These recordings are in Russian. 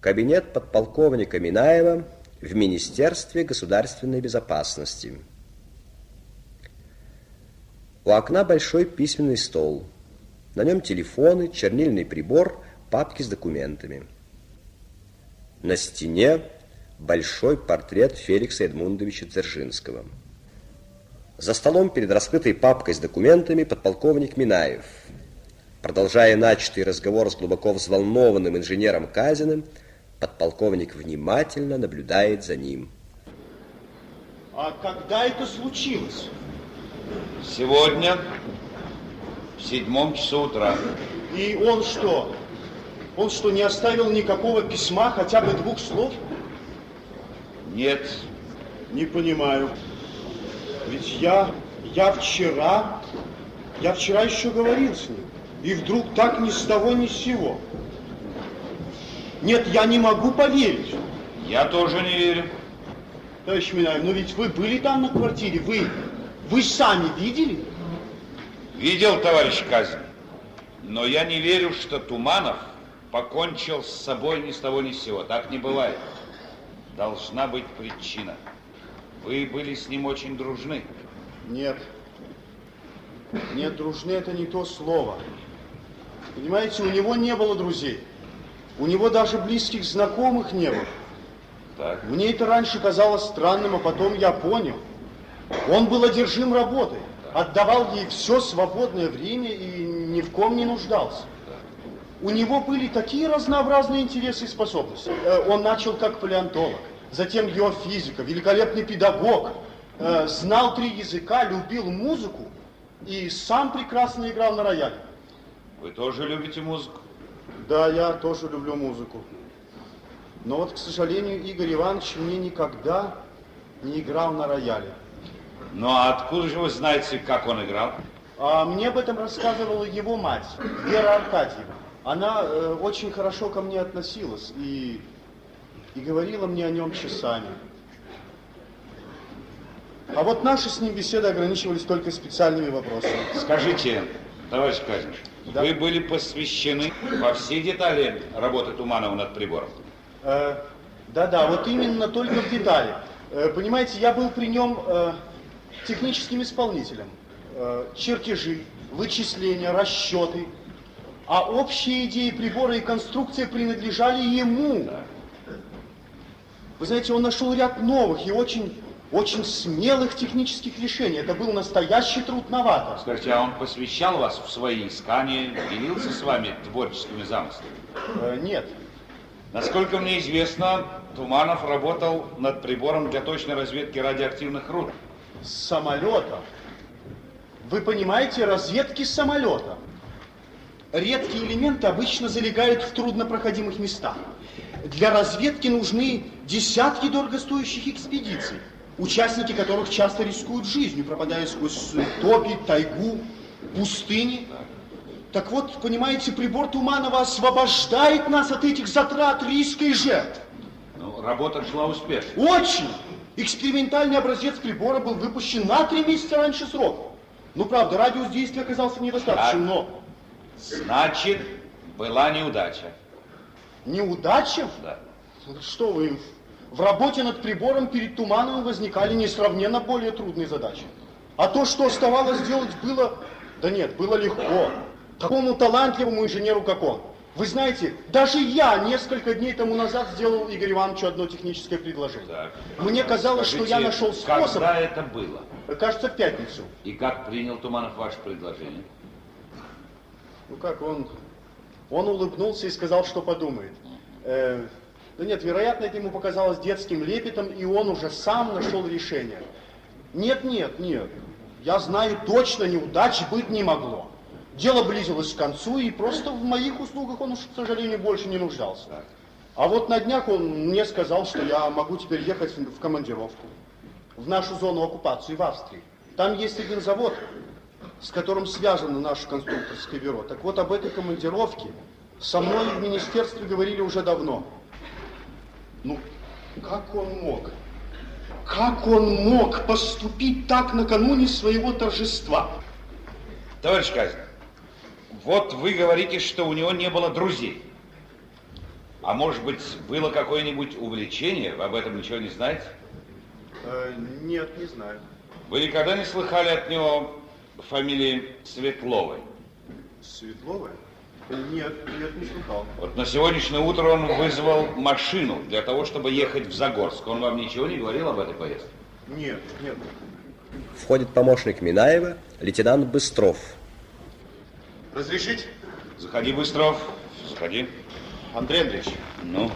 Кабинет подполковника Минаева в Министерстве государственной безопасности. У окна большой письменный стол. На нем телефоны, чернильный прибор, папки с документами. На стене большой портрет Феликса Эдмундовича Дзержинского. За столом перед раскрытой папкой с документами подполковник Минаев. Продолжая начатый разговор с глубоко взволнованным инженером Казиным, подполковник внимательно наблюдает за ним. А когда это случилось? Сегодня в седьмом часу утра. И он что? Он что, не оставил никакого письма, хотя бы двух слов? Нет. Не понимаю. Ведь я, я вчера, я вчера еще говорил с ним. И вдруг так ни с того, ни с сего. Нет, я не могу поверить. Я тоже не верю. Товарищ Минаев, но ведь вы были там на квартире, вы, вы сами видели? Видел, товарищ Казин. Но я не верю, что Туманов покончил с собой ни с того ни с сего. Так не бывает. Должна быть причина. Вы были с ним очень дружны. Нет. Нет, дружны это не то слово. Понимаете, у него не было друзей. У него даже близких знакомых не было. Так. Мне это раньше казалось странным, а потом я понял. Он был одержим работой, отдавал ей все свободное время и ни в ком не нуждался. У него были такие разнообразные интересы и способности. Э, Он начал как палеонтолог, затем геофизика, великолепный педагог, э, знал три языка, любил музыку и сам прекрасно играл на рояле. Вы тоже любите музыку? Да, я тоже люблю музыку. Но вот, к сожалению, Игорь Иванович мне никогда не играл на рояле. Ну а откуда же вы знаете, как он играл? А мне об этом рассказывала его мать, Вера Аркадьевна. Она э, очень хорошо ко мне относилась и, и говорила мне о нем часами. А вот наши с ним беседы ограничивались только специальными вопросами. Скажите, товарищ Казин, Да. вы были посвящены во все детали работы Туманова над прибором? Э, Да-да, вот именно только в детали. Э, Понимаете, я был при нем э, техническим исполнителем. Э, Чертежи, вычисления, расчеты. А общие идеи прибора и конструкция принадлежали ему. Вы знаете, он нашел ряд новых и очень, очень смелых технических решений. Это был настоящий труд новатора. Скажите, а он посвящал вас в свои искания, делился с вами творческими замыслами? Э, Нет, Насколько мне известно, Туманов работал над прибором для точной разведки радиоактивных руд. с самолета. Вы понимаете, разведки с самолета. Редкие элементы обычно залегают в труднопроходимых местах. Для разведки нужны десятки дорогостоящих экспедиций, участники которых часто рискуют жизнью, пропадая сквозь топи, тайгу, пустыни. Так вот, понимаете, прибор Туманова освобождает нас от этих затрат, риска и жертв. Ну, работа шла успешно. Очень! Экспериментальный образец прибора был выпущен на три месяца раньше срока. Ну, правда, радиус действия оказался недостаточным, Так. но Значит, была неудача. неудача? Да. Что вы, в работе над прибором перед Тумановым возникали несравненно более трудные задачи. А то, что оставалось делать, было... Да нет, было легко. Такому талантливому инженеру, как он. Вы знаете, даже я несколько дней тому назад сделал Игорю Ивановичу одно техническое предложение. Так. Мне казалось, что я Скажите, нашел способ... Когда это было? Кажется, в пятницу. И как принял Туманов ваше предложение? Ну как он? Он улыбнулся и сказал, что подумает. Э, да нет, вероятно, это ему показалось детским лепетом, и он уже сам нашел решение. Нет, нет, нет. Я знаю точно, неудач быть не могло. Дело близилось к концу, и просто в моих услугах он уж, к сожалению, больше не нуждался. А вот на днях он мне сказал, что я могу теперь ехать в командировку. В нашу зону оккупации в Австрии. Там есть один завод, с которым связано наше конструкторское бюро. Так вот, об этой командировке со мной в министерстве говорили уже давно. Ну, как он мог? Как он мог поступить так накануне своего торжества? Товарищ Казин, вот вы говорите, что у него не было друзей. А может быть, было какое-нибудь увлечение? Вы об этом ничего не знаете? Э, нет, не знаю. Вы никогда не слыхали от него фамилии Светловой? Светловая? Нет, нет, не слыхал. Вот на сегодняшнее утро он вызвал машину для того, чтобы ехать в Загорск. Он вам ничего не говорил об этой поездке? Нет, нет. Входит помощник Минаева, лейтенант Быстров. Разрешить? Заходи, Быстров, заходи. Андрей Андреевич, Ну,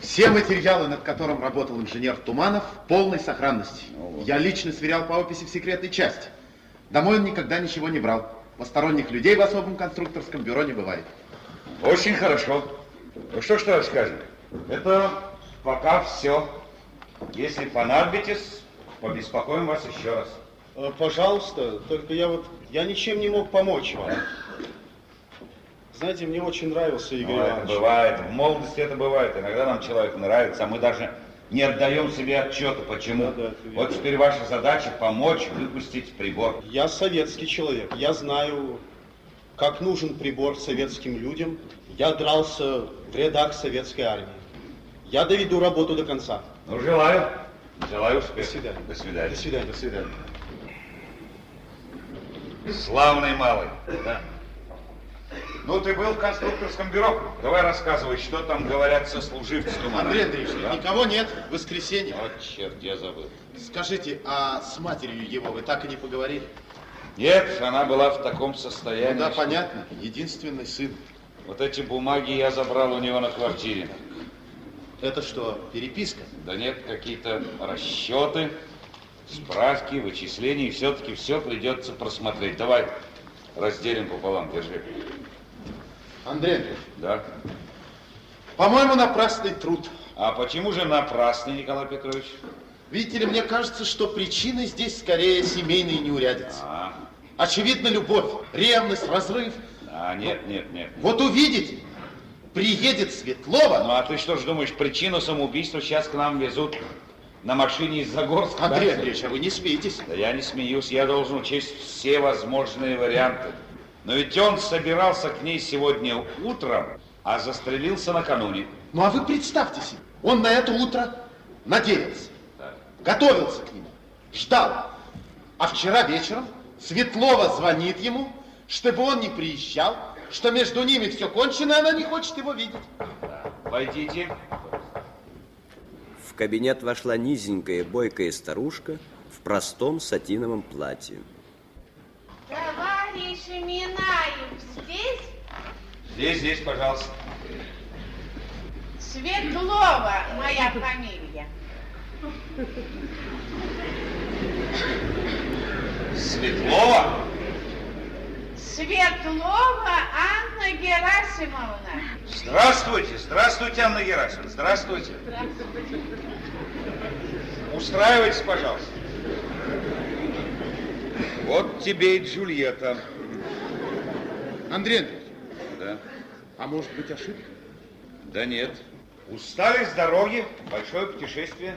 все материалы, над которым работал инженер Туманов, в полной сохранности. Ну вот. Я лично сверял по описи в секретной части. Домой он никогда ничего не брал. Посторонних людей в особом конструкторском бюро не бывает. очень хорошо. Ну что товарищ Казин, это пока все. Если понадобитесь, побеспокоим вас еще раз. Э, Пожалуйста, только я вот, я ничем не мог помочь вам. Знаете, мне очень нравился Игорь Ну, это Иванович. бывает. В молодости это бывает. Иногда нам человек нравится, а мы даже не отдаем себе отчета, почему. Да, да, вот теперь ваша задача помочь выпустить прибор. Я советский человек. Я знаю, как нужен прибор советским людям. Я дрался в рядах советской армии. Я доведу работу до конца. Ну, желаю. Желаю успеха. До свидания. До свидания. До свидания. До свидания. Славный малый. Да. Ну, ты был в конструкторском бюро. Давай рассказывай, что там говорят сослуживцы Тумана. Андрей Андреевич, Да? никого нет, воскресенье. Вот черт, я забыл. Скажите, а с матерью его вы так и не поговорили? Нет, она была в таком состоянии. Ну да, что- понятно, единственный сын. Вот эти бумаги я забрал у него на квартире. Это что, переписка? Да нет, какие-то расчеты, справки, вычисления, и все-таки все придется просмотреть. Давай разделим пополам, держи. Андрей Андреевич, Да? по-моему, напрасный труд. А почему же напрасный, Николай Петрович? Видите ли, мне кажется, что причиной здесь скорее семейные неурядицы. А, Очевидно, любовь, ревность, разрыв. а нет, нет, нет. Вот увидите, приедет Светлова. Ну а ты что ж думаешь, причину самоубийства сейчас к нам везут на машине из Загорска? Андрей да? Андреевич, а вы не смеетесь. Да я не смеюсь, я должен учесть все возможные варианты. Но ведь он собирался к ней сегодня утром, а застрелился накануне. Ну а вы представьте себе, он на это утро надеялся, готовился к нему, ждал. А вчера вечером Светлова звонит ему, чтобы он не приезжал, что между ними все кончено, и она не хочет его видеть. Войдите. В кабинет вошла низенькая бойкая старушка в простом сатиновом платье. Товарищ Минаев здесь? Здесь, здесь, пожалуйста. Светлова моя фамилия. Светлова? Светлова Анна Герасимовна. Здравствуйте, здравствуйте, Анна Герасимовна, здравствуйте. Устраивайтесь, пожалуйста. Вот тебе и Джульетта. Андрей Андреевич, Да? а может быть ошибка? Да нет. Устали с дороги, большое путешествие.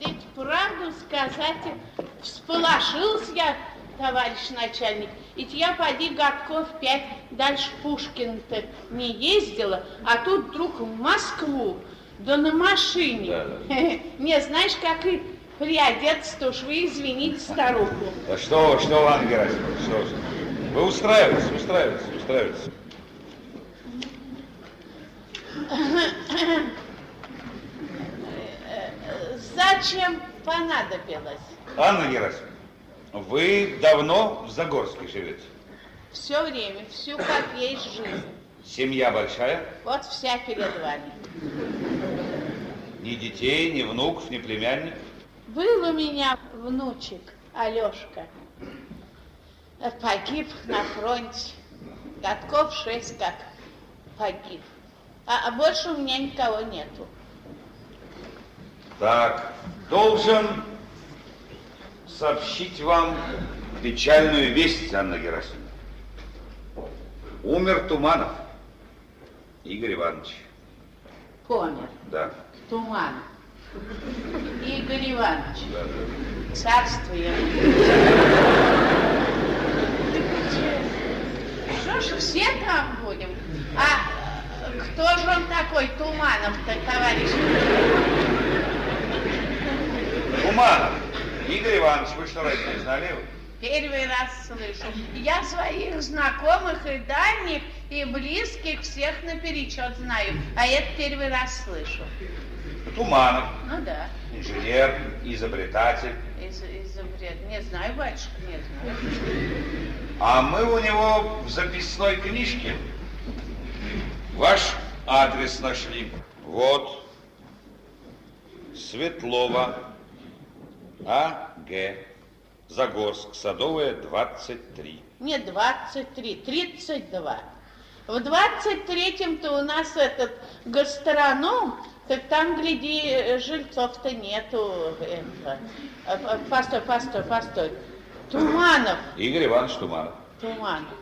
Ведь правду сказать, всполошился я, товарищ начальник. Ведь я поди годков пять дальше Пушкина-то не ездила, а тут вдруг в Москву, да на машине. Да, Не знаешь, как и приодеться-то уж вы извините старуху. Да что, что, Анна Герасимовна, что же. Вы устраивайтесь, устраивайтесь, устраивайтесь. Зачем понадобилось? Анна Герасимовна, вы давно в Загорске живете? Все время, всю как есть жизнь. Семья большая? Вот вся перед вами. Ни детей, ни внуков, ни племянников? Был у меня внучек, Алешка. Погиб на фронте. Годков шесть как погиб. А, а больше у меня никого нету. Так, должен сообщить вам печальную весть, Анна Герасимовна. Умер Туманов Игорь Иванович. Помер. Да, Туман. Игорь Иванович. Царство ему. Что ж, все там будем. А кто же он такой, Туманов-то, товарищ? Туманов. Игорь Иванович, вы что, раньше не знали его? Первый раз слышу. Я своих знакомых и дальних, и близких всех наперечет знаю. А это первый раз слышу. Туманов. Ну да. Инженер, изобретатель. Из, изобрет. Не знаю, батюшка, не знаю. А мы у него в записной книжке ваш адрес нашли. Вот. Светлова. А. Г. Загорск. Садовая, 23. Не 23, 32. В 23-м-то у нас этот гастроном, так там, гляди, жильцов-то нету. Это. А, а, Постой, постой, постой. Туманов, Игорь Иванович Туманов. Туманов.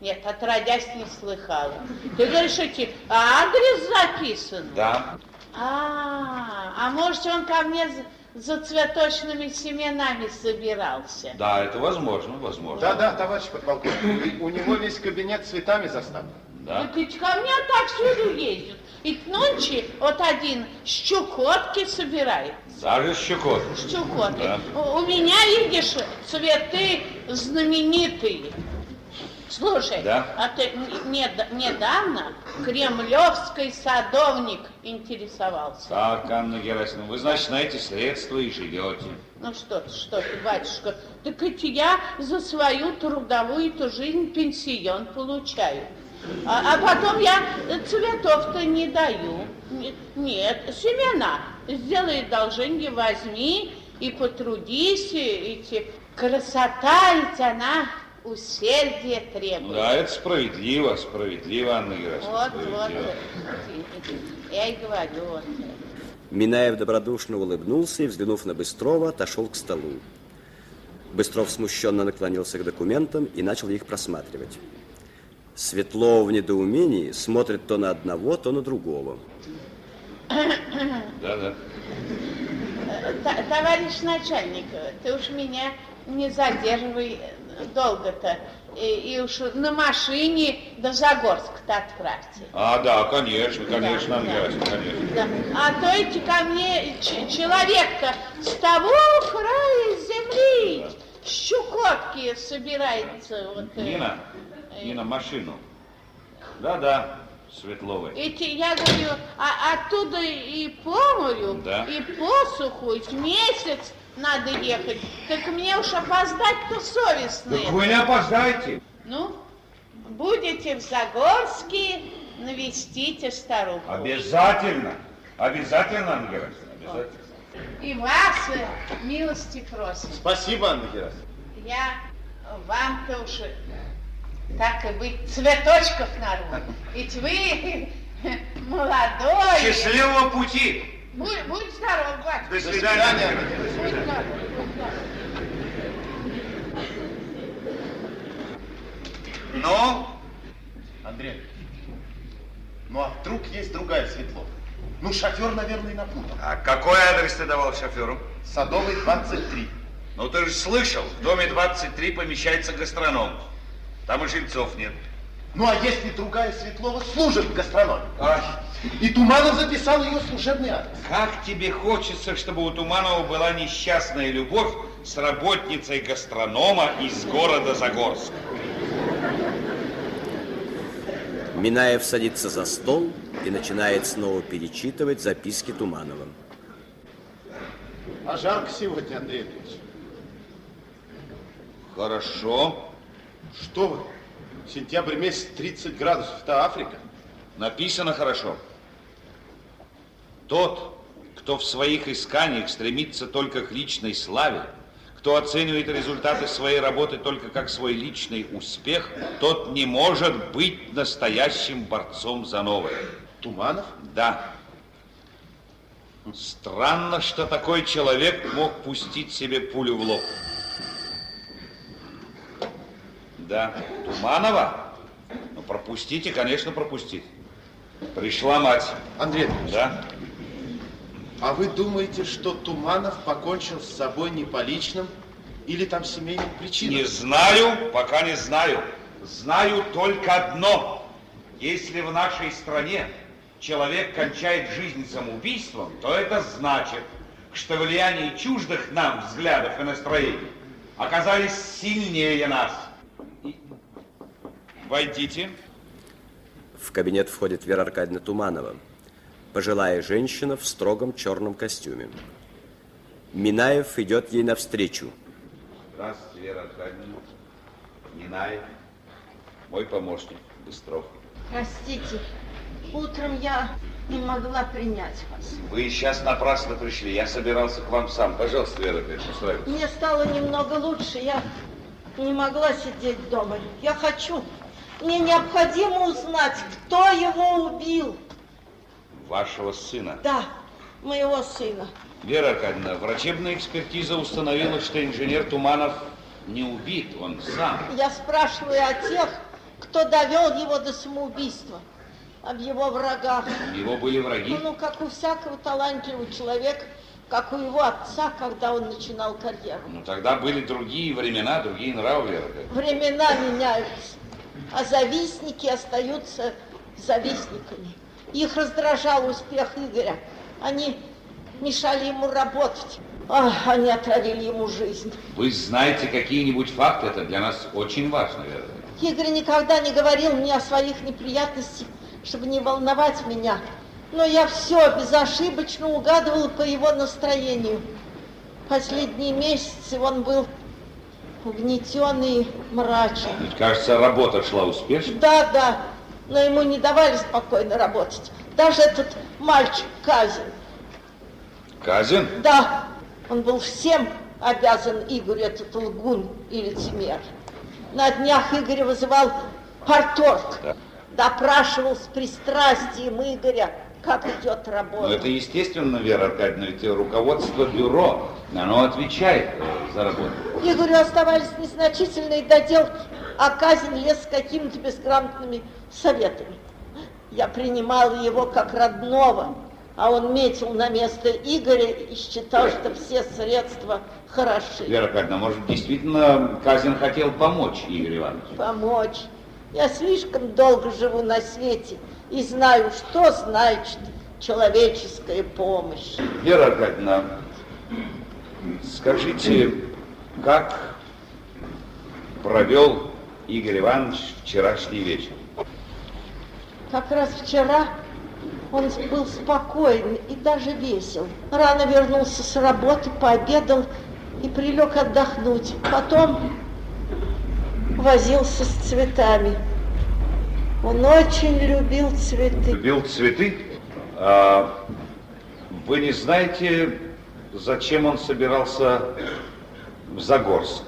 Нет, отродясь не слыхала. Ты говоришь, эти, а адрес записан? Да. А, а может, он ко мне за, за цветочными семенами собирался? Да, это возможно, возможно. Да-да, товарищ подполковник, у него весь кабинет цветами заставлен. Да. Так ведь ко мне отовсюду ездят. И к ночи вот один с Чукотки собирает. Даже Щекот. С Чукотки. Да. У, у меня, видишь, цветы знаменитые. Слушай, Да. а ты н- нед- недавно кремлевский садовник интересовался. Так, Анна Герасимовна, вы, значит, на эти средства и живете. Ну что ты, что ты, батюшка, так ведь я за свою трудовую эту жизнь пенсион получаю. А, а потом я цветов-то не даю. Нет, семена. Сделай одолжение, возьми и потрудись. и- Эти, красота ведь она усердие требует. Да, это справедливо, справедливо, Анна Герасимовна, Вот, вот. справедливо. Я и говорю, вот. Минаев добродушно улыбнулся и, взглянув на Быстрова, отошел к столу. Быстров смущенно наклонился к документам и начал их просматривать. Светлова в недоумении смотрит то на одного, то на другого. Да, да. Т- Товарищ начальник, ты уж меня не задерживай долго-то. И, и уж на машине до Загорска-то отправьте. А, да, конечно, конечно, Да, Анна да. Конечно. Да. А то эти ко мне человек-то с того края земли, с Чукотки собирается. Вот, э, Нина, Нина, машину. Да, да, Светловой. Эти, я говорю, а оттуда и по морю, Да. и по суху, и месяц надо ехать. Так мне уж опоздать-то совестно. Так вы не опоздаете. Ну, будете в Загорске, навестите старуху. Обязательно. Обязательно, Анна Герасимовна, обязательно. И вас милости просим. Спасибо, Анна Герасимовна. Я вам-то уж так и быть, цветочков нарву. Ведь вы молодой. Счастливого пути. Будь, будь здоров, батюшка. До До свидания. свидания, будь здоров. Ну, Андрей, ну а вдруг есть другая Светлова? Ну, шофер, наверное, напутал. а какой адрес ты давал шоферу? Садовый 23. Ну ты же слышал, в доме 23 помещается гастроном. Там и жильцов нет. Ну, а если другая Светлова служит в гастрономе? Ай, И Туманов записал ее служебный адрес. как тебе хочется, чтобы у Туманова была несчастная любовь с работницей гастронома из города Загорск. Минаев садится за стол и начинает снова перечитывать записки Туманова. А жарко сегодня, Андрей Андреевич. Хорошо. Что вы? Сентябрь месяц 30 градусов. Это Африка. Написано хорошо. Тот, кто в своих исканиях стремится только к личной славе, кто оценивает результаты своей работы только как свой личный успех, тот не может быть настоящим борцом за новое. Туманов? Да. Странно, что такой человек мог пустить себе пулю в лоб. Да. Туманова? Ну, пропустите, конечно, пропустить. Пришла мать. Андрей Андреевич, Да? а вы думаете, что Туманов покончил с собой не по личным или там семейным причинам? Не знаю, пока не знаю. Знаю только одно. Если в нашей стране человек кончает жизнь самоубийством, то это значит, что влияние чуждых нам взглядов и настроений оказались сильнее нас. Войдите. В кабинет входит Вера Аркадьевна Туманова, пожилая женщина в строгом черном костюме. Минаев идет ей навстречу. Здравствуйте, Вера Аркадьевна. Минаев, мой помощник, Быстров. Простите, утром я не могла принять вас. Вы сейчас напрасно пришли. Я собирался к вам сам. Пожалуйста, Вера Аркадьевна, устраивайтесь. Мне стало немного лучше. Я не могла сидеть дома. Я хочу. Мне необходимо узнать, кто его убил. Вашего сына. Да, моего сына. Вера Аркадьевна, врачебная экспертиза установила, что инженер Туманов не убит, он сам. Я спрашиваю о тех, кто довел его до самоубийства, об его врагах. У него были враги. Ну, как у всякого талантливого человека, как у его отца, когда он начинал карьеру. Ну, тогда были другие времена, другие нравы, Вера. Времена меняются, а завистники остаются завистниками. Их раздражал успех Игоря. Они мешали ему работать. Ах, они отравили ему жизнь. Вы знаете какие-нибудь факты? Это для нас очень важно, Аркадьевна. Игорь никогда не говорил мне о своих неприятностях, чтобы не волновать меня. Но я все безошибочно угадывала по его настроению. Последние месяцы он был угнетенный мрачен. Ведь, кажется, работа шла успешно. Да, да, но ему не давали спокойно работать. Даже этот мальчик Казин. Казин? Да, он был всем обязан Игорю, этот лгун и лицемер. На днях Игорь вызывал порторг. Да. Допрашивал с пристрастием Игоря, как идет Ну, работа. это естественно, Вера Аркадьевна, ведь руководство бюро, оно отвечает за работу. Игорю оставались незначительные доделки, а Казин лез с какими-то безграмотными советами. Я принимала его как родного, а он метил на место Игоря и считал, что все средства хороши. Вера Аркадьевна, может, действительно Казин хотел помочь Игорю Ивановичу? Помочь. Я слишком долго живу на свете и знаю, что значит человеческая помощь. Вера Аркадьевна, скажите, как провел Игорь Иванович вчерашний вечер? Как раз вчера он был спокоен и даже весел. Рано вернулся с работы, пообедал и прилег отдохнуть. Потом возился с цветами. Он очень любил цветы. Любил цветы? А вы не знаете, зачем он собирался в Загорск?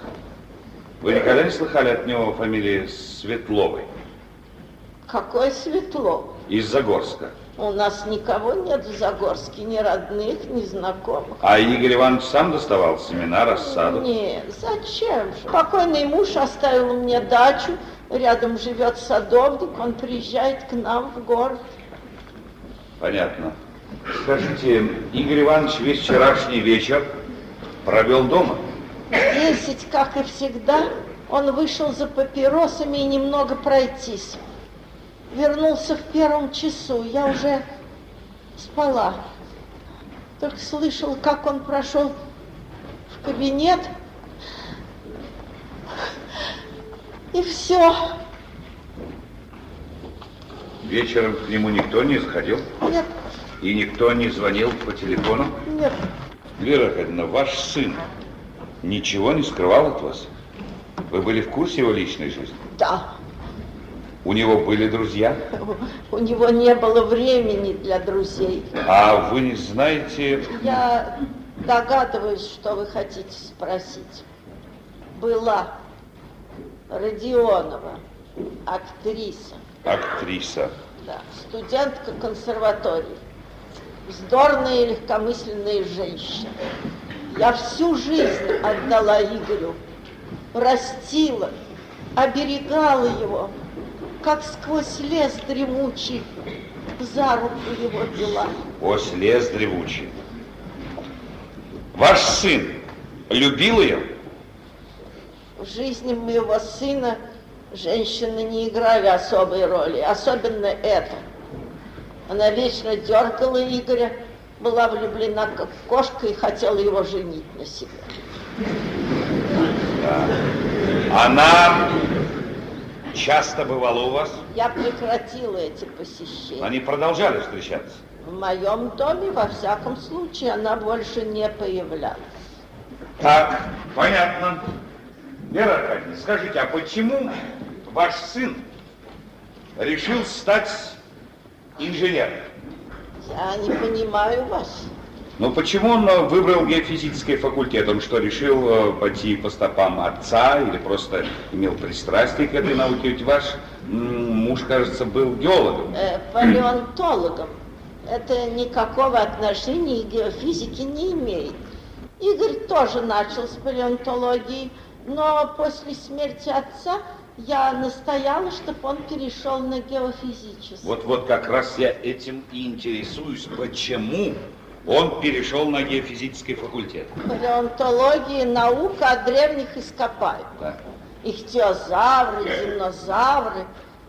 Вы никогда не слыхали от него фамилии Светловой Какое светло. из Загорска? У нас никого нет в Загорске, ни родных, ни знакомых. А Игорь Иванович сам доставал семена, рассаду? Нет, зачем же? Покойный муж оставил мне дачу, рядом живет садовник, он приезжает к нам в город. Понятно. Скажите, Игорь Иванович весь вчерашний вечер провел дома? Десять, как и всегда, он вышел за папиросами и немного пройтись. Вернулся в первом часу, я уже спала. Только слышал, как он прошел в кабинет. И все. Вечером к нему никто не заходил? Нет, И никто не звонил по телефону? нет. Вера Аркадьевна, ваш сын ничего не скрывал от вас? Вы были в курсе его личной жизни? Да, У него были друзья? у него не было времени для друзей. А вы не знаете... Я догадываюсь, что вы хотите спросить. Была Родионова, актриса, Актриса. да, студентка консерватории, вздорная и легкомысленная женщина. Я всю жизнь отдала Игорю, растила, оберегала его, как сквозь лес дремучий за руку его дела. Ось лес древучий. Ваш сын любил ее? В жизни моего сына женщины не играли особой роли, особенно это. Она вечно дергала Игоря, была влюблена как кошка и хотела его женить на себе. Да. Она часто бывала у вас? Я прекратила эти посещения. Они продолжали встречаться? В моем доме, во всяком случае, она больше не появлялась. Так, понятно. Вера Аркадьевна, скажите, а почему ваш сын решил стать инженером? Я не понимаю вас. Ну почему он э, выбрал геофизический факультет? Он что, решил э, пойти по стопам отца или просто имел пристрастие к этой науке? Ведь ваш муж, кажется, был геологом. Э, палеонтологом. Это никакого отношения к геофизике не имеет. Игорь тоже начал с палеонтологии, но после смерти отца я настояла, чтобы он перешел на геофизический. Вот-вот как раз я этим и интересуюсь. Почему он перешел на геофизический факультет? Палеонтология – наука о древних ископаемых. Да. Ихтиозавры, динозавры.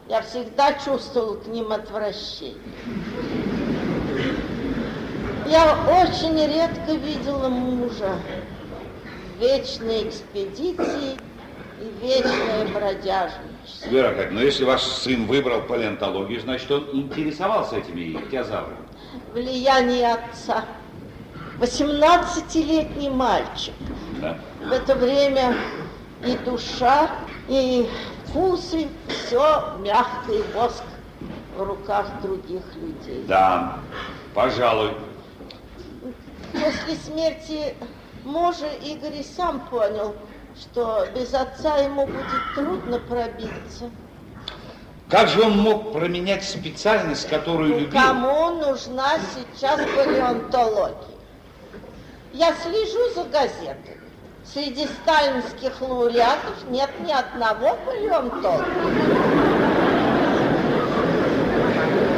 Я всегда чувствовала к ним отвращение. Я очень редко видела мужа. Вечные экспедиции и вечное бродяжничество. Вера Аркадьевна, но если ваш сын выбрал палеонтологию, значит, он интересовался этими ихтиозаврами. Влияние отца. 18-летний мальчик. Да. В это время и душа, и вкусы, все мягкий воск в руках других людей. Да, пожалуй. После смерти мужа Игорь и сам понял, что без отца ему будет трудно пробиться. Как же он мог променять специальность, которую Ну, любил? Кому нужна сейчас палеонтология? Я слежу за газетами. Среди сталинских лауреатов нет ни одного палеонтолога.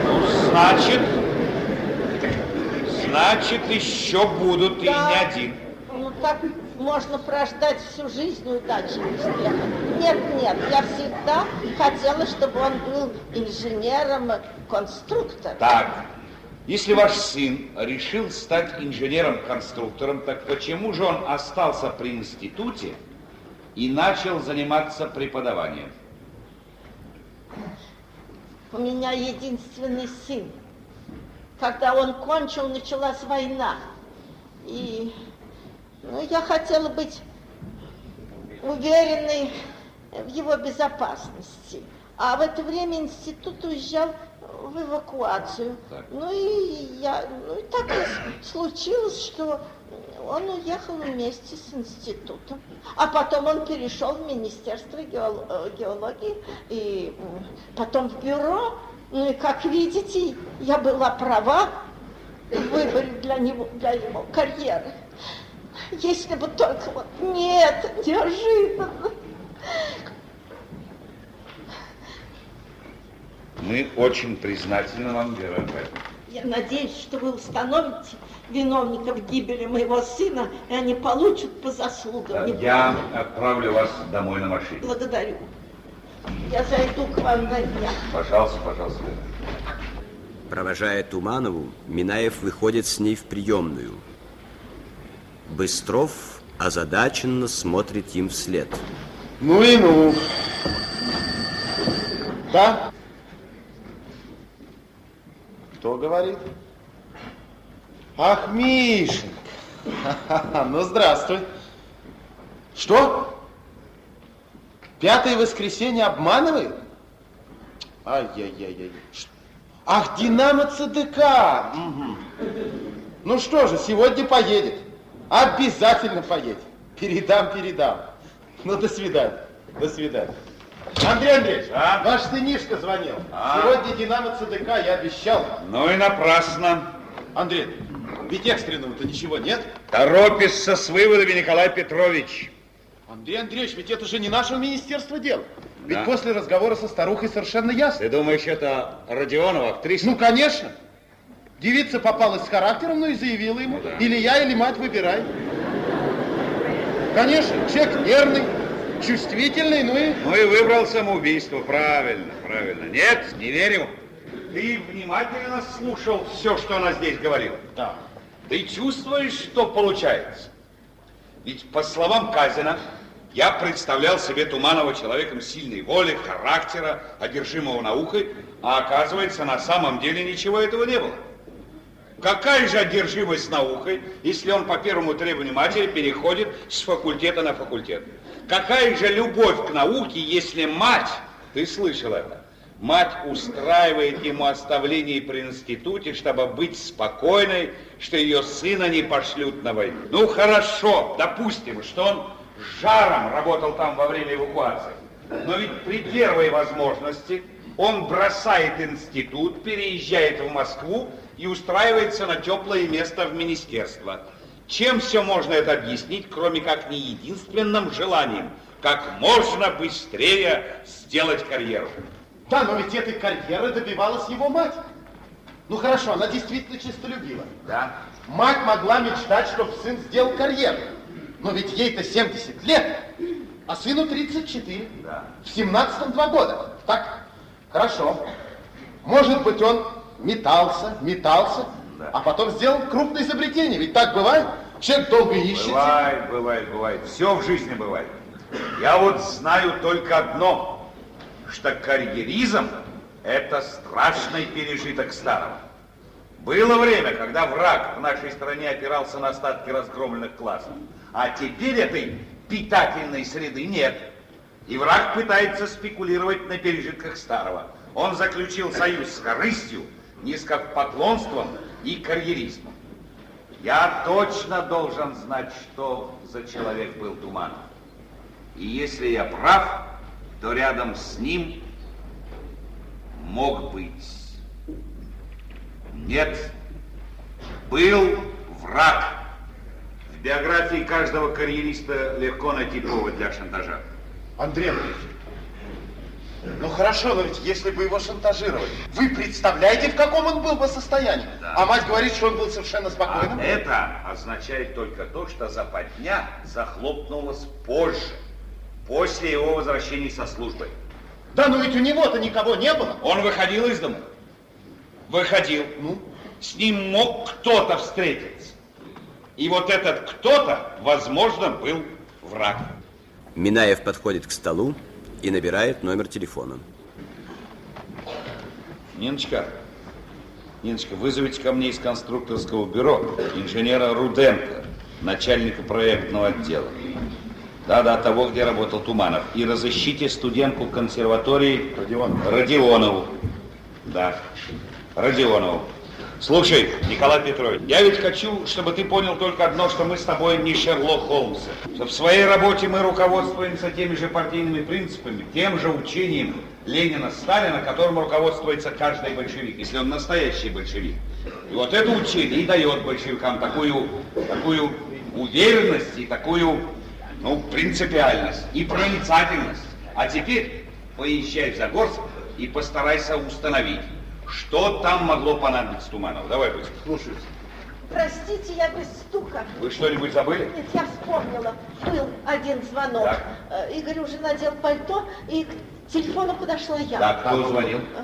Ну, значит, значит, еще будут и Да. не один. Так можно прождать всю жизнь удачи успеха. Нет, нет, я всегда хотела, чтобы он был инженером, конструктором. Так, если ваш сын решил стать инженером-конструктором, так почему же он остался при институте и начал заниматься преподаванием? У меня единственный сын. Когда он кончил, началась война. И ну, я хотела быть уверенной в его безопасности. А в это время институт уезжал в эвакуацию. Так. Ну и я, ну и так и случилось, что он уехал вместе с институтом. А потом он перешел в Министерство геол- геологии и потом в бюро. Ну и как видите, я была права в выборе для него, для его карьеры. Если бы только вот нет, неожиданно. Мы очень признательны вам, Вера. Я надеюсь, что вы установите виновников гибели моего сына, и они получат по заслугам. Не- Я отправлю вас домой на машине. Благодарю. Я зайду к вам на днях. Пожалуйста, пожалуйста. Провожая Туманову, Минаев выходит с ней в приемную. Быстров озадаченно смотрит им вслед. Ну и ну. Да? Кто говорит? Ах, Мишенька. Ну, здравствуй. Что? Пятое воскресенье обманывает? Ай-яй-яй-яй. Ах, Динамо ЦДК. Мгм. Ну что же, сегодня поедет. Обязательно поедет. Передам, передам. Ну, до свидания. До свидания. Андрей Андреевич, А? ваш сынишка звонил. А? Сегодня Динамо ЦДК, я обещал. Ну и напрасно. Андрей, ведь экстренного-то ничего нет? Торопится с выводами Николай Петрович. Андрей Андреевич, ведь это же не нашего министерства. Ведь Да. после разговора со старухой совершенно ясно. Ты думаешь, это Родионова, актриса? Ну, конечно. Девица попалась с характером, ну и заявила ему, да. или я, или мать, выбирай. Конечно, человек нервный, чувствительный, ну и... Ну и выбрал самоубийство, правильно, правильно. Нет, не верю. Ты внимательно слушал все, что она здесь говорила? Да. Ты чувствуешь, что получается? Ведь, по словам Казина, я представлял себе Туманова человеком сильной воли, характера, одержимого наукой, а оказывается, на самом деле ничего этого не было. Какая же одержимость наукой, если он по первому требованию матери переходит с факультета на факультет? Какая же любовь к науке, если мать, ты слышал это, мать устраивает ему оставление при институте, чтобы быть спокойной, что ее сына не пошлют на войну. Ну хорошо, допустим, что он жаром работал там во время эвакуации. Но ведь при первой возможности он бросает институт, переезжает в Москву и устраивается на теплое место в министерство. Чем все можно это объяснить, кроме как не единственным желанием, как можно быстрее сделать карьеру? Да, но ведь этой карьеры добивалась его мать. Ну хорошо, она действительно чистолюбива. Да. Мать могла мечтать, чтобы сын сделал карьеру. Но ведь ей-то 70 лет, а сыну 34. Да. В 17-м два года. Так, хорошо. Может быть, он метался, метался, Да. а потом сделал крупное изобретение. Ведь так бывает. Человек долго ищет. Бывает, бывает, бывает. Все в жизни бывает. Я вот знаю только одно, что карьеризм – это страшный пережиток старого. Было время, когда враг в нашей стране опирался на остатки разгромленных классов. А теперь этой питательной среды нет. И враг пытается спекулировать на пережитках старого. Он заключил союз с корыстью, низкопоклонством и карьеризмом. Я точно должен знать, что за человек был Туманов. И если я прав, то рядом с ним мог быть... Нет, был враг. В биографии каждого карьериста легко найти повод для шантажа. Андрей Андреевич, ну хорошо, но ведь если бы его шантажировали, вы представляете, в каком он был бы состоянии? Да. А мать говорит, что он был совершенно А спокойным. это означает только то, что западня захлопнулась позже, после его возвращения со службы. Да, но ведь у него-то никого не было. Он выходил из дома. Выходил. Ну? С ним мог кто-то встретиться. И вот этот кто-то, возможно, был враг. Минаев подходит к столу и набирает номер телефона. Ниночка, Ниночка, вызовите ко мне из конструкторского бюро инженера Руденко, начальника проектного отдела. Да-да, того, где работал Туманов. И разыщите студентку консерватории Родионову. Родионову. Да, Родионову. Слушай, Николай Петрович, я ведь хочу, чтобы ты понял только одно, что мы с тобой не Шерлок Холмс. Что в своей работе мы руководствуемся теми же партийными принципами, тем же учением Ленина, Сталина, которым руководствуется каждый большевик, если он настоящий большевик. И вот это учение и дает большевикам такую, такую уверенность и такую, ну, принципиальность и проницательность. А теперь поезжай в Загорск и постарайся установить, что там могло понадобиться Туманову. Давай быстро. Слушаюсь. Простите, я без стука. Вы что-нибудь забыли? Нет, я вспомнила. Был один звонок. Так. Э, Игорь уже надел пальто, и к телефону подошла я. Так, кто звонил? Э,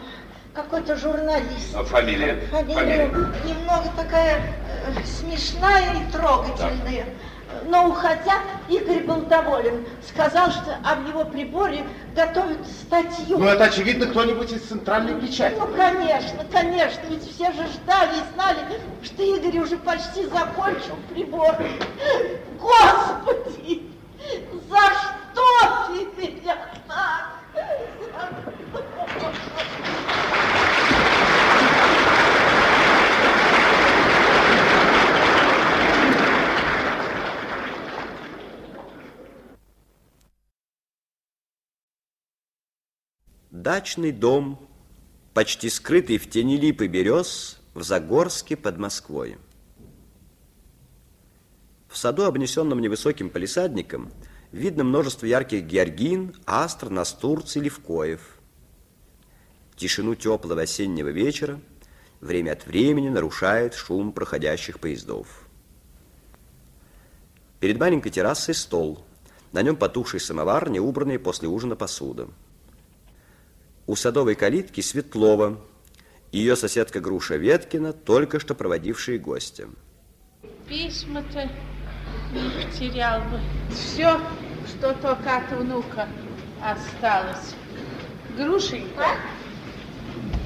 Какой-то журналист. А фамилия? Фамилия Фамилия? немного такая э, смешная и трогательная. Но уходя, Игорь был доволен. Сказал, что об его приборе готовят статью. Ну, это, очевидно, кто-нибудь из центральной печати. Ну, конечно, конечно, ведь все же ждали и знали, что Игорь уже почти закончил прибор. Господи, за что ты меня так? Дачный дом, почти скрытый в тени лип и берез, в Загорске под Москвой. В саду, обнесенном невысоким палисадником, видно множество ярких георгин, астр, настурций, левкоев. Тишину теплого осеннего вечера время от времени нарушает шум проходящих поездов. Перед маленькой террасой стол. На нем потухший самовар, неубранный после ужина посуда. У садовой калитки Светлова, ее соседка Груша Веткина, только что проводившие гостя. Письма-то не потерял бы. Все, что только от внука осталось. Грушенька,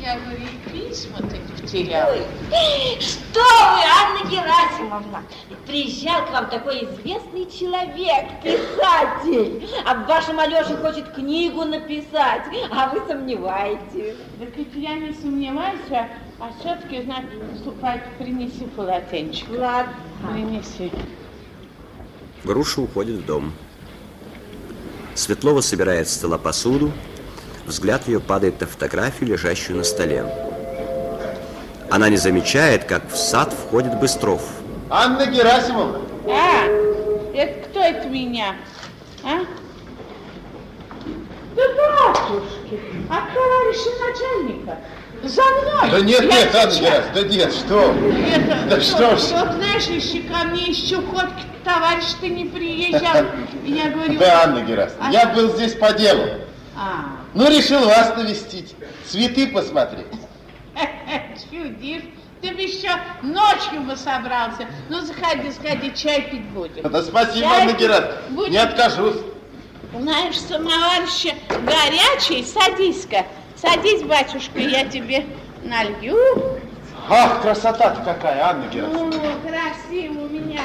я говорю, и письма-то не потерял. Ой, что вы, Анна Герасимовна, приезжал к вам такой известный человек, писатель, а в вашем Алёше хочет книгу написать, а вы сомневаетесь. Так ведь я не сомневаюсь, а, а все-таки, значит, ступай, принеси полотенчик. Ладно. Принеси. Груша уходит в дом. Светлова собирает с стола посуду. Взгляд ее падает на фотографию, лежащую на столе. Она не замечает, как в сад входит Быстров. Анна Герасимовна, А, это кто это меня? А? Да батюшки, от товарища начальника. За мной. да нет, Я нет, Анна сейчас. Герасимовна, да нет, что. Это, Да что ж. Вот знаешь, еще ко мне еще ходки товарищ ты не приезжал. И Я говорю... Да, Анна Герасимовна, А я что? был здесь по делу. А, Ну, решил вас навестить, цветы посмотреть. чудишь. Ты бы еще ночью бы собрался. Ну, заходи, заходи, чай пить будем. Да спасибо, Чай Анна Герасимовна, будем. не откажусь. Знаешь, самовар еще горячий, садись-ка. Садись, батюшка, я тебе налью. Ах, красота-то какая, Анна Герасимовна. О, красиво у меня,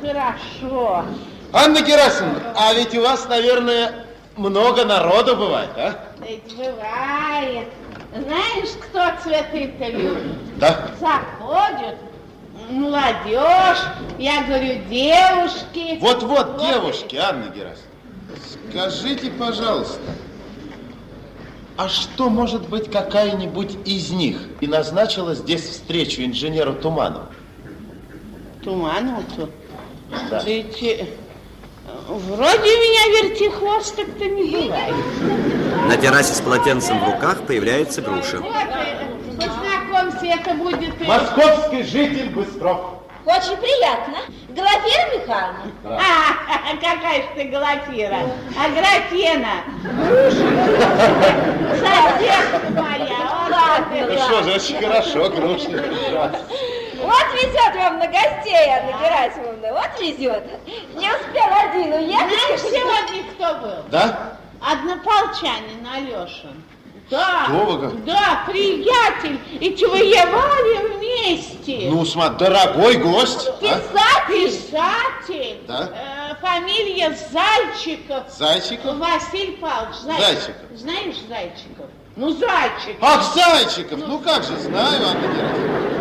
хорошо. Анна Герасимовна, а ведь у вас, наверное, много народу бывает, а? Ведь бывает. Знаешь, кто цветы-то любит? Да. Заходят молодежь, я говорю, девушки. Вот-вот, девушки, Анна Герасимовна, скажите, пожалуйста, а что, может быть, какая-нибудь из них и назначила здесь встречу инженеру Туманову? Тумановцу? Да. Ведь вроде меня вертихвосток-то не бывает. На террасе с полотенцем в руках появляется Груша. Вот, познакомься, это будет... Московский житель Быстров. Очень приятно. Глафира Михайловна. А, какая ж ты Галафира, а Графена, соседка моя. Ну что же, очень хорошо, Груша. Вот везет вам на гостей, Анна Герасимовна, вот везет. Не успел один Знаешь, уехать. сегодня кто был? Да? Однополчанин Алешин. Да, говорите? да, приятель, и воевали вместе. Ну, смотри, дорогой гость. а? Писатель. Писатель. Да. Э, фамилия Зайчиков. Зайчиков? Василий Павлович Зайчиков. Зайчиков. Знаешь Зайчиков? Ну, Зайчиков. Ах, Зайчиков, ну как же, знаю, Анна Герасимовна.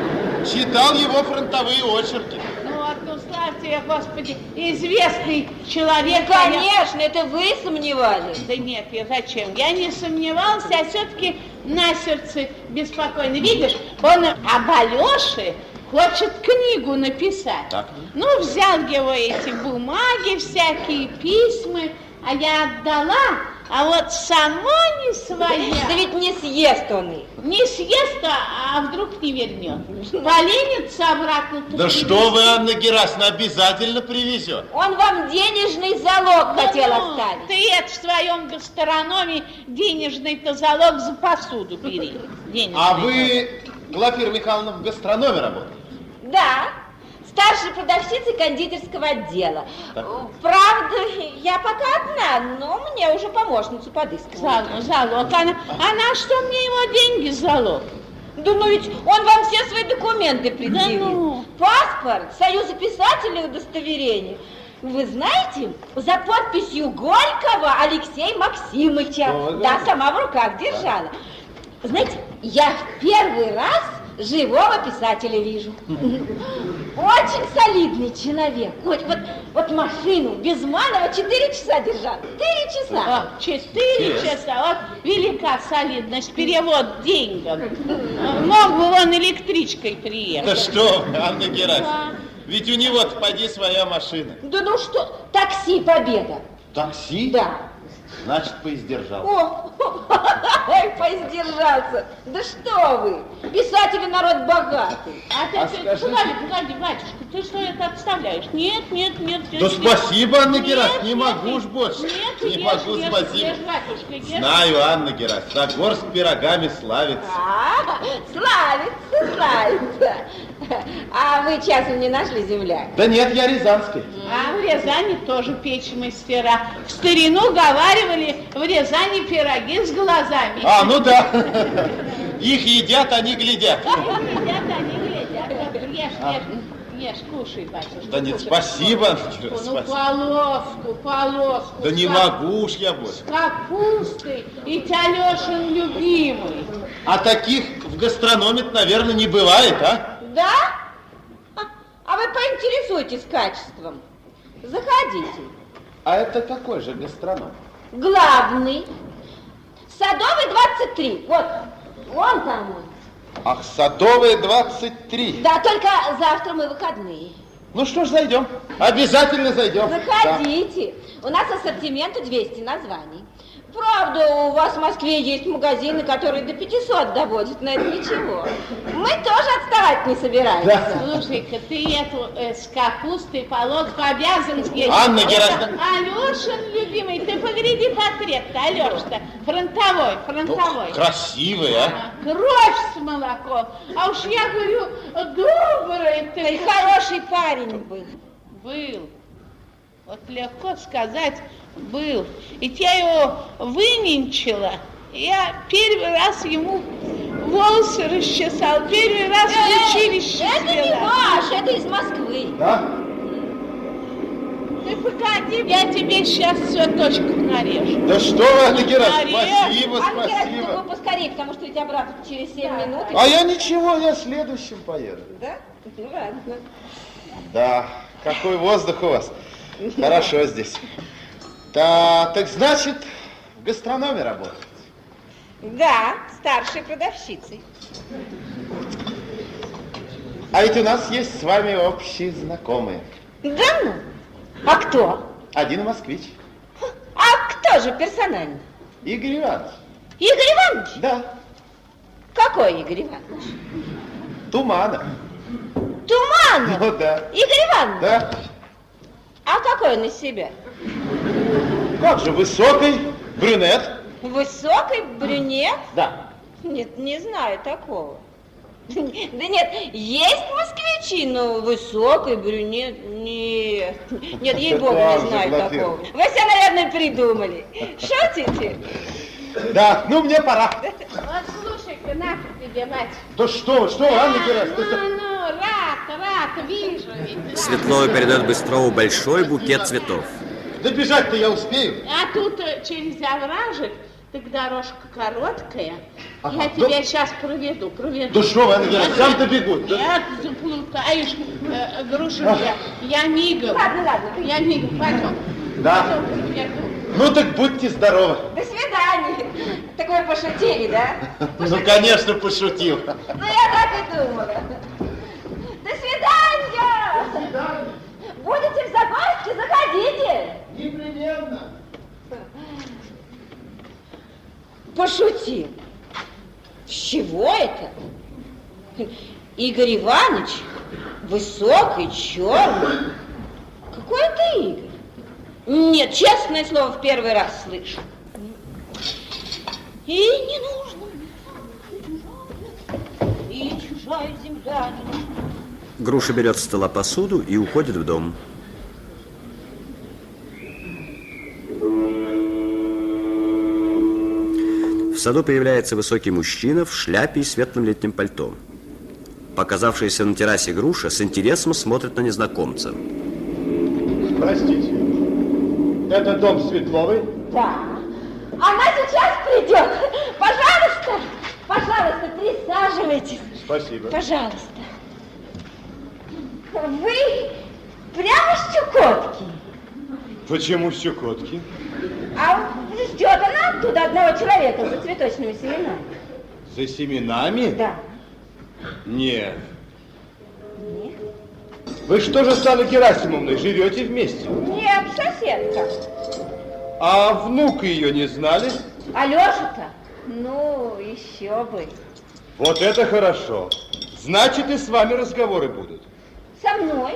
Читал его фронтовые очерки. Ну, вот, ну, слава тебе, Господи, известный человек. а я- Конечно, это вы сомневались. Да нет, я зачем? Я не сомневался, а все-таки на сердце беспокойно. Видишь, он об Алёше хочет книгу написать. Так. Ну, взял его эти бумаги всякие, письма, а я отдала, а вот само не своя. Да ведь не съест он их. Не съест, а, а вдруг не вернет. Поленится обратно. Да что вы, Анна Герасимовна, обязательно привезет. Он вам денежный залог хотел Ну, оставить. Ты это в своем гастрономе денежный-то залог за посуду бери. Денежный А вы, Глафира Михайловна, в гастрономе работаете? Да, старшей продавщицей кондитерского отдела. Правда, я пока одна, но мне уже помощницу подыскивают. Залог, залог. Она, а на что мне его деньги залог? Да ну ведь он вам все свои документы предъявил. Да ну. Паспорт, Союза писателей удостоверение. Вы знаете, за подписью Горького Алексея Максимовича. Да. сама в руках держала. Знаете, я в первый раз живого писателя вижу. Очень солидный человек. Вот, вот, вот машину Безманова 4 часа держал. 4 часа. А, четыре часа. Вот велика солидность, перевод деньгам. Мог бы он электричкой Да приехать. что вы, Анна Герасимовна, ведь у него-то поди своя машина. Да ну что, такси Победа. Такси? Да. Значит, поиздержался. О, ой, поиздержаться. Да что вы, писатели народ богатый. А ты, А ты- скажите- погоди, погоди, батюшка, ты что это отставляешь? Нет, нет, нет. Да нет, спасибо, Анна Герасимовна, не нет, могу нет, уж больше. Нет, Не ешь, могу, ешь, спасибо. ешь, батюшка, ешь. Знаю, Анна Герасимовна, Загорск пирогами славится. А, славится, славится. А вы часом не нашли земля? Да нет, я рязанский. А в Рязани тоже печь мастера. В старину говаривали, в Рязани пироги с глазами. А, ну да. Их едят, они глядят. Едят они, глядят. Ешь, ешь, ешь, кушай, батюшка. Да нет, кушай. спасибо, Ну, спасибо. полоску, полоску. Да не могу уж я больше. С капустой и Талешин любимый. А таких в гастрономе, наверное, не бывает, а? Да? А, вы поинтересуйтесь качеством. Заходите. А это какой же гастроном? Главный. Садовый 23. Вот, вон там он. Ах, Садовая 23. Да, только завтра мы выходные. Ну что ж, зайдем. Обязательно зайдем. Заходите. У нас ассортимент 200 названий. Правда, у вас в Москве есть магазины, которые до 500 доводят, но это ничего. Мы тоже отставать не собираемся. Слушай-ка, ты эту э, с капустой полоску обязан съесть. Анна Герасимовна. Алешин, любимый, ты погляди портрет-то, Алеша-то. Фронтовой, фронтовой. Ну, красивый, а? Кровь с молоком. А уж я говорю, добрый И ты. хороший парень был. Был. Вот легко сказать, был. Ведь я его выненчила. Я первый раз ему волосы расчесал, первый раз в училище Э, это не ваш, это из Москвы. Да? Ты погоди, я тебе сейчас цветочков нарежу. Да что вы, Мария. спасибо, спасибо. вы поскорее, потому что ведь обратно через 7 минут. А я ничего, я следующим поеду. Да? Ну ладно. Да, какой воздух у вас. Хорошо здесь. Да, так значит, в гастрономе работаете? Да, старшей продавщицей. А ведь у нас есть с вами общие знакомые. Да ну? А кто? Один москвич, А кто же персонально? Игорь Иванович. Игорь Иванович? Да, Какой Игорь Иванович? Туманов. Туманов. Ну да, Игорь Иванович? да. А какой он из себя? Как же, высокий брюнет. Высокий брюнет? Да. Нет, не знаю такого. Да нет, есть москвичи, но высокий брюнет, нет. Нет, ей-богу, не знаю такого. Вы все, наверное, придумали. Шутите? Да, ну мне пора. Вот слушай-ка, на тебе, мать. Да что что Анна Герасимовна? Ну, ну, рад, рад, вижу. Светлова передает Быстрову большой букет цветов. Да бежать-то я успею. А тут э, через овражек, так дорожка короткая. Ага, Я тебя сейчас проведу, проведу. Да что вы, Анна Герасимовна, сам-то бегут. Да? Нет, заплутаешь, э, грушу я, я мигом. Ладно, ладно. Я мигом, пойдем. Да. Пойдем, проведу. Ну так будьте здоровы. До свидания. Так вы пошутили, да? Ну, конечно, пошутил. Ну, я так и думала. До свидания! Будете в Загорске, заходите. Непременно. Пошутил. С чего это? Игорь Иванович, высокий, черный. Какой это Игорь? Нет, честное слово, в первый раз слышу. И не нужно. И чужая земля не нужна. Груша берет с стола посуду и уходит в дом. В саду появляется высокий мужчина в шляпе и светлом летнем пальто. Показавшаяся на террасе груша с интересом смотрит на незнакомца. Простите, это дом Светловой? Да. Она сейчас придет. Пожалуйста, пожалуйста, присаживайтесь. Спасибо. Пожалуйста. Вы прямо с Чукотки? Почему Щекотки? А ждет она оттуда одного человека за цветочными семенами? За семенами? Да. Нет. Вы что же с Анной Герасимовной живете вместе? Нет, соседка. А внука ее не знали? Алеша-то? Ну, еще бы. Вот это хорошо. Значит, и с вами разговоры будут. Со мной?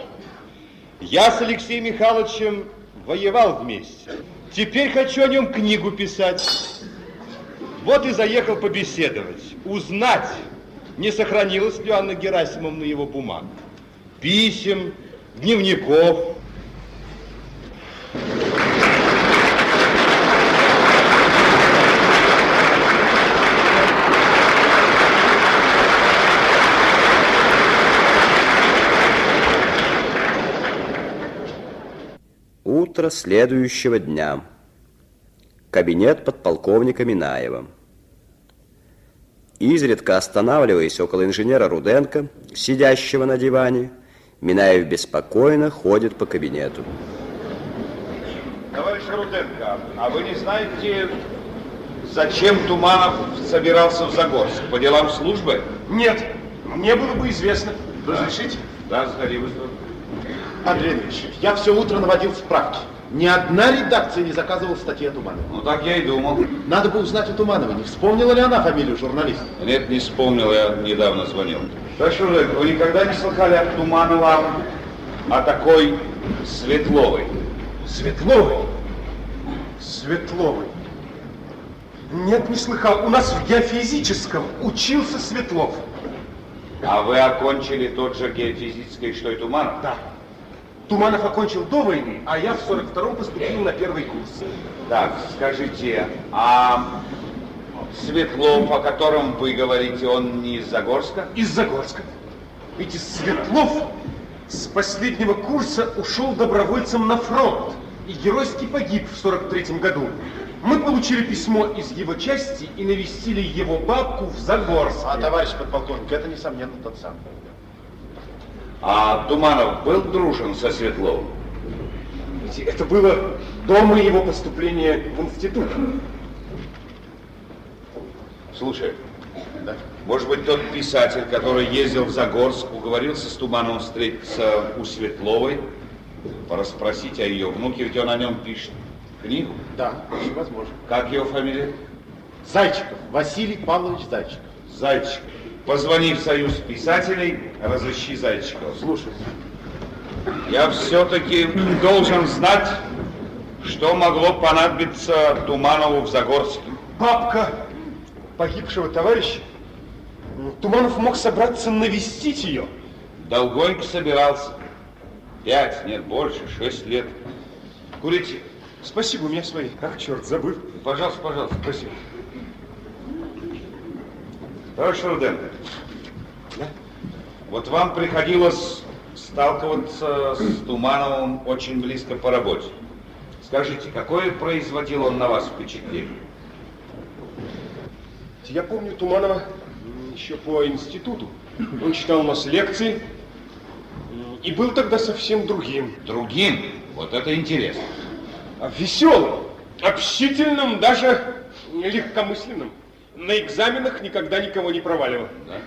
Я с Алексеем Михайловичем воевал вместе. Теперь хочу о нем книгу писать. Вот и заехал побеседовать, узнать, не сохранилась ли Анна Герасимовна его бумаг. Писем, дневников. Утро следующего дня. Кабинет подполковника Минаева. Изредка останавливаясь около инженера Руденко, сидящего на диване, Минаев беспокойно ходит по кабинету. Товарищ Руденко, а вы не знаете, зачем Туманов собирался в Загорск? По делам службы? Нет, мне было бы известно. Разрешите? Да, сходи быстро. Андрей Андреевич, я все утро наводил справки. Ни одна редакция не заказывала статьи о Туманове. Ну, так я и думал. Надо бы узнать у Тумановой, не вспомнила ли она фамилию журналиста. Нет, не вспомнил, я недавно звонил. Товарищ Руденко, вы никогда не слыхали от Туманова о такой Светловой? Светловой? Светловой. Нет, не слыхал. У нас в геофизическом учился Светлов. А вы окончили тот же геофизический, что и Туманов? Да. Туманов окончил до войны, а я в 42-м поступил на первый курс. Так, скажите, а Светлов, о котором вы говорите, он не из Загорска? Из Загорска. Ведь из Светлов с последнего курса ушел добровольцем на фронт и геройски погиб в 43-м году. Мы получили письмо из его части и навестили его бабку в Загорске. А, товарищ подполковник, это, несомненно, тот самый. А Туманов был дружен со Светловым? Это было до моего поступления в институт. Слушай, может быть, тот писатель, который ездил в Загорск, уговорился с Тумановым встретиться у Светловой, порасспросить о ее внуке, ведь он о нем пишет книгу. Да, очень возможно. Как его фамилия? Зайчиков, Василий Павлович Зайчиков. Зайчиков. Позвони в Союз писателей, разыщи Зайчикова. Слушай, Я все-таки должен знать, что могло понадобиться Туманову в Загорске. Бабка погибшего товарища. Туманов мог собраться навестить ее. Долгонько собирался. Пять, нет, больше, шесть лет. Курите. Спасибо, у меня свои. Ах, черт, забыл. Пожалуйста, пожалуйста, спасибо. Товарищ Руденко, вот вам приходилось сталкиваться с Тумановым очень близко по работе. Скажите, какое производил он на вас впечатление? Я помню Туманова еще по институту. Он читал у нас лекции и был тогда совсем другим. Другим? Вот это интересно. А Веселым, общительным, даже легкомысленным. На экзаменах никогда никого не проваливал. Да?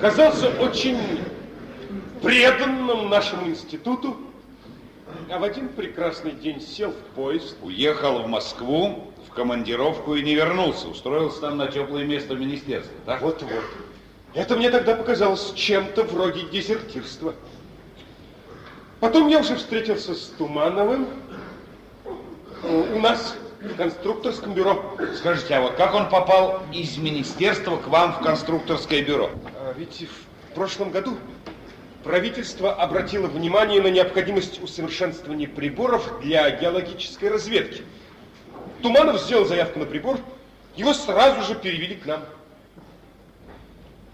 Казался очень преданным нашему институту, а в один прекрасный день сел в поезд. Уехал в Москву в командировку и не вернулся. Устроился там на теплое место в министерстве? Вот-вот. Это мне тогда показалось чем-то вроде дезертирства. Потом я уже встретился с Тумановым у нас конструкторском бюро. Скажите, а вот как он попал из министерства к вам в конструкторское бюро? А ведь в прошлом году правительство обратило внимание на необходимость усовершенствования приборов для геологической разведки. Туманов сделал заявку на прибор, его сразу же перевели к нам.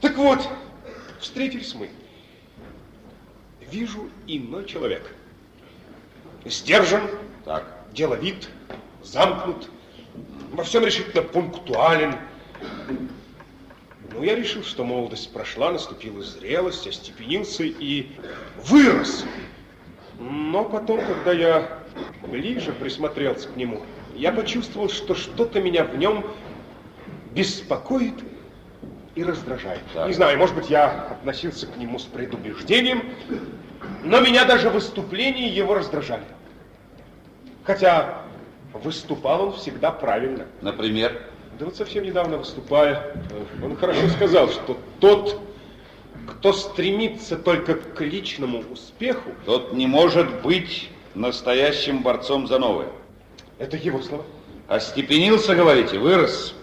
Так вот, встретились мы. Вижу иной человек. Сдержан, Так. деловит, замкнут, во всем решительно пунктуален. Ну, я решил, что молодость прошла, наступила зрелость, остепенился и вырос. Но потом, когда я ближе присмотрелся к нему, я почувствовал, что что-то меня в нем беспокоит и раздражает. Так. Не знаю, может быть, я относился к нему с предубеждением, Но меня даже выступления его раздражали. Хотя выступал он всегда правильно. Например? Да вот совсем недавно выступая, он хорошо сказал, что тот, кто стремится только к личному успеху... Тот не может быть настоящим борцом за новое. Это его слова. Остепенился, говорите, вырос.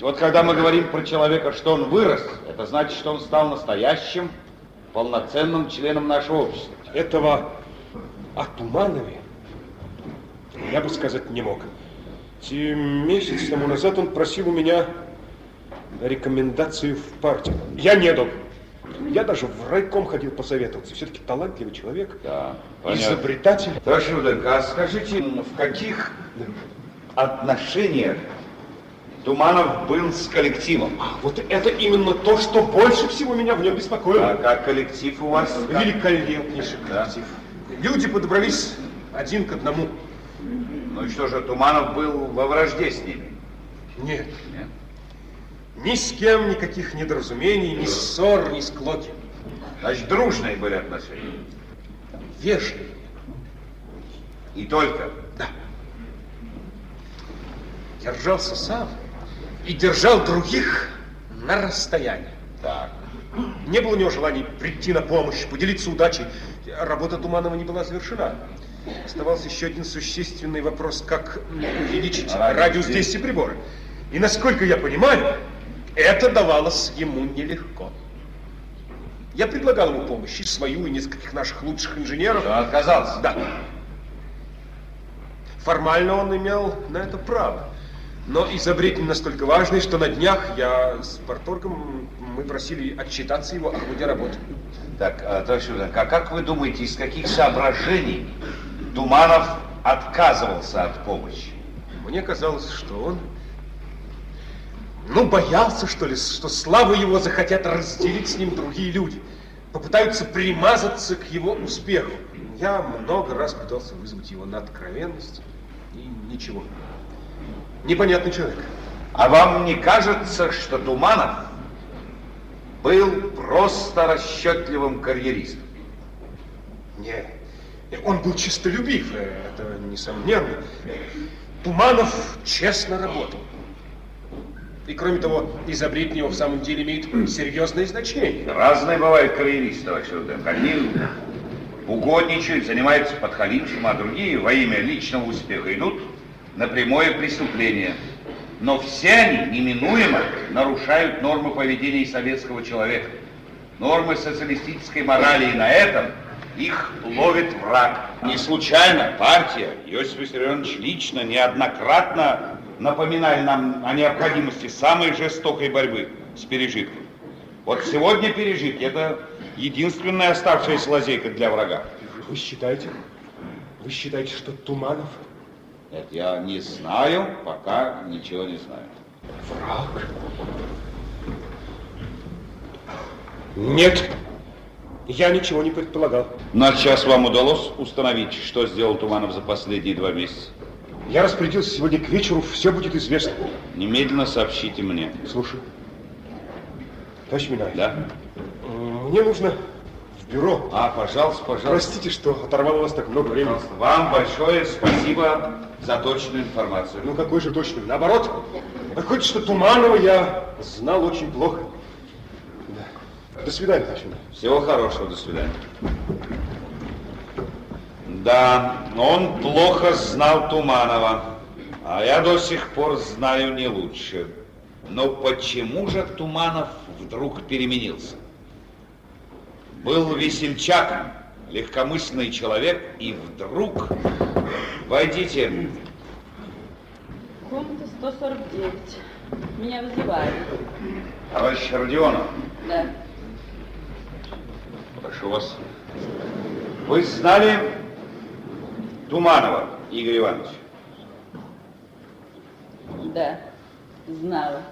Вот когда мы говорим про человека, что он вырос, это значит, что он стал настоящим, полноценным членом нашего общества. Этого о Туманове я бы сказать не мог. Те месяц тому назад он просил у меня рекомендацию в партию. Я не дал. Я даже в райком ходил посоветоваться. Все-таки талантливый человек. Да, понятно. Изобретатель. Товарищ Руденко, а скажите, в каких отношениях Туманов был с коллективом? А, вот это именно то, что больше всего меня в нем беспокоило. А как коллектив у вас? Великолепнейший коллектив. Да. Люди подобрались один к одному. Ну и что же, Туманов был во вражде с ними? Нет. Нет? Ни с кем никаких недоразумений, ни ссор, ни склоки. Значит, дружные были отношения? Вежливые. И только? Да. Держался сам и держал других на расстоянии. Так. Не было у него желания прийти на помощь, поделиться удачей. Работа Туманова не была завершена. Оставался еще один существенный вопрос, как увеличить радиус, радиус действия прибора. И насколько я понимаю, это давалось ему нелегко. Я предлагал ему помощь, и свою, и нескольких наших лучших инженеров. Он отказался? Да. Формально он имел на это право. Но изобретение настолько важный, что на днях я с порторгом, мы просили отчитаться его о ходе работы. Так, а, товарищ Руденко, а как вы думаете, из каких соображений Туманов отказывался от помощи? Мне казалось, что он ну, боялся, что ли, что славу его захотят разделить с ним другие люди. Попытаются примазаться к его успеху. Я много раз пытался вызвать его на откровенность, и ничего. Непонятный человек. А вам не кажется, что Туманов был просто расчетливым карьеристом? Нет. Он был честолюбив, это несомненно. Туманов честно работал. И кроме того, изобретение в самом деле имеет серьезное значение. Разные бывают карьеристы, товарищ Руденко. Одни угодничают, занимаются подхалимством, а другие во имя личного успеха идут на прямое преступление. Но все они неминуемо нарушают нормы поведения советского человека, нормы социалистической морали, и на этом их ловит враг. Не случайно партия, Иосиф Виссарионович лично неоднократно напоминали нам о необходимости самой жестокой борьбы с пережитком. Вот сегодня пережитки – это единственная оставшаяся лазейка для врага. Вы считаете? Вы считаете, что Туманов? Нет, я не знаю, пока ничего не знаю. Враг? Нет, я ничего не предполагал. На час вам удалось установить, что сделал Туманов за последние два месяца? Я распорядился сегодня к вечеру, все будет известно. Немедленно сообщите мне. Слушаю. Товарищ Минаев. Да? Мне нужно в бюро. А, пожалуйста, пожалуйста. Простите, что оторвал у вас так много времени. Пожалуйста. Вам большое спасибо за точную информацию. Ну, какой же точную? Наоборот, выходит, что Туманова я знал очень плохо. До свидания, Минаев. Всего хорошего, до свидания. Да, он плохо знал Туманова, а я до сих пор знаю не лучше. Но почему же Туманов вдруг переменился? Был весельчаком, легкомысленный человек, и вдруг... Войдите. Комната 149. Меня вызывают. Товарищ Родионов. Да. Прошу вас. Вы знали Туманова Игорь Иванович. Да, знала.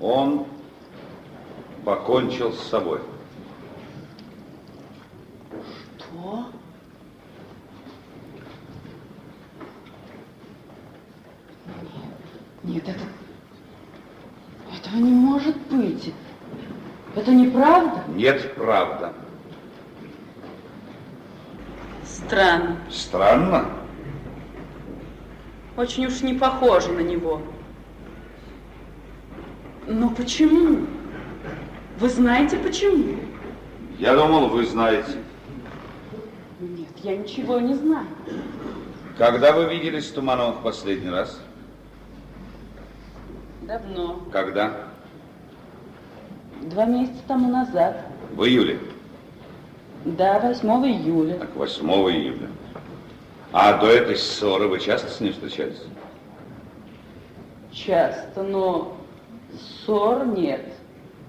Он покончил с собой. Что? Нет, это... Этого не может быть. Это неправда? Нет, правда. Странно. Странно? Очень уж не похоже на него. Но почему? Вы знаете почему? Я думал, вы знаете. Нет, я ничего не знаю. Когда вы виделись с Тумановым в последний раз? Давно. Когда? Два месяца тому назад. В июле. Да, 8 июля. Так, 8 июля. А до этой ссоры вы часто с ним встречались? Часто, но ссор нет.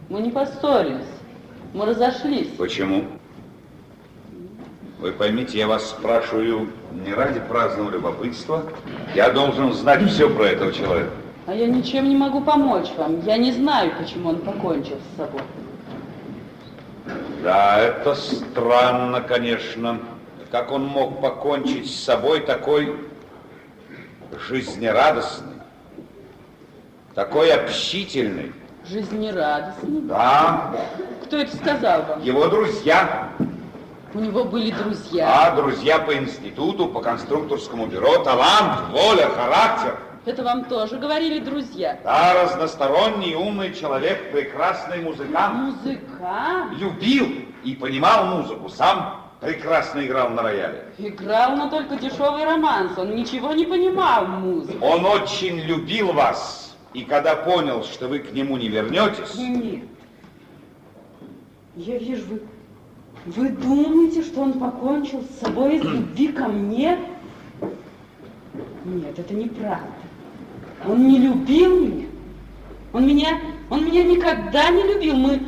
Мы не поссорились. Мы разошлись. Почему? Вы поймите, я вас спрашиваю не ради праздного любопытства. Я должен знать все про этого человека. А я ничем не могу помочь вам. Я не знаю, почему он покончил с собой. Да, это странно, конечно. Как он мог покончить с собой такой жизнерадостный, такой общительный? Жизнерадостный? Да. Кто это сказал вам? Его друзья. У него были друзья. А, друзья по институту, по конструкторскому бюро, талант, воля, характер. Это вам тоже говорили друзья? Да, разносторонний, умный человек, прекрасный музыкант. Музыкант? Любил и понимал музыку, сам прекрасно играл на рояле. Играл, но только дешевый романс, он ничего не понимал в музыке. Он очень любил вас, и когда понял, что вы к нему не вернетесь... Нет. Я вижу, вы, вы думаете, что он покончил с собой из любви ко мне? Нет, это неправда. Он не любил меня. Он меня, он меня никогда не любил. Мы,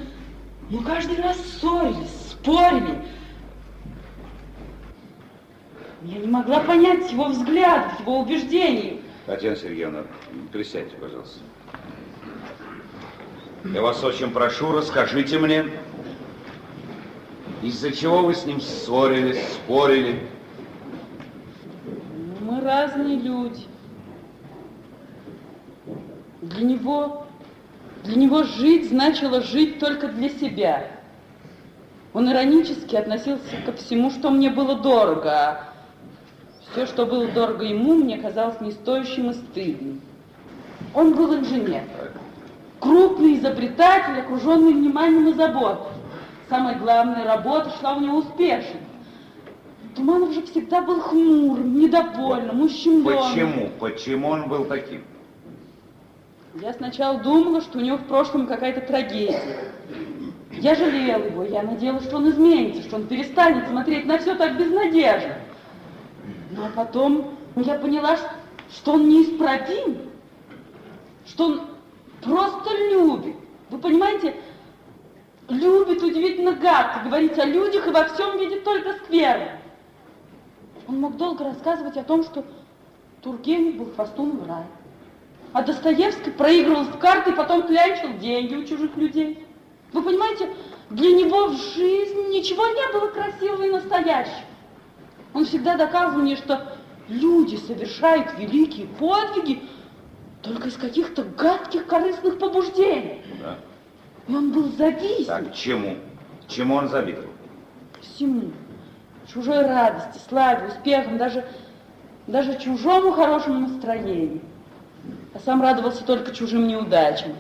мы каждый раз ссорились, спорили. Я не могла понять его взглядов, его убеждений. Татьяна Сергеевна, присядьте, пожалуйста. Я вас очень прошу, расскажите мне, из-за чего вы с ним ссорились, спорили? Мы разные люди. Для него, для него жить значило жить только для себя. Он иронически относился ко всему, что мне было дорого, а все, что было дорого ему, мне казалось не стоящим и стыдным. Он был инженер, крупный изобретатель, окруженный вниманием и заботой. Самая главная работа шла у него успешно. Туманов же всегда был хмурым, недовольным, ущемленным. Почему? Почему он был таким? Я сначала думала, что у него в прошлом какая-то трагедия. Я жалела его, я надеялась, что он изменится, что он перестанет смотреть на все так безнадежно. Но потом я поняла, что он неисправим, что он просто любит. Вы понимаете, любит удивительно гадко говорить о людях и во всем видит только скверно. Он мог долго рассказывать о том, что Тургенев был хвостуном рая. А Достоевский проигрывал в карты и потом клянчил деньги у чужих людей. Вы понимаете, для него в жизни ничего не было красивого и настоящего. Он всегда доказывал мне, что люди совершают великие подвиги только из каких-то гадких корыстных побуждений. Да. И он был зависим. Так, чему? Чему он завидовал? Всему. Чужой радости, славе, успехам, даже, даже чужому хорошему настроению. А сам радовался только чужим неудачам.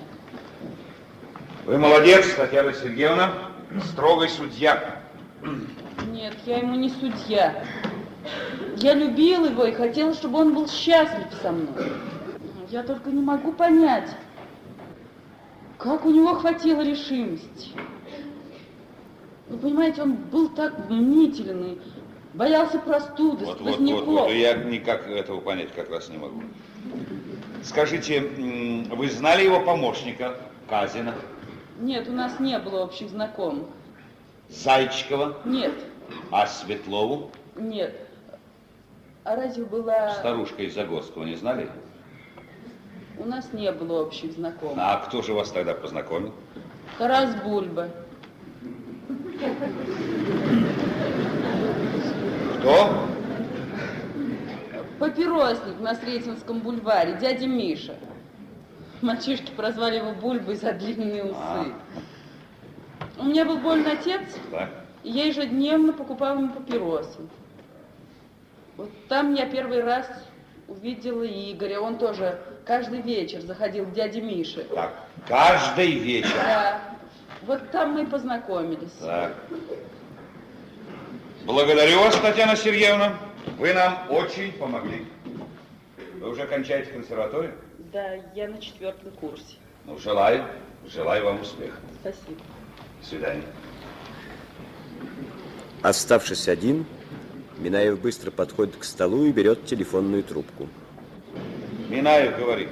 Вы молодец, Татьяна Сергеевна, строгий судья. Нет, я ему не судья. Я любил его и хотела, чтобы он был счастлив со мной. Я только не могу понять, как у него хватило решимости. Вы понимаете, он был так мнительный, боялся простуды, Вот, вот, сквозняков. вот, вот, и я никак этого понять как раз не могу. Скажите, вы знали его помощника, Казина, Нет, у нас не было общих знакомых. Зайчикова, Нет, а Светлову, нет. А разве была... старушка из Загорского, не знали? У нас не было общих знакомых. А кто же вас тогда познакомил? Тарас Бульба. Кто? Папиросник на Сретенском бульваре, дядя Миша. Мальчишки прозвали его Бульбой за длинные усы. У меня был больный отец, Да. и я ежедневно покупала ему папиросы. Вот там я первый раз увидела Игоря. Он тоже каждый вечер заходил к дяде Мише. Так, каждый вечер. Да. Вот там мы и познакомились. Так. Благодарю вас, Татьяна Сергеевна. Вы нам очень помогли. Вы уже кончаете консерваторию? Да, я на четвертом курсе. Ну, желаю, желаю вам успеха. Спасибо. До свидания. Оставшись один, Минаев быстро подходит к столу и берет телефонную трубку. Минаев говорит,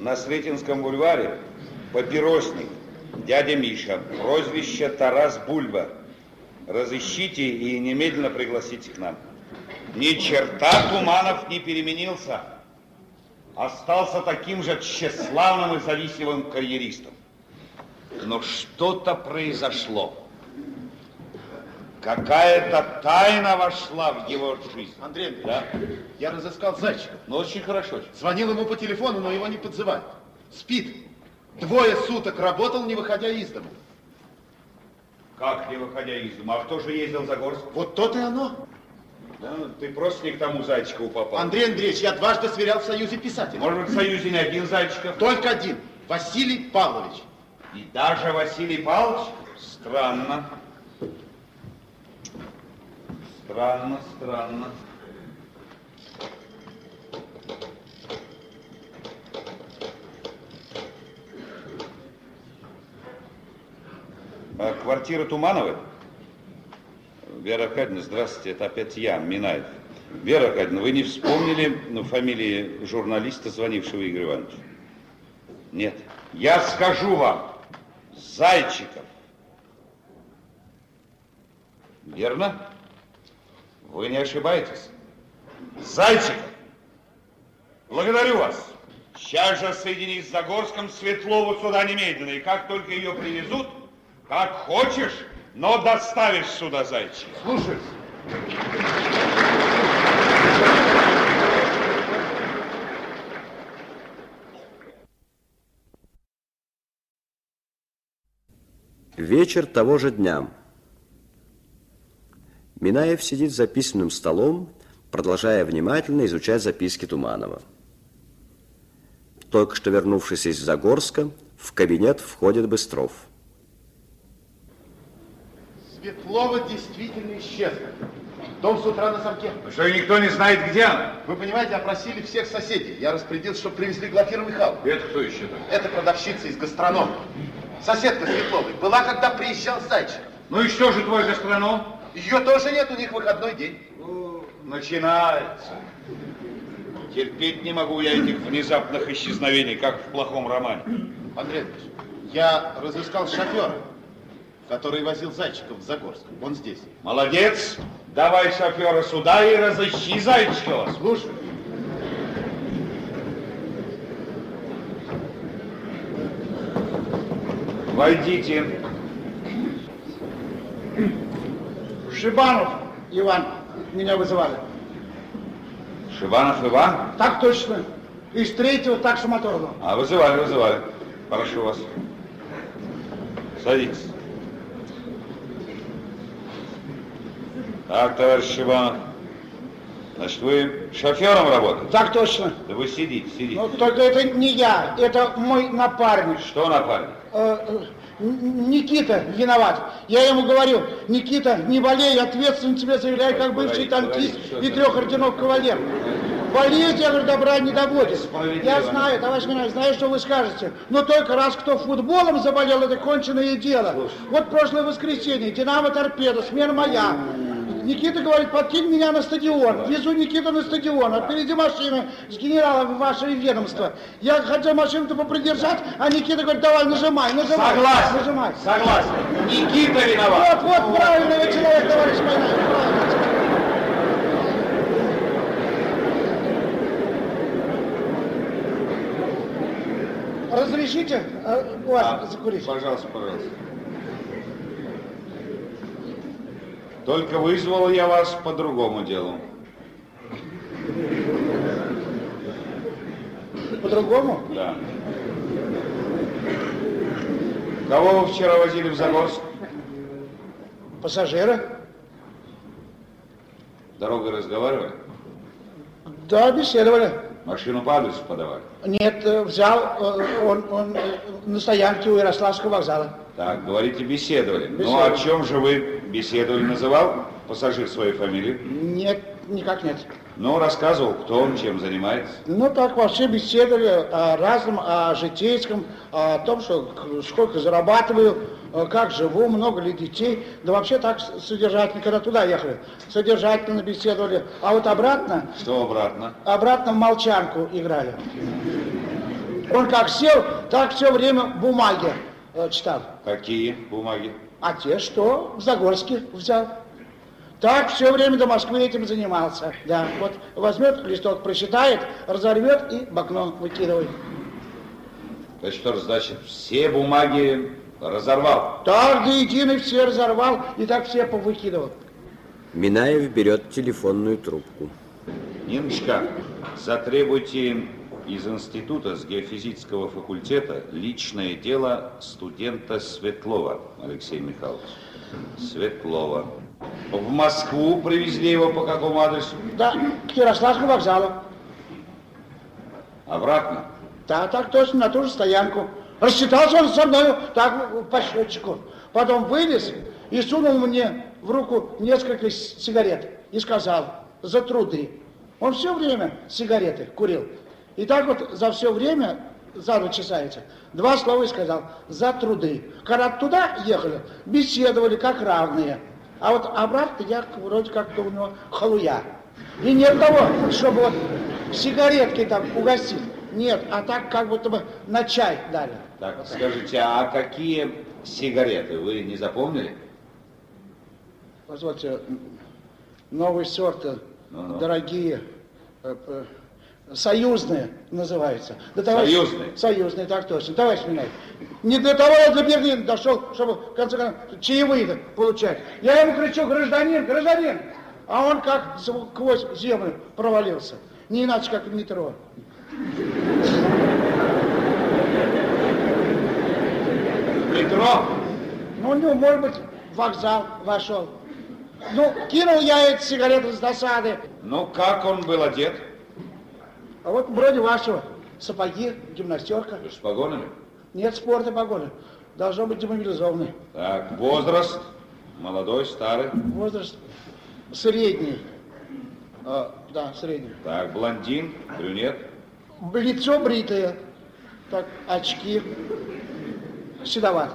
на Сретенском бульваре папиросник, дядя Миша, прозвище Тарас Бульба. Разыщите и немедленно пригласите к нам. Ни черта Туманов не переменился. Остался таким же тщеславным и завистливым карьеристом. Но что-то произошло. Какая-то тайна вошла в его жизнь. Андрей Андреевич, Да? я разыскал Зайчика. Ну, очень хорошо. Звонил ему по телефону, но его не подзывают. Спит. Двое суток работал, не выходя из дома. Как не выходя из дома? А кто же ездил за Горск? Вот то-то и оно. Да, ты просто не к тому Зайчикову попал. Андрей Андреевич, я дважды сверял в Союзе писателей. Может быть, в Союзе не один Зайчиков? Только один. Василий Павлович. И даже Василий Павлович? Странно. Странно, странно. А квартира Тумановой? Вера Аркадьевна, здравствуйте, это опять я, Минаев. Вера Аркадьевна, вы не вспомнили ну, фамилии журналиста, звонившего Игорю Ивановичу? Нет. Я скажу вам, Зайчиков. Верно? Вы не ошибаетесь. Зайчиков. Благодарю вас. Сейчас же соединись с Загорском, Светлову сюда немедленно. И как только ее привезут, как хочешь, но доставишь сюда Зайчика. Слушаюсь. Вечер того же дня. Минаев сидит за письменным столом, продолжая внимательно изучать записки Туманова. Только что вернувшись из Загорска, в кабинет входит Быстров. Светлова действительно исчезла. Дом с утра на замке. Что никто не знает, где она? Вы понимаете, опросили всех соседей. Я распорядился, чтобы привезли Глафиру Михайловну. Это кто еще там? Это продавщица из гастронома. Соседка Светловой. Была, когда приезжал Зайчик. Ну и что же твой гастроном? Ее тоже нет, у них выходной день. Начинается. Терпеть не могу я этих внезапных исчезновений, как в плохом романе. Андрей Андреевич, я разыскал шофера, который возил Зайчиков в Загорск. Он здесь. Молодец. Давай шофера сюда и разыщи Зайчикова. Слушай. Войдите. Шибанов Иван, меня вызывали. Шибанов Иван? Так точно. Из третьего таксомоторного. А, вызывали, вызывали. Прошу вас. Садитесь. Так, товарищ Шибанов. Значит, вы шофером работаете? Так точно. Да вы сидите, сидите. Но только это не я, это мой напарник. Что напарник? Э, э, Никита виноват. Я ему говорю, Никита, не болей, ответственно тебе заявляю, как бывший танкист и трех орденов кавалер. Болезнь, я говорю, добра не доводит. Я знаю, товарищ Минаев, знаю, что вы скажете. Но только раз кто футболом заболел, это конченое дело. Вот прошлое воскресенье, Динамо Торпеда, смена моя. Никита говорит, подкинь меня на стадион. Везу Никиту на стадион, а впереди машина с генералом вашего ведомства. Я хотел машину-то попридержать, а Никита говорит, давай нажимай, нажимай. Согласен. Нажимай. Согласен. Никита виноват. Вот, вот правильный вы человек, товарищ правильный. Разрешите э, у вас закурить? Пожалуйста, пожалуйста. Только вызвал я вас по другому делу. По-другому? Да. Кого вы вчера возили в Загорск? Пассажира? Дорогой разговаривали? Да, беседовали. Машину по адресу подавали? Нет, э, взял э, он, он э, на стоянке у Ярославского вокзала. Так, говорите, беседовали. Ну, Беседовали. о чем же вы беседовали? Называл пассажир свою фамилию? Нет, никак нет. Ну, рассказывал, кто он, чем занимается. Ну, так вообще беседовали о разном, о житейском, о том, что сколько зарабатываю, как живу, много ли детей. Да вообще так содержательно, когда туда ехали, содержательно беседовали. А вот обратно, Что обратно? обратно в молчанку играли. Он как сел, так все время бумаги э, читал. Какие бумаги? А те, что в Загорске взял. Так все время до Москвы этим занимался. Да, вот возьмет листок, прочитает, разорвет и в окно выкидывает. То есть что значит, все бумаги разорвал? Так до единой все разорвал и так все повыкидывал. Минаев берет телефонную трубку. Ниночка, затребуйте из института с геофизического факультета личное дело студента Светлова Алексея Михайловича. Светлова. В Москву привезли его по какому адресу? Да, к Ярославскому вокзалу. Обратно? Да, так точно, на ту же стоянку. Рассчитался он со мною так по счетчику. Потом вылез и сунул мне в руку несколько сигарет и сказал, за труды. Он все время сигареты курил. И так вот за все время, за два часа эти, два слова и сказал, за труды. Когда туда ехали, беседовали как равные. А вот обратно я вроде как-то у него халуя. И нет того, чтобы вот сигаретки там угостить. Нет, а так как будто бы на чай дали. Так, скажите, а какие сигареты вы не запомнили? Позвольте, новый сорт, э, Ну-ну. дорогие, э, э, союзные называются. Да, товарищ- Союзные? Союзные, так точно. Товарищ Минаев, не для того я до Берлина дошел, чтобы, в конце концов, чаевые получать. Я ему кричу, гражданин, гражданин, а он как сквозь землю провалился. Не иначе, как в метро. Метро? Ну, у него, может быть, вокзал вошел. Ну, кинул я эти сигареты с досады. Ну, как он был одет? А вот вроде вашего. Сапоги, гимнастерка. С погонами? Нет спорта погоды. Должно быть демобилизованный. Так, возраст? Молодой, старый? Возраст средний. А, да, средний. Так, блондин, брюнет? Лицо бритое. Так, очки. Седоват.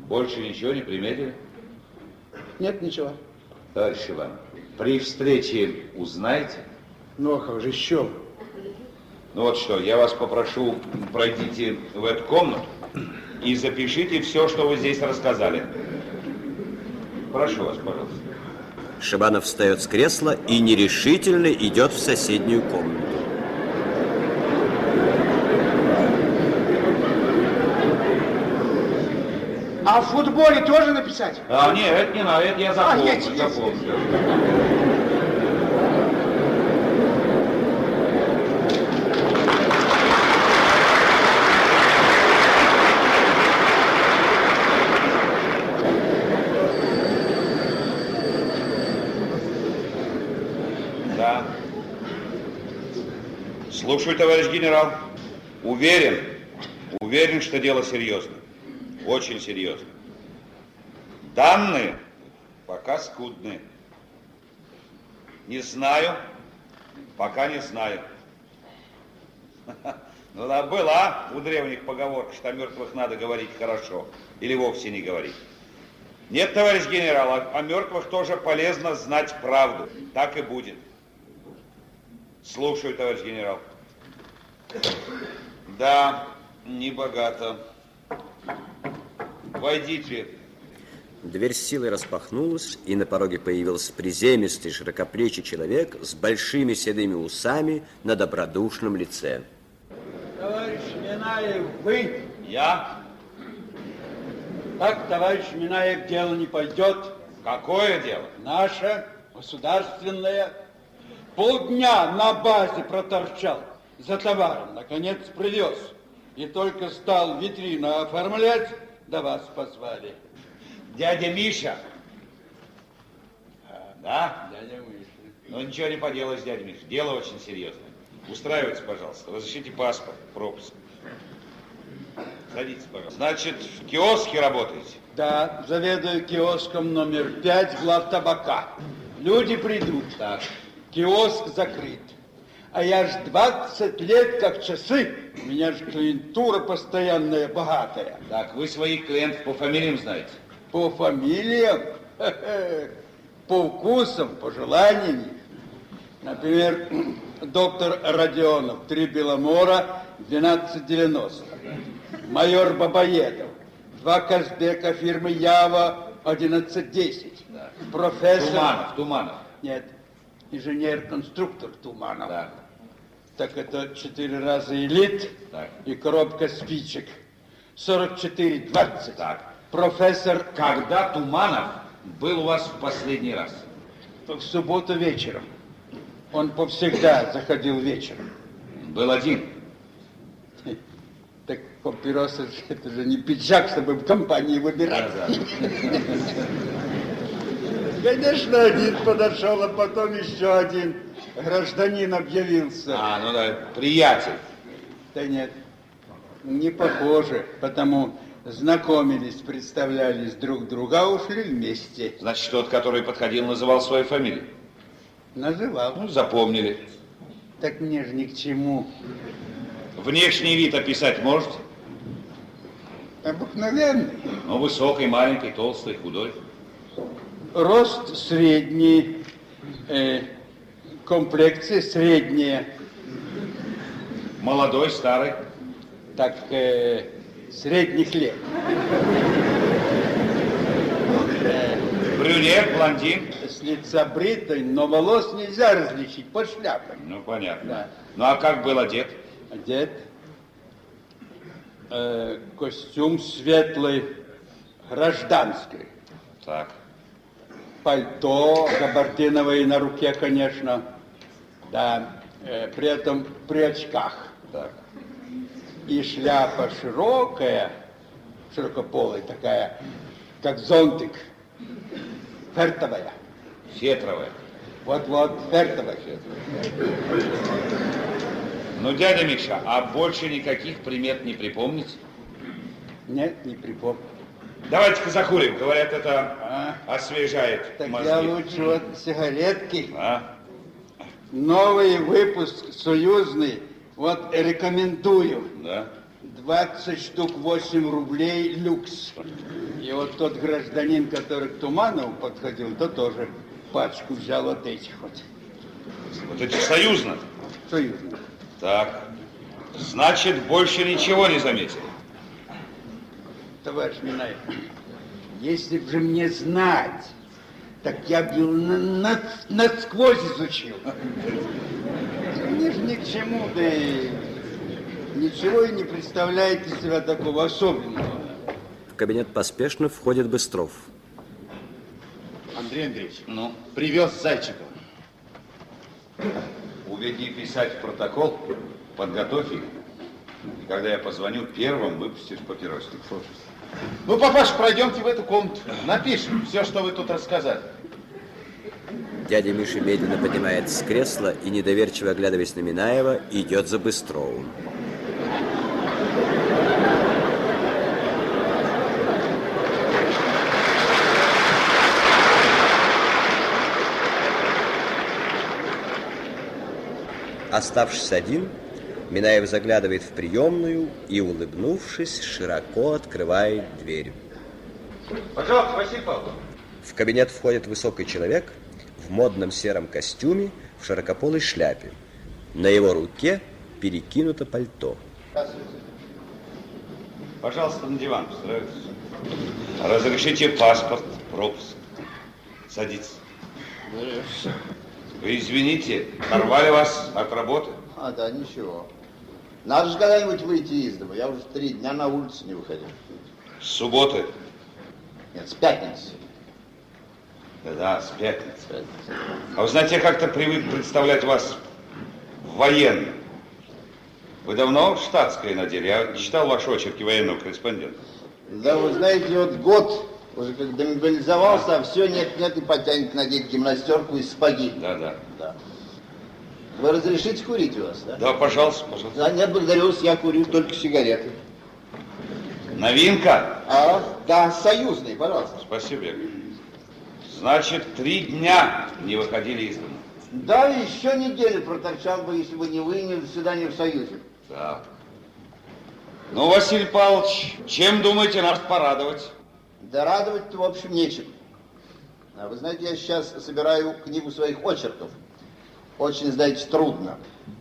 Больше ничего не приметили? Нет ничего. Товарищ Иван, при встрече узнаете? Ну, а как же еще? Ну вот что, я вас попрошу, пройдите в эту комнату и запишите все, что вы здесь рассказали. Прошу вас, пожалуйста. Шибанов встает с кресла и нерешительно идет в соседнюю комнату. А в футболе тоже написать? А, нет, это не надо, это я запомню, А, есть, есть. запомню. Да. Слушаю, товарищ генерал. Уверен, уверен, что дело серьезно. Очень серьезно. Данные пока скудны. Не знаю, пока не знаю. Ну да, была у древних поговорка, что о мертвых надо говорить хорошо или вовсе не говорить. Нет, товарищ генерал, о, мертвых тоже полезно знать правду. Так и будет. Слушаю, товарищ генерал. Да, не богато. Войдите. Дверь с силой распахнулась, и на пороге появился приземистый, широкоплечий человек с большими седыми усами на добродушном лице. Товарищ Минаев, вы? Я? Так, товарищ Минаев, дело не пойдет. Какое дело? Наше, государственное. Полдня на базе проторчал за товаром. Наконец привез. И только стал витрину оформлять, до вас позвали. Дядя Миша. Да? Дядя Миша. Ну, ничего не поделаешь, дядя Миш. Дело очень серьезное. Устраивайтесь, пожалуйста. Разрешите паспорт, пропуск. Садитесь, пожалуйста. Значит, в киоске работаете? Да, заведую киоском номер пять глав табака. Люди придут. Так. Киоск закрыт. А я ж 20 лет как часы. У меня же клиентура постоянная, богатая. Так, вы своих клиентов по фамилиям знаете? По фамилиям, по вкусам, по желаниям. Например, доктор Родионов, три Беломора, 1290. Майор Бабаедов, два Казбека фирмы Ява, 1110. Профессор... Туманов, Туманов. Нет, инженер-конструктор Туманов. Да. Так это четыре раза элит Так. и коробка спичек. 44-20. Так. Профессор Когда Туманов был у вас в последний раз? в субботу вечером. Он повсегда заходил вечером. Был один. Так папиросы, это же не пиджак, чтобы в компании выбирать. Конечно, один подошел, а потом еще один гражданин объявился. А, ну да, приятель. Да нет, не похоже, потому знакомились, представлялись друг друга, а ушли вместе. Значит, тот, который подходил, называл свою фамилию. Называл. Ну, запомнили. Так мне же ни к чему. Внешний вид описать можете? Обыкновенный. Ну, высокий, маленький, толстый, худой. Рост средний, э, комплекция средняя. Молодой, старый. Так, э, средних лет. Брюнет, блондин. С лица бритый, но волос нельзя различить под шляпой. Ну, понятно. Да. Ну, а как был одет? Одет э, костюм светлый, гражданский. Так. Пальто габардиновое на руке, конечно. Да, э, при этом при очках. Так. И шляпа широкая, широкополая такая, как зонтик, фертовая. Фетровая. Вот-вот, фертовая. Ну, дядя Миша, а больше никаких примет не припомните? Нет, не припомню. Давайте-ка закурим. Говорят, это А? освежает Так мозги. я лучше вот сигаретки. А? Новый выпуск союзный. Вот рекомендую. Да? 20 штук 8 рублей люкс. И вот тот гражданин, который к Туманову подходил, то тоже пачку взял вот этих вот. Вот эти союзно. Союзных. Так. Значит, больше ничего не заметили. Товарищ Минаев, если бы же мне знать, так я бы его на- на- насквозь изучил. Мне же ни к чему, да и ничего и не представляет из себя такого особенного. В кабинет поспешно входит Быстров. Андрей Андреевич, Ну, привез Зайчикова. уведи писать в протокол, подготовь их. И когда я позвоню, первым выпустишь папиросник. Ну, папаша, пройдемте в эту комнату. Напишем все, что вы тут рассказали. Дядя Миша медленно поднимается с кресла и, недоверчиво оглядываясь на Минаева, идет за Быстровым. Оставшись один, Минаев заглядывает в приемную и, улыбнувшись, широко открывает дверь. Пожалуйста, Василий Павлович. В кабинет входит высокий человек в модном сером костюме, в широкополой шляпе. На его руке перекинуто пальто. Пожалуйста, на диван устраивайтесь. Разрешите паспорт, пропуск. Садитесь. Вы извините, оторвали вас от работы? А, да, ничего. Надо же когда-нибудь выйти из дома. Я уже три дня на улицу не выходил. С субботы? Нет, с пятницы. Да, с пятницы. А вы знаете, я как-то привык представлять вас военным. Вы давно штатское надели? Я читал ваши очерки военного корреспондента. Да, вы знаете, вот год Уже как демобилизовался, а все нет-нет и потянет надеть гимнастерку из спаги. Да, да. Да. Вы разрешите курить у вас, да? Да, пожалуйста, пожалуйста. Да, нет, благодарю вас, я курю только сигареты. Новинка? А, да, союзный, пожалуйста. Спасибо, Игорь. Значит, три дня не выходили из дома. Да, еще неделю проторчал бы, если бы не вы, не заседание в Союзе. Так. Ну, Василий Павлович, чем думаете нас порадовать? Да радовать-то, в общем, нечем. А вы знаете, я сейчас собираю книгу своих очерков. Очень, знаете, трудно.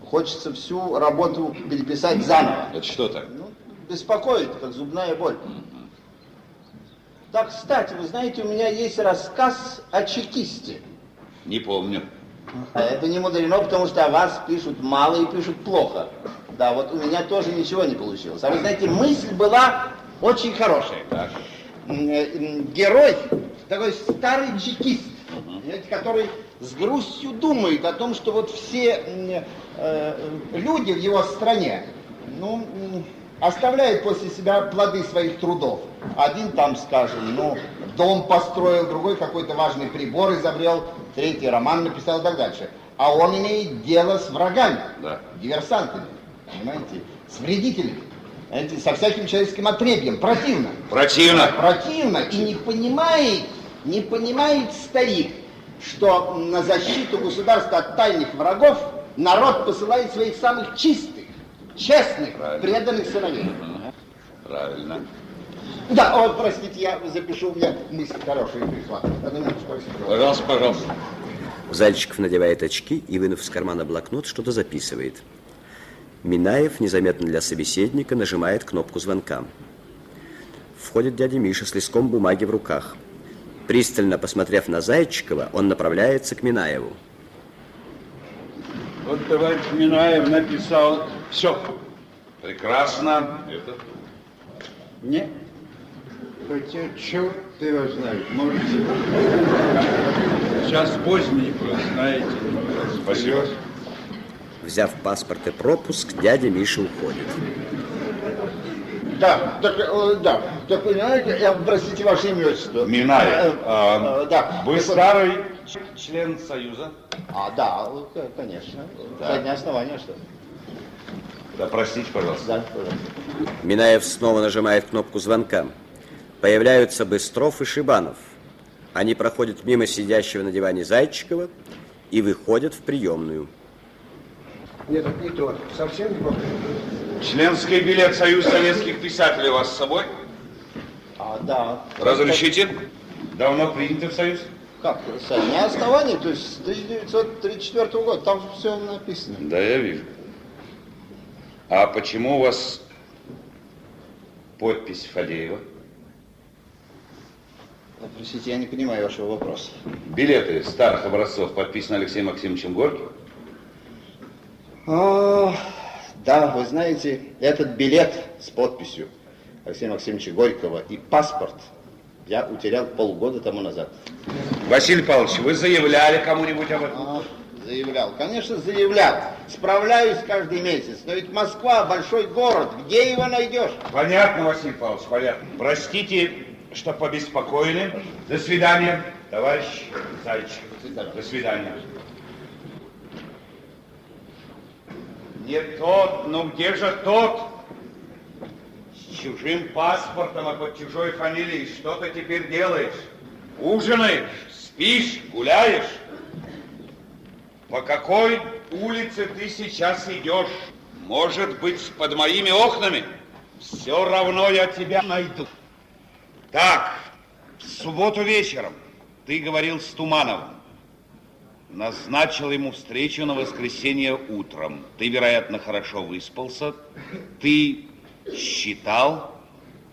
Хочется всю работу переписать заново. Это что так? Ну, беспокоит, как зубная боль. Да, кстати, вы знаете, у меня есть рассказ о чекисте. Не помню. А Это не мудрено, потому что о вас пишут мало и пишут плохо. Да, вот у меня тоже ничего не получилось. А вы знаете, мысль была очень хорошая. Так. Э, Герой, такой старый чекист, понимаете, который с грустью думает о том, что вот все э, люди в его стране, ну, оставляют после себя плоды своих трудов. Один там, скажем, ну, дом построил, другой какой-то важный прибор изобрел, третий роман написал и так дальше. А он имеет дело с врагами, Да. диверсантами, понимаете, с вредителями, понимаете, со всяким человеческим отребьем. Противно. Противно. Противно. И не понимает, не понимает старик, что на защиту государства от тайных врагов народ посылает своих самых чистых, честных, Правильно. преданных сыновей. Правильно. Да, о, простите, я запишу, у меня мысль хорошая пришла. Пожалуйста, пожалуйста. Зальчиков надевает очки и, вынув из кармана блокнот, что-то записывает. Минаев незаметно для собеседника нажимает кнопку звонка. Входит дядя Миша с листком бумаги в руках. Пристально посмотрев на Зайчикова, он направляется к Минаеву. Вот товарищ Минаев написал Все. Прекрасно. Это... мне. Хотя черт его знает, может Сейчас поздний, вы знаете. Спасибо. Взяв паспорт и пропуск, дядя Миша уходит. Да, так, э, да, так понимаете, я, простите, ваше имя, отчество. Минаев. Э, а, э, да. Вы старый член Союза? А, да, конечно. Да. Со дня основания, что ли? Да, простите, пожалуйста. Да, пожалуйста. Минаев снова нажимает кнопку звонка. Появляются Быстров и Шибанов. Они проходят мимо сидящего на диване Зайчикова и выходят в приемную. Нет, это не то. Совсем не похоже. Членский билет Союз советских писателей у вас с собой? А, да. Разрешите? Давно приняты в Союз? Как? Со дня основания, то есть с 1934 года, там все написано. Да, я вижу. А почему у вас подпись Фадеева? Да, Простите, я не понимаю вашего вопроса. Билеты старых образцов подписаны Алексеем Максимовичем Горьким? А, да, вы знаете, этот билет с подписью Алексея Максимовича Горького и паспорт я утерял полгода тому назад. Василий Павлович, вы заявляли кому-нибудь об этом? А, заявлял. Конечно, заявлял. Справляюсь каждый месяц. Но ведь Москва большой город. Где его найдешь? Понятно, Василий Павлович, понятно. Простите, что побеспокоили. До свидания, товарищ Зайчик. До свидания. Не тот, ну где же тот? С чужим паспортом, а под чужой фамилией. Что ты теперь делаешь? Ужинаешь, спишь, гуляешь? По какой улице ты сейчас идешь? Может быть, под моими окнами? Все равно я тебя найду. Так, в субботу вечером ты говорил с Тумановым. Назначил ему встречу на воскресенье утром. Ты, вероятно, хорошо выспался. Ты считал,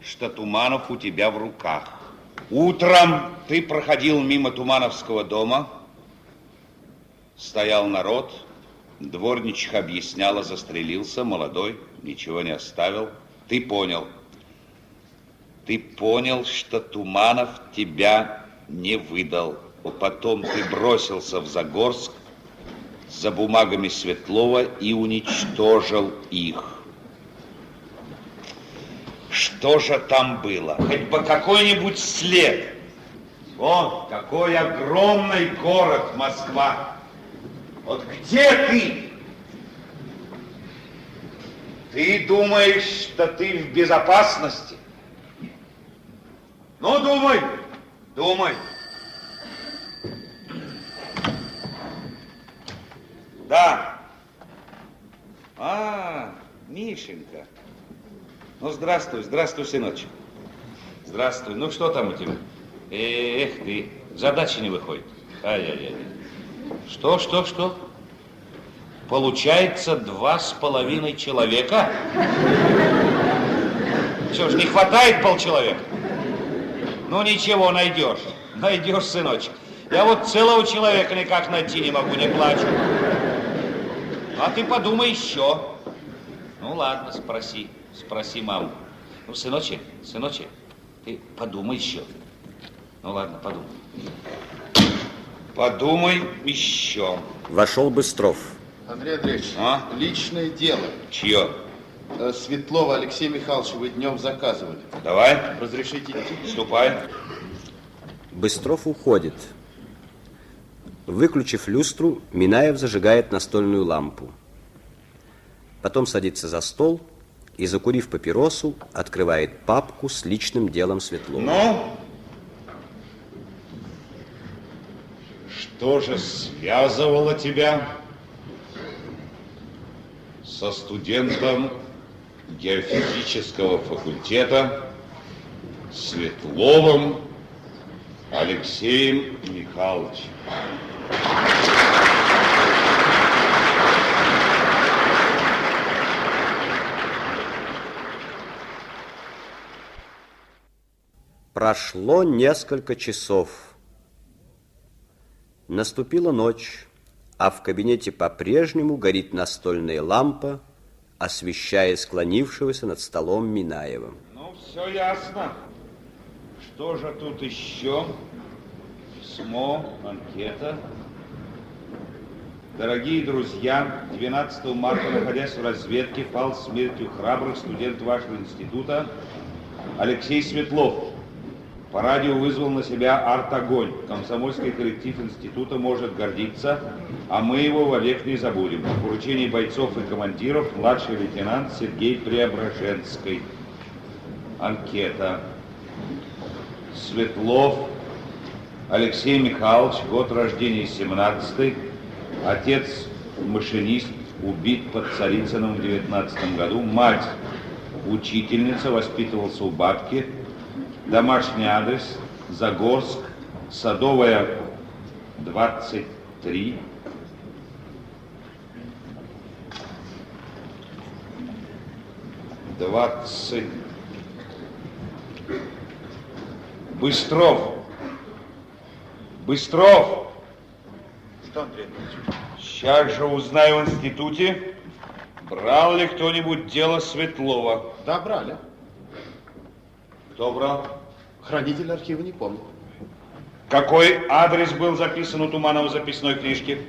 что Туманов у тебя в руках. Утром ты проходил мимо Тумановского дома. Стоял народ. Дворничиха объясняла, застрелился, молодой, ничего не оставил. Ты понял. Ты понял, что Туманов тебя не выдал. Потом ты бросился в Загорск за бумагами Светлова и уничтожил их. Что же там было? Хоть бы какой-нибудь след. Вот какой огромный город Москва. Вот где ты? Ты думаешь, что ты в безопасности? Ну, думай, думай. Да. А, Мишенька. Ну, здравствуй, здравствуй, сыночек. Здравствуй. Ну, что там у тебя? Эх ты, задачи не выходит. Ай-яй-яй. Что, что, что? Получается два с половиной человека? Что ж, не хватает полчеловека? Ну ничего, найдешь. Найдешь, сыночек. Я вот целого человека никак найти не могу, не плачу. А ты подумай еще. Ну ладно, спроси, спроси маму. Ну, сыночек, сыночек, ты подумай еще. Ну ладно, подумай. Подумай еще. Вошел Быстров. Андрей Андреевич, А? личное дело. Чье? Э, Светлова Алексея Михайловича вы днем заказывали. Давай. Разрешите идти? Ступай. Быстров уходит. Выключив люстру, Минаев зажигает настольную лампу. Потом садится за стол и, закурив папиросу, открывает папку с личным делом Светлова. Ну? Что же связывало тебя со студентом геофизического факультета Светловым Алексеем Михайловичем? Прошло несколько часов. Наступила ночь, а в кабинете по-прежнему горит настольная лампа, освещая склонившегося над столом Минаева. Ну, все ясно. Что же тут еще? Письмо, анкета. Дорогие друзья, 12 марта, находясь в разведке, пал смертью храбрых студент вашего института Алексей Светлов. По радио вызвал на себя арт-огонь. Комсомольский коллектив института может гордиться, а мы его вовек не забудем. В поручении бойцов и командиров младший лейтенант Сергей Преображенский. Анкета. Светлов Алексей Михайлович, год рождения 17 отец машинист, убит под Царицыным в 19 году, мать учительница, воспитывался у бабки, домашний адрес Загорск, Садовая, 23, двадцать. Быстров. Быстров. Что, Андрей Андреевич? Сейчас же узнаю в институте, брал ли кто-нибудь дело Светлова. Да, брали. Кто брал? Хранитель архива не помню. Какой адрес был записан у Туманова в записной книжке?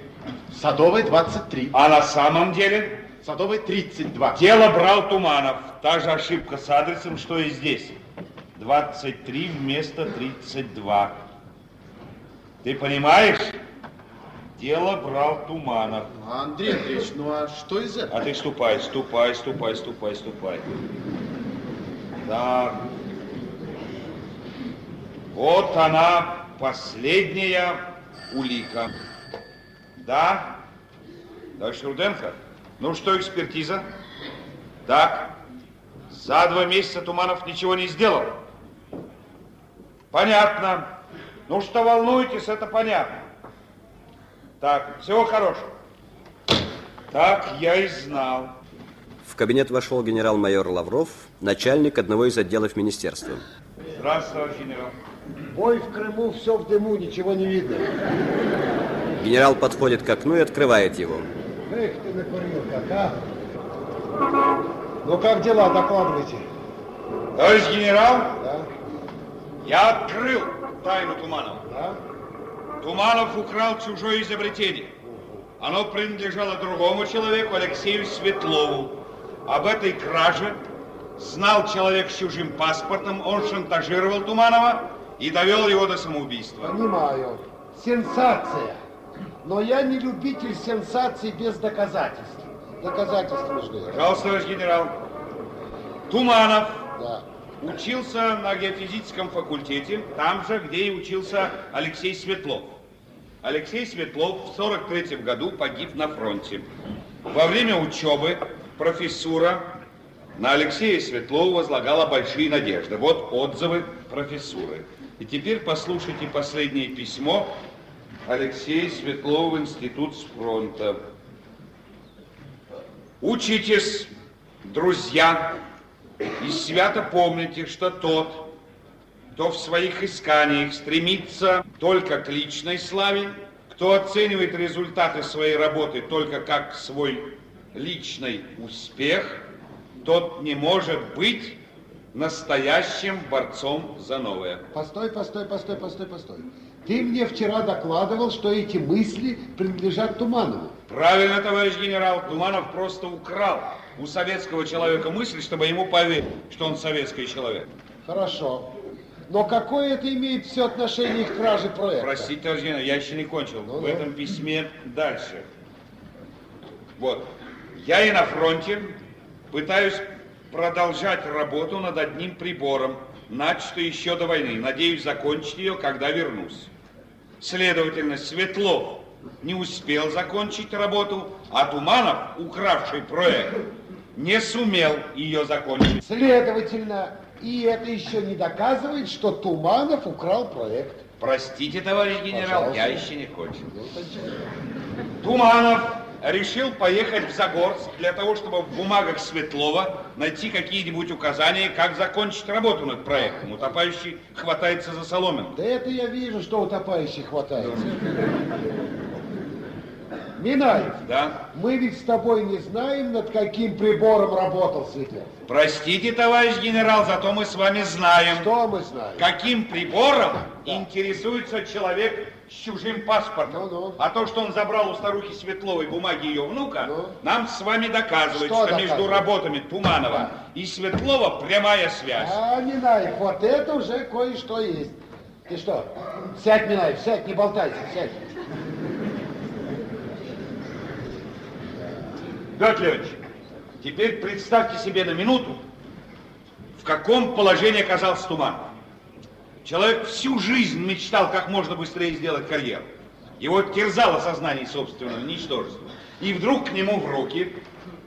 Садовая, 23. А на самом деле? Садовая, 32. Дело брал Туманов. Та же ошибка с адресом, что и здесь. 23 вместо 32. Ты понимаешь? Дело брал Туманов. Андрей Андреевич, ну а что из этого? А ты ступай, ступай, ступай, ступай, ступай. Так. Вот она, последняя улика. Да? Товарищ Руденко? Ну что, экспертиза? Так. За два месяца Туманов ничего не сделал. Понятно. Ну что волнуетесь, это понятно. Так, всего хорошего. Так я и знал. В кабинет вошел генерал-майор Лавров, начальник одного из отделов министерства. Здравствуй, товарищ генерал. Бой в Крыму, все в дыму, ничего не видно. Генерал подходит к окну и открывает его. Эх ты накурил как, а? Ну как дела, докладывайте. Товарищ генерал, Да? я открыл тайну Туманова. Да? Туманов украл чужое изобретение. Оно принадлежало другому человеку, Алексею Светлову. Об этой краже Знал человек с чужим паспортом, он шантажировал Туманова и довел его до самоубийства. Понимаю. Сенсация. Но я не любитель сенсаций без доказательств. Доказательства нужны. Пожалуйста, товарищ генерал. Туманов Да. Учился на геофизическом факультете, там же, где и учился Алексей Светлов. Алексей Светлов в 43 году погиб на фронте. Во время учебы профессура на Алексея Светлова возлагала большие надежды. Вот отзывы профессуры. И теперь послушайте последнее письмо Алексея Светлова в Институт с фронта. Учитесь, друзья, и свято помните, что тот, кто в своих исканиях стремится только к личной славе, кто оценивает результаты своей работы только как свой личный успех, тот не может быть настоящим борцом за новое. Постой, постой, постой, постой, постой. Ты мне вчера докладывал, что эти мысли принадлежат Туманову. Правильно, товарищ генерал, Туманов просто украл у советского человека мысль, чтобы ему поверить, что он советский человек. Хорошо. Но какое это имеет все отношение к краже проекта? Простите, товарищ генерал, я еще не кончил. В этом письме дальше. Вот. Я и на фронте пытаюсь продолжать работу над одним прибором, начатую еще до войны. Надеюсь закончить ее, когда вернусь. Следовательно, Светлов не успел закончить работу, а Туманов, укравший проект, не сумел ее закончить. Следовательно, и это еще не доказывает, что Туманов украл проект. Простите, товарищ генерал, Пожалуйста. я еще не кончил. Туманов решил поехать в Загорск для того, чтобы в бумагах Светлова найти какие-нибудь указания, как закончить работу над проектом. Утопающий хватается за соломинку. Да это я вижу, что утопающий хватается. Минаев, Да? мы ведь с тобой не знаем, над каким прибором работал Светлов. Простите, товарищ генерал, зато мы с вами знаем. Что мы знаем? Каким прибором интересуется человек с чужим паспортом? Ну, А то, что он забрал у старухи Светловой бумаги ее внука, Ну? нам с вами доказывает, Что что, между работами Туманова и Светлова прямая связь. А, Минаев, вот это уже кое-что есть. Ты что? Сядь, Минаев, сядь, не болтайся, сядь. Петр Леонидович, теперь представьте себе на минуту, в каком положении оказался Туман. Человек всю жизнь мечтал как можно быстрее сделать карьеру. Его терзало сознание собственного ничтожества. И вдруг к нему в руки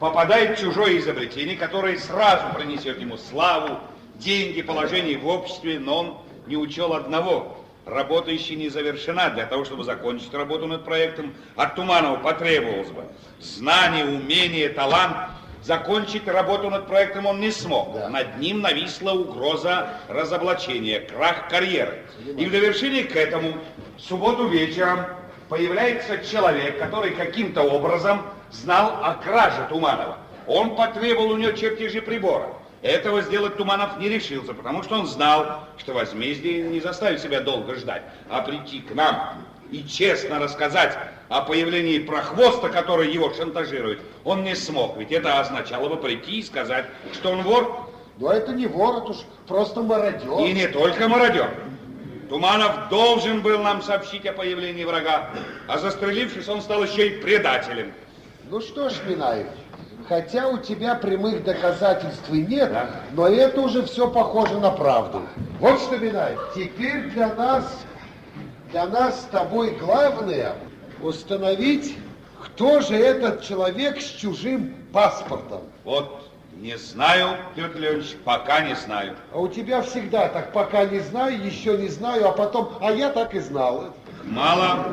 попадает чужое изобретение, которое сразу принесет ему славу, деньги, положение в обществе, но он не учел одного. Работа еще не завершена. Для того, чтобы закончить работу над проектом, от Туманова потребовалось бы знание, умение, талант. Закончить работу над проектом он не смог. Над ним нависла угроза разоблачения, крах карьеры. И в довершение к этому в субботу вечером появляется человек, который каким-то образом знал о краже Туманова. Он потребовал у него чертежи прибора. Этого сделать Туманов не решился, потому что он знал, что возмездие не заставит себя долго ждать, а прийти к нам и честно рассказать о появлении прохвоста, который его шантажирует, он не смог. Ведь это означало бы прийти и сказать, что он вор. Но это не вор, это уж просто мародер. И не только мародер. Туманов должен был нам сообщить о появлении врага, а застрелившись, он стал еще и предателем. Ну что ж, Минаев, хотя у тебя прямых доказательств и нет, но это уже все похоже на правду. Вот что, Минаев, теперь для нас, для нас с тобой главное установить, кто же этот человек с чужим паспортом. Вот не знаю, Петр Леонидович, пока не знаю. А у тебя всегда так, пока не знаю, еще не знаю, а потом, а я так и знал. Мало,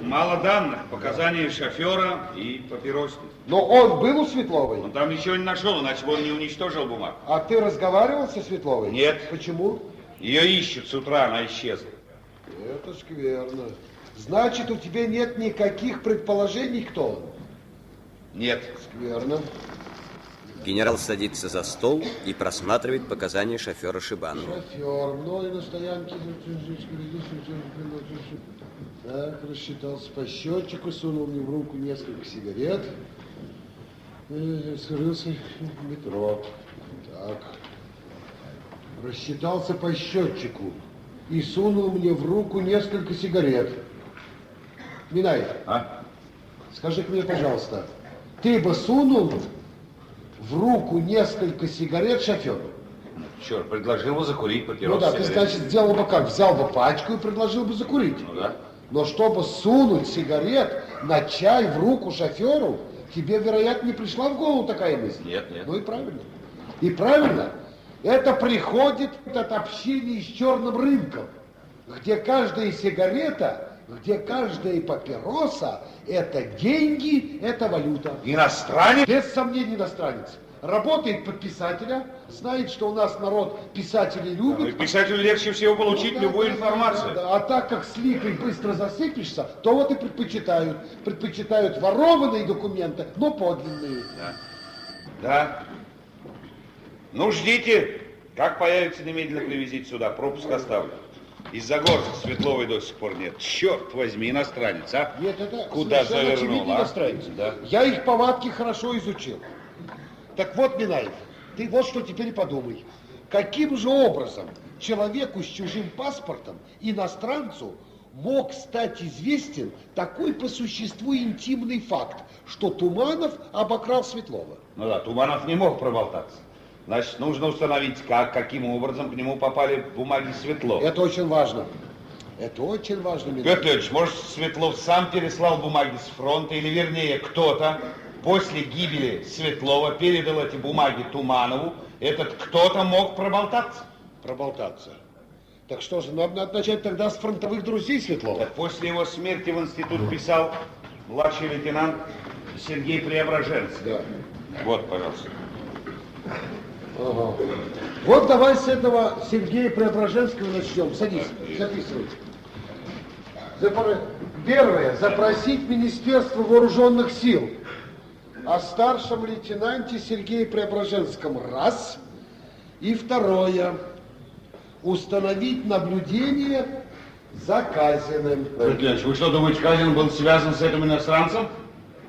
мало данных, показания шофера и папиросник. Но он был у Светловой? Он там ничего не нашел, иначе бы он не уничтожил бумагу. А ты разговаривал со Светловой? Нет. Почему? Ее ищут с утра, она исчезла. Это скверно. Значит, у тебя нет никаких предположений, кто он? Нет. Скверно. Генерал садится за стол и просматривает показания шофера Шибанова. Шофер, мной на стоянке. Так, рассчитался по счетчику, сунул мне в руку несколько сигарет. Э, Скрылся в метро. Так. рассчитался по счетчику и сунул мне в руку несколько сигарет. Минай, А? скажи мне, пожалуйста, ты бы сунул в руку несколько сигарет шоферу? Черт, предложил бы закурить папирос. Ну да, ты, сигарет. значит, сделал бы как? Взял бы пачку и предложил бы закурить. Ну да. Но чтобы сунуть сигарет на чай в руку шоферу, тебе, вероятно, не пришла в голову такая мысль. Нет, нет. Ну и правильно. И правильно. Это приходит от общения с черным рынком, где каждая сигарета, где каждая папироса – это деньги, это валюта. Иностранец? Без сомнений иностранец. Работает под писателя, знает, что у нас народ писателей любит. Ну, и писателю легче всего получить Ну да, любую да, информацию. да, да. А так как с липой быстро засыпешься, то вот и предпочитают. Предпочитают ворованные документы, но подлинные. Да. Ну, ждите. Как появится, немедленно привезите сюда. Пропуск оставлю. Из-за Горска Светловой до сих пор нет. Черт возьми, иностранец, а? Нет, это Куда завернул, а? иностранец. Да. Я их повадки хорошо изучил. Так вот, Минаев, ты вот что теперь подумай. Каким же образом человеку с чужим паспортом, иностранцу, мог стать известен такой по существу интимный факт, что Туманов обокрал Светлова? Ну да, Туманов не мог проболтаться. Значит, нужно установить, как, каким образом к нему попали бумаги Светлова. Это очень важно. Это очень важно. Петр Леонидович, может, Светлов сам переслал бумаги с фронта, или вернее, кто-то после гибели Светлова передал эти бумаги Туманову, этот кто-то мог проболтаться. Проболтаться. Так что же, надо начать тогда с фронтовых друзей Светлова. Так после его смерти в институт писал младший лейтенант Сергей Преображенский. Да. Вот, пожалуйста. Ага. Вот давай с этого Сергея Преображенского начнем. Садись, записывай. Запро- Первое. Запросить Министерство вооруженных сил о старшем лейтенанте Сергее Преображенском. Раз. И второе. Установить наблюдение за Казиным. Леонидович, вы что думаете, Казин был связан с этим иностранцем?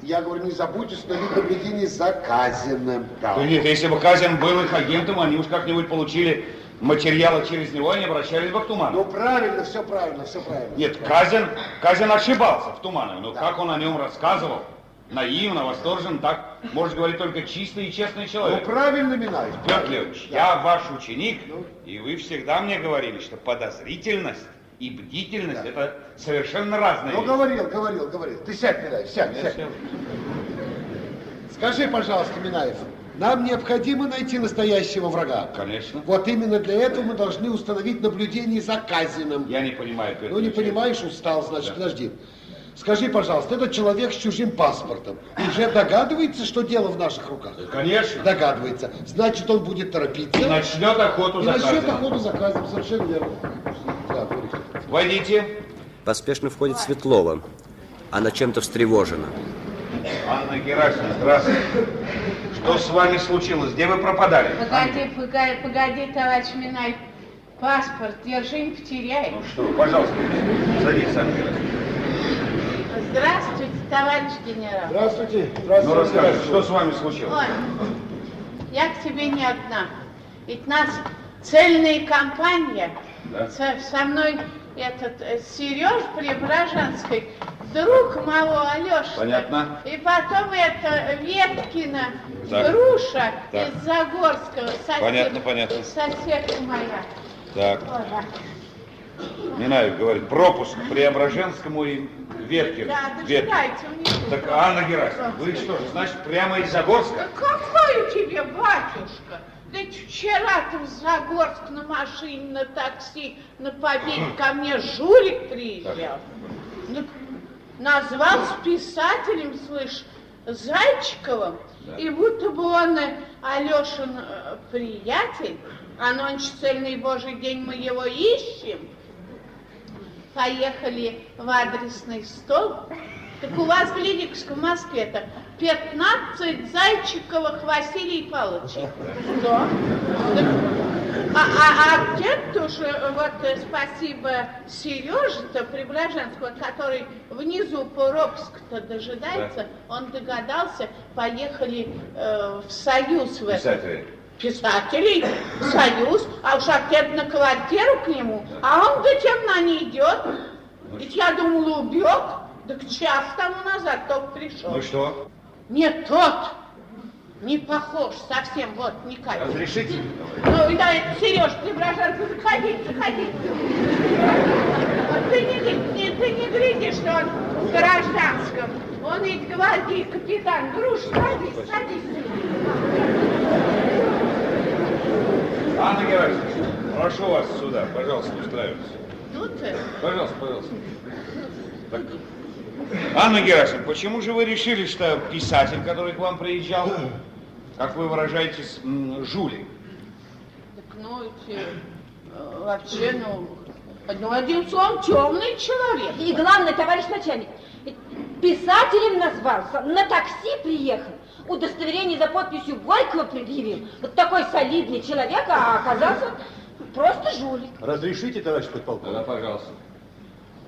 Я говорю, не забудь установить наблюдение за Казиным. Да. Да нет, если бы Казин был их агентом, они уж как-нибудь получили материалы через него, они обращались бы к Туманову. Ну правильно, все правильно, все правильно. Нет, Казин, Казин ошибался в Туманове, но как он о нем рассказывал, наивно, восторжен, так может говорить только чистый и честный Ну человек. правильно, Минаев. Петр Леонидович, я ваш ученик, и вы всегда мне говорили, что подозрительность и бдительность это совершенно разные Ну, вещи. говорил, говорил, говорил. Ты сядь, Минаев, сядь, Я сядь. сел. Скажи, пожалуйста, Минаев, нам необходимо найти настоящего врага. Конечно. Вот именно для этого мы должны установить наблюдение за Казиным. Я не понимаю, Петр Ну, не понимаешь, устал, значит, Да. подожди. Скажи, пожалуйста, этот человек с чужим паспортом уже догадывается, что дело в наших руках? Конечно. Догадывается. Значит, он будет торопиться. И начнет охоту И за начнет охоту за Казиным, совершенно верно. Да. Войдите. Поспешно входит Светлова. Она чем-то встревожена. Анна Герасимовна, здравствуйте. Что с вами случилось? Где вы пропадали? Погоди, погоди, погоди, товарищ Минай. Паспорт держи, не потеряй. Ну что, пожалуйста, садитесь, Анна Герасимовна. Здравствуйте, товарищ генерал. Здравствуйте. Ну, Здравствуйте. расскажите, что с вами случилось? Ой, я к тебе не одна. Ведь нас цельная компания. Да. Со, со мной этот э, Сереж Преображенский, друг моего Алеши. Понятно. И потом это Веткина Так. Груша Так. из Загорского. Сосед, Понятно, понятно. Соседка моя. Так, Ой, да. Минаев говорит, пропуск Преображенскому и Веткину. Да, Вет- дожидайте внизу. Так, Анна Герасимовна, вы что же, значит, прямо из Загорска? Да какой тебе батюшка? Да ведь вчера ты в Загорск на машине, на такси, на победе ко мне жулик приезжал. Ну, назвался писателем, слышь, Зайчиковым, и будто бы он э, Алешин э, приятель, а нонче цельный божий день мы его ищем. Поехали в адресный стол. Так у вас в Лидиковском Москве-то 15 Зайчиковых Василий Павловичей. Да. А, а, а где-то же, вот э, спасибо Сереже-то Преображенского, который внизу Поробск-то дожидается, он догадался, поехали э, в Союз в этот. Писателей, союз, а уж отец на квартиру к нему, а он до темна не идет. Ведь я думала, убег, так час тому назад только пришел. Ну что? Нет, тот не похож совсем, вот, не катит. Разрешите? Ну, да, Сереж, Преображенский, заходи, заходи. Ты не, не, ты не глядишь, что он в гражданском. Он ведь гвардии капитан. Груш, садись, садись. Анна Герасимовна, прошу вас сюда, пожалуйста, устраивайтесь. Тут Пожалуйста, пожалуйста. Так. Анна Герасимовна, почему же вы решили, что писатель, который к вам приезжал, как вы выражаетесь, жулик? так, ну, эти, вообще, ну, ну, одним словом, темный человек. И главное, товарищ начальник, писателем назвался, на такси приехал, удостоверение за подписью Горького предъявил. Вот такой солидный человек, а оказался просто жулик. Разрешите, товарищ подполковник? Да, пожалуйста.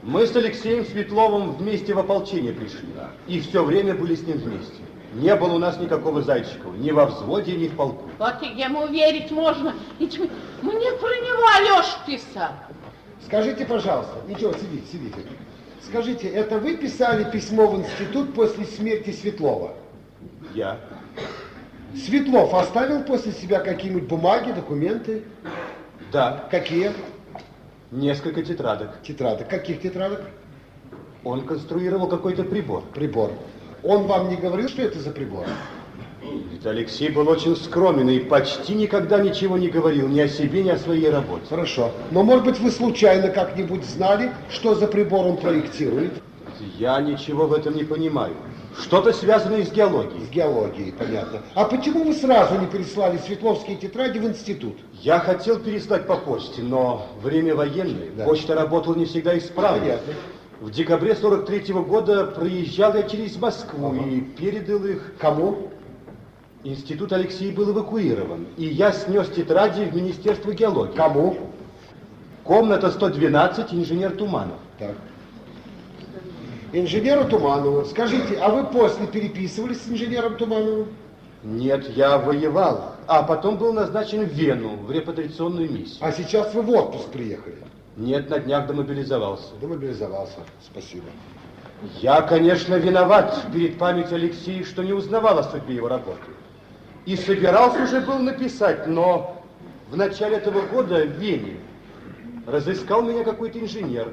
Мы с Алексеем Светловым вместе в ополчение пришли. И все время были с ним вместе. Не было у нас никакого Зайчикова, ни во взводе, ни в полку. Вот и ему верить можно. Ведь мне про него Алеша писал. Скажите, пожалуйста, ничего, сидите, сидите. Скажите, это вы писали письмо в институт после смерти Светлова? Я. Светлов оставил после себя какие-нибудь бумаги, документы? Да. Какие? Несколько тетрадок. Тетрадок. Каких тетрадок? Он конструировал какой-то прибор. Прибор. Он вам не говорил, что это за прибор? Ведь Алексей был очень скромен и почти никогда ничего не говорил ни о себе, ни о своей работе. Хорошо. Но, может быть, вы случайно как-нибудь знали, что за прибор он проектирует? Я ничего в этом не понимаю. Что-то связанное с геологией. С геологией, понятно. А почему вы сразу не переслали Светловские тетради в институт? Я хотел переслать по почте, но время военное. Да. Почта работала не всегда исправно. Понятно. В декабре 43 -го года проезжал я через Москву и передал их... Кому? Институт Алексей был эвакуирован, и я снес тетради в Министерство геологии. Кому? Комната 112, инженер Туманов. Так. Инженеру Туманову. Скажите, а вы после переписывались с инженером Тумановым? Нет, я воевал, а потом был назначен в Вену, в репатриационную миссию. А сейчас вы в отпуск приехали? Нет, на днях демобилизовался. Демобилизовался. Спасибо. Я, конечно, виноват перед памятью Алексея, что не узнавал о судьбе его работы. И собирался уже был написать, но в начале этого года в Вене разыскал меня какой-то инженер.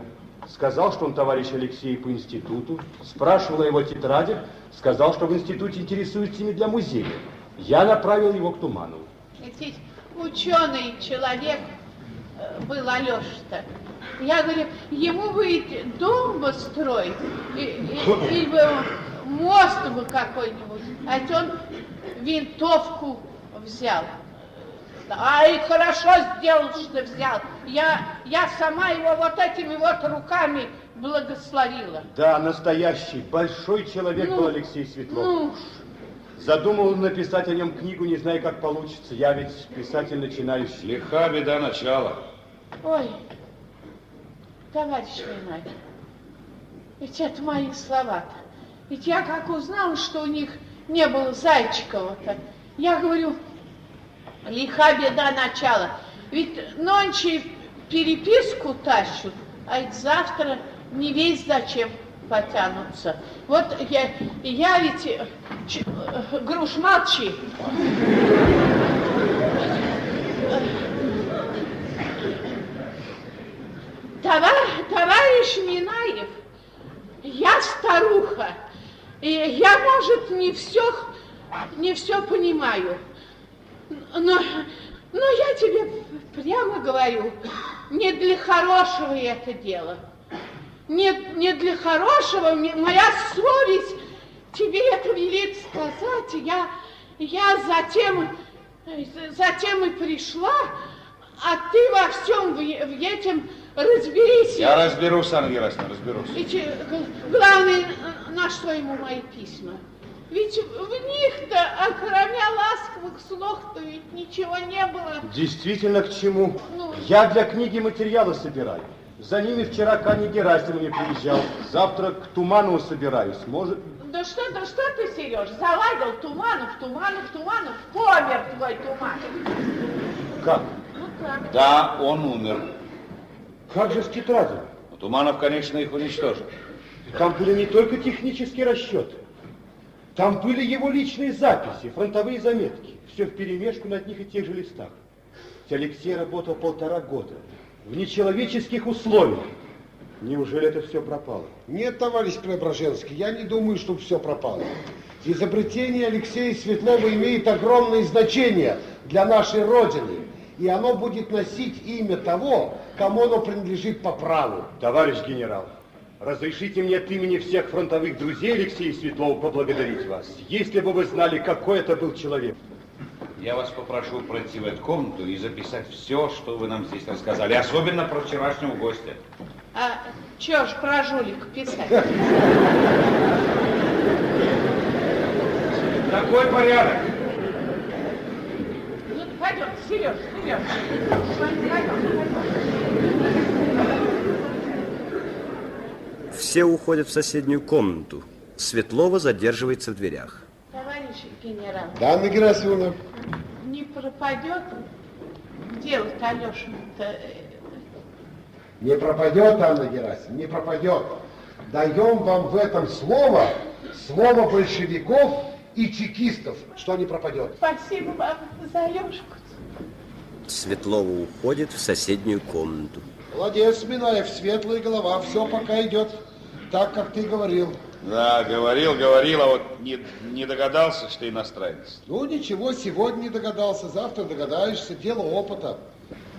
Сказал, что он товарищ Алексея по институту, спрашивал о его тетрадях, сказал, что в институте интересуется ими для музея. Я направил его к Туманову. Ведь ученый человек э, был Алеша-то. Я говорю, ему бы дом бы строить, и- и- мост бы какой-нибудь, а он винтовку взял. А и хорошо сделал, что взял. Я, я сама его вот этими вот руками благословила. Да, настоящий, большой человек Ну, был Алексей Светлов. Ну, Задумал написать о нем книгу, не знаю, как получится. Я ведь писатель начинающий. Лиха беда начала. Ой, товарищ Минай, ведь это мои слова-то. Ведь я как узнала, что у них не было Зайчикова-то, я говорю, лиха беда начала. Ведь нонче переписку тащут, а ведь завтра не весь зачем потянутся. Вот я, я ведь... э, ч- э, Груш, молчи. Товар- товарищ Минаев, я старуха, и я, может, не все, не все понимаю, но, но я тебе прямо говорю, не для хорошего это дело. Не, не для хорошего, моя совесть тебе это велит сказать. Я, я затем, затем и пришла, а ты во всем в, в этом разберись. Я разберусь, Анна Герасимовна, разберусь. Ведь главное, на что ему мои письма? Ведь в них-то, кроме ласковых слов-то ведь ничего не было. Действительно, к чему? Ну. Я для книги материалы собираю. За ними вчера Кани Герасимов не приезжал. Завтра к Туманову собираюсь. Может... Да что, да что ты, Сереж, заладил Туманов, Туманов, Туманов, помер твой Туманов. Как? Ну как? Да, он умер. Как же с тетрадями? Но Туманов, конечно, их уничтожил. Там были не только технические расчеты. Там были его личные записи, фронтовые заметки. Все вперемешку на одних и тех же листах. Ведь Алексей работал полтора года в нечеловеческих условиях. Неужели это все пропало? Нет, товарищ Преображенский, я не думаю, что все пропало. Изобретение Алексея Светлова имеет огромное значение для нашей Родины. И оно будет носить имя того, кому оно принадлежит по праву. Товарищ генерал, разрешите мне от имени всех фронтовых друзей Алексея Светлова поблагодарить вас. Если бы вы знали, какой это был человек. Я вас попрошу пройти в эту комнату и записать все, что вы нам здесь рассказали, особенно про вчерашнего гостя. А чё ж про жулика писать? Такой порядок. Ну, пойдем, Сереж, Сереж. Пойдем, Все уходят в соседнюю комнату. Светлова задерживается в дверях. Товарищ генерал, Да, Анна Герасимовна? не пропадет дело-то Алешину-то. э, Не пропадет, Анна Герасимовна, не пропадет. Даем вам в этом слово, слово большевиков и чекистов, что не пропадет. Спасибо вам за Алешку. Светлова уходит в соседнюю комнату. Молодец, Минаев, светлая голова, все пока идет так, как ты говорил. Да, говорил, говорил, а вот не, не догадался, что иностранец. Ну ничего, сегодня не догадался, завтра догадаешься, дело опыта.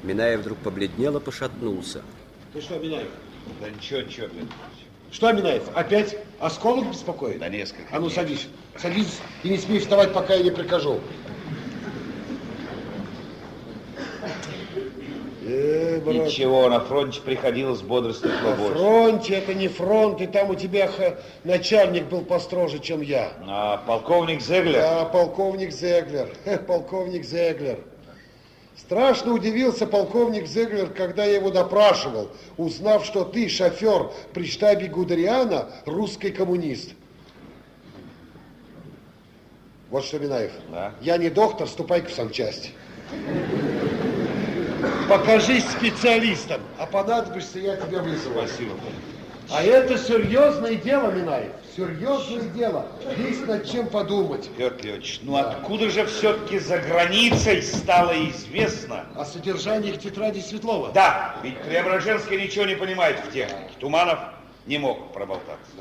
Минаев вдруг побледнел и пошатнулся. Ты что, Минаев? Да ничего, ничего, блин. Что, Минаев, опять осколок беспокоит? Да несколько. А ну садись, садись и не смей вставать, пока я не прикажу. Брат, Ничего, на фронте приходилось бодрствовать на побольше. фронте это не фронт, и там у тебя начальник был построже, чем я. А полковник Зеглер? Да, полковник Зеглер, полковник Зеглер. Страшно удивился полковник Зеглер, когда я его допрашивал, узнав, что ты шофер при штабе Гудериана, русский коммунист. Вот что, Минаев, Да. я не доктор, ступай-ка в санчасть. Покажись специалистом, а понадобишься, я тебя вызову. Спасибо. А это серьезное дело, Минаев, серьезное дело. Есть над чем подумать. Петр Леонидович, ну откуда же все-таки за границей стало известно? О содержании тетради Светлова. Да, ведь Преображенский ничего не понимает в технике. Туманов не мог проболтаться.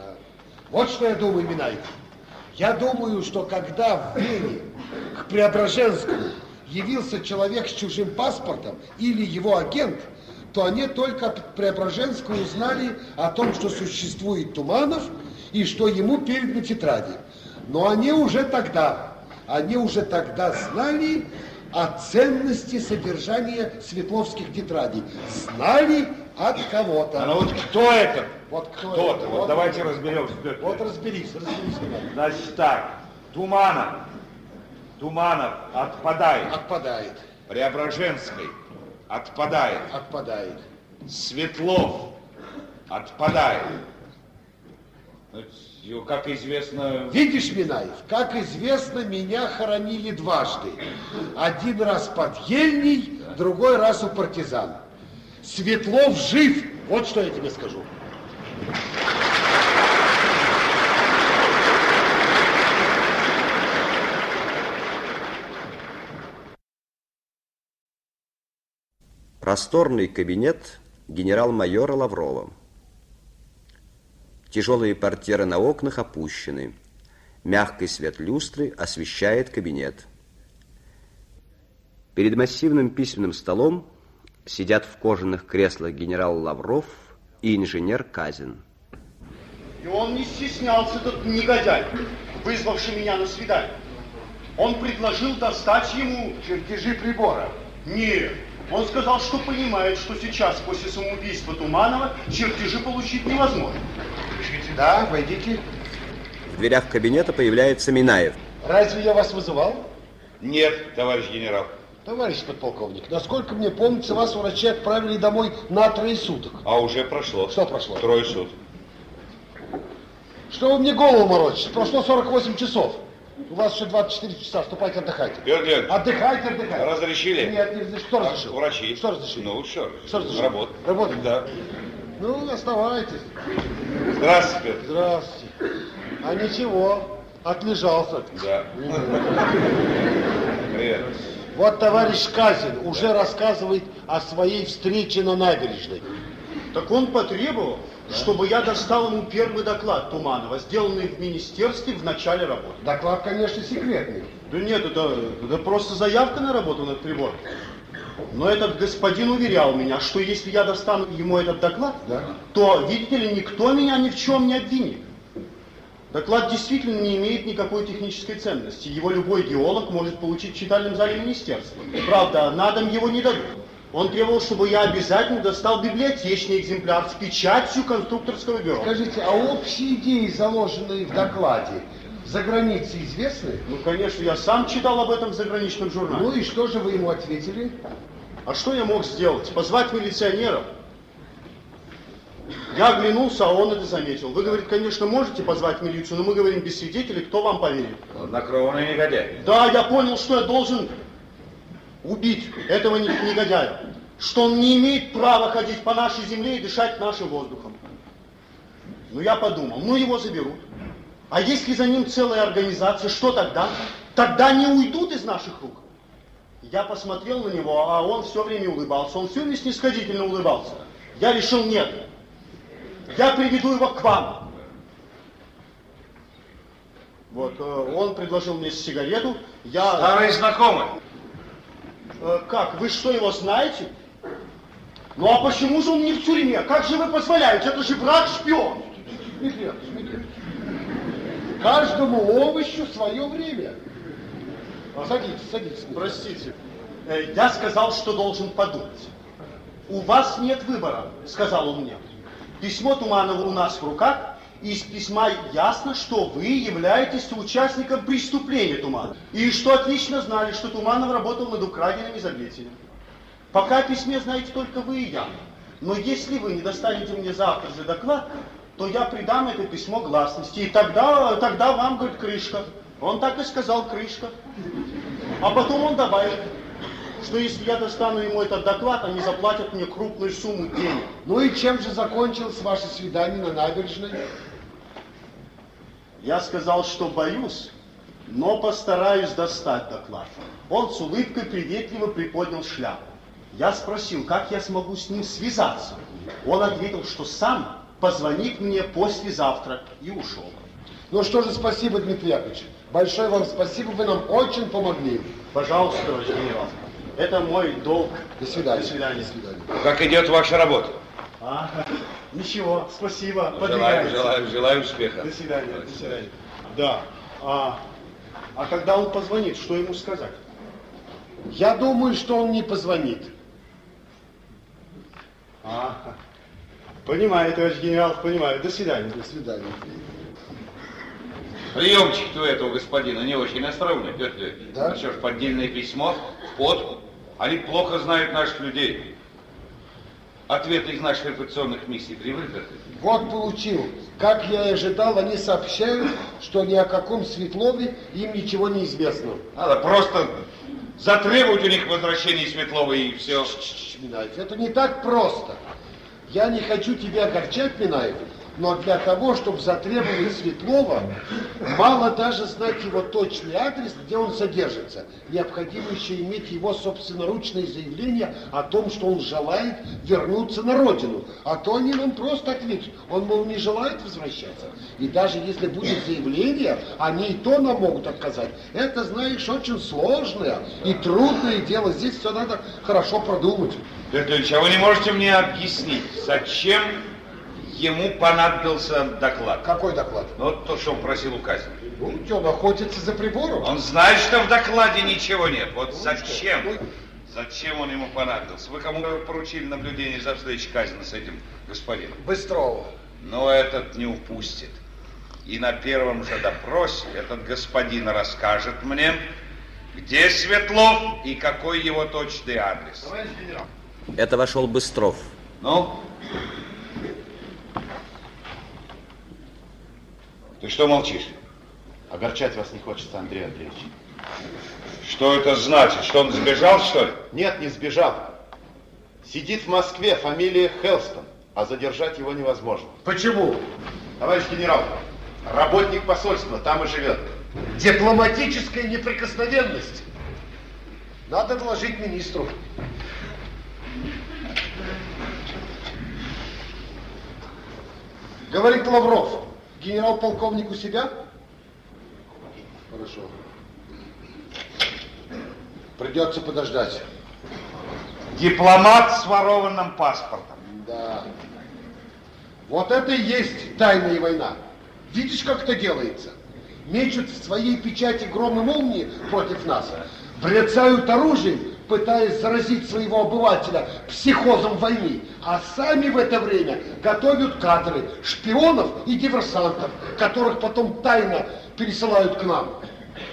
Вот что я думаю, Минаев. Я думаю, что когда в Вене к Преображенскому явился человек с чужим паспортом или его агент, то они только от Преображенского узнали о том, что существует Туманов и что ему переданы тетради. Но они уже тогда, они уже тогда знали о ценности содержания светловских тетрадей. Знали от кого-то. А ну вот кто это? Вот кто Кто-то. это? Вот давайте разберемся. Вот разберись, разберись. Значит так, Туманов. Туманов отпадает. Отпадает. Преображенский отпадает. Отпадает. Светлов отпадает. Как известно, Видишь, Минаев, как известно, меня хоронили дважды. Один раз под Ельней, другой раз у партизан. Светлов жив, вот что я тебе скажу. Просторный кабинет генерал-майора Лаврова. Тяжелые портьеры на окнах опущены. Мягкий свет люстры освещает кабинет. Перед массивным письменным столом сидят в кожаных креслах генерал Лавров и инженер Казин. И он не стеснялся, этот негодяй, вызвавший меня на свидание. Он предложил достать ему чертежи прибора. Нет, он сказал, что понимает, что сейчас, после самоубийства Туманова, чертежи получить невозможно. Да, войдите. В дверях кабинета появляется Минаев. Разве я вас вызывал? нет, товарищ генерал. Товарищ подполковник, насколько мне помнится, вас врачи отправили домой на трое суток. А уже прошло. Что прошло? Трое суток. Что вы мне голову морочите? Прошло 48 часов. У вас еще 24 часа, ступайте отдыхайте. Петр Леонидович, Отдыхайте, отдыхайте. Разрешили? Нет, не разрешили. Что А, разрешил? Врачи. Что разрешили? Ну, что? Что разрешили? Работа. Работа? Да. Ну, оставайтесь. Здравствуйте, Петр. Здравствуйте. А ничего, отлежался. Да. Привет. Вот товарищ Казин уже рассказывает о своей встрече на набережной. Так он потребовал, чтобы я достал ему первый доклад Туманова, сделанный в министерстве в начале работы. Доклад, конечно, секретный. Да нет, это, это просто заявка на работу над прибором. Но этот господин уверял меня, что если я достану ему этот доклад, Да. то, видите ли, никто меня ни в чем не обвинит. Доклад действительно не имеет никакой технической ценности. Его любой геолог может получить в читальном зале министерства. Правда, на дом его не дадут. Он требовал, чтобы я обязательно достал библиотечный экземпляр с печатью конструкторского бюро. Скажите, а общие идеи, заложенные в докладе, за границей известны? Ну, конечно, я сам читал об этом в заграничном журнале. Ну и что же вы ему ответили? А что я мог сделать? Позвать милиционеров? Я оглянулся, а он это заметил. Вы, говорит, конечно, можете позвать милицию, но мы говорим без свидетелей, кто вам поверит? Хладнокровный негодяй. Да, я понял, что я должен убить этого не- негодяя. Что он не имеет права ходить по нашей земле и дышать нашим воздухом. Ну, я подумал, ну его заберут. А если за ним целая организация, что тогда? Тогда не уйдут из наших рук. Я посмотрел на него, а он все время улыбался. Он все время снисходительно улыбался. Я решил, нет. Я приведу его к вам. Вот, э, он предложил мне сигарету. Я... Старый знакомый. Э, как, вы что, его знаете? Ну а почему же он не в тюрьме? Как же вы позволяете? Это же Яковлевич. Каждому овощу свое время. Садитесь, садитесь. Простите, э, я сказал, что должен подумать. У вас нет выбора, сказал он мне. Письмо Туманова у нас в руках, из письма ясно, что вы являетесь участником преступления Туманова. И что отлично знали, что Туманов работал над украденным изобретением. Пока о письме знаете только вы и я. Но если вы не достанете мне завтра же доклад, то я придам это письмо гласности. И тогда, тогда вам, говорит, крышка. Он так и сказал, крышка. А потом он добавил, что если я достану ему этот доклад, они заплатят мне крупную сумму денег. Ну и чем же закончилось ваше свидание на набережной? Я сказал, что боюсь, но постараюсь достать доклад. Он с улыбкой приветливо приподнял шляпу. Я спросил, как я смогу с ним связаться. Он ответил, что сам позвонит мне послезавтра и ушел. Ну что же, спасибо, Дмитрий Яковлевич. Большое вам спасибо, вы нам очень помогли. Пожалуйста, товарищ генерал. Это мой долг. До свидания. До свидания. До свидания. Как идет ваша работа? А, ничего, спасибо. Желаю, желаю, желаю успеха. До свидания, до свидания. Да. А, а когда он позвонит, что ему сказать? Я думаю, что он не позвонит. А, понимаю, товарищ генерал, понимаю. До свидания. До свидания. Приемчик у этого господина не очень остроумный, Петр Леонидович. Да? А что ж, поддельное письмо, подкуп. Они плохо знают наших людей. Ответы из наших репутационных миссий привыкли. Вот получил. Как я и ожидал, они сообщают, что ни о каком Светлове им ничего не известно. Надо просто затребовать у них возвращение Светлова и все. Минаев, это не так просто. Я не хочу тебя огорчать, Минаев, но для того, чтобы затребовать Светлова, мало даже знать его точный адрес, где он содержится. Необходимо еще иметь его собственноручное заявление о том, что он желает вернуться на родину. А то они нам просто ответят. Он, мол, не желает возвращаться. И даже если будет заявление, они и то нам могут отказать. Это, знаешь, очень сложное и трудное дело. Здесь все надо хорошо продумать. Ильич, а вы не можете мне объяснить, зачем ему понадобился доклад? Какой доклад? Ну, вот то, что он просил указать. Ну, что, он охотится за прибором? Он знает, что в докладе ничего нет. Вот зачем? Зачем он ему понадобился? Вы кому поручили наблюдение за встречей Казина с этим господином? Быстрова. Но этот не упустит. И на первом же допросе этот господин расскажет мне, Где Светлов и какой его точный адрес? Товарищ генерал. Это вошел Быстров. Ну? Ты что молчишь? Огорчать вас не хочется, Андрей Андреевич. Что это значит? Что он сбежал, что ли? Нет, не сбежал. Сидит в Москве, фамилия Хелстон, а задержать его невозможно. Почему? Товарищ генерал, работник посольства там и живет. Дипломатическая неприкосновенность. Надо доложить министру. Говорит Лавров, генерал-полковник у себя? Хорошо. Придется подождать. Дипломат с ворованным паспортом. Да. Вот это и есть тайная война. Видишь, как это делается? Мечут в своей печати громы молнии против нас, брецают оружием, пытаясь заразить своего обывателя психозом войны, а сами в это время готовят кадры шпионов и диверсантов, которых потом тайно пересылают к нам.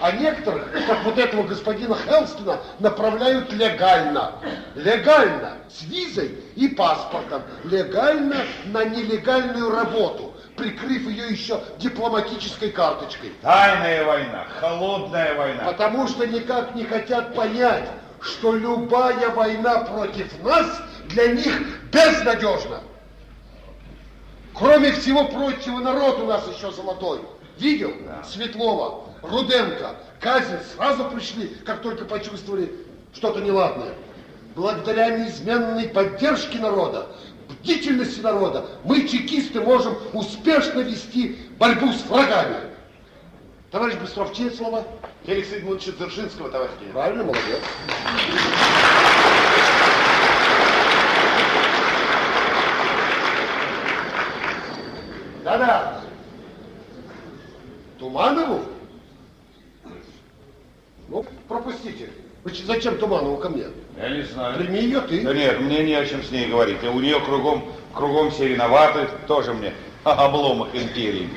А некоторых, как вот этого господина Хелстона, направляют легально. Легально, с визой и паспортом. Легально на нелегальную работу, прикрыв ее еще дипломатической карточкой. Тайная война, холодная война. Потому что никак не хотят понять, что любая война против нас для них безнадежна. Кроме всего прочего, народ у нас еще золотой. Видел? Да. Светлова, Руденко, Казин сразу пришли, как только почувствовали что-то неладное. Благодаря неизменной поддержке народа, бдительности народа, мы, чекисты, можем успешно вести борьбу с врагами. Товарищ Быстров, чьи слова? Феликса Эдмундовича Дзержинского, товарищ генерал. Правильно, молодец. Да-да. Туманову? Ну, пропустите. Вы зачем Туманову ко мне? Я не знаю. Прими ее ты. Да нет, мне не о чем с ней говорить. У нее кругом, кругом все виноваты, тоже мне обломах империи.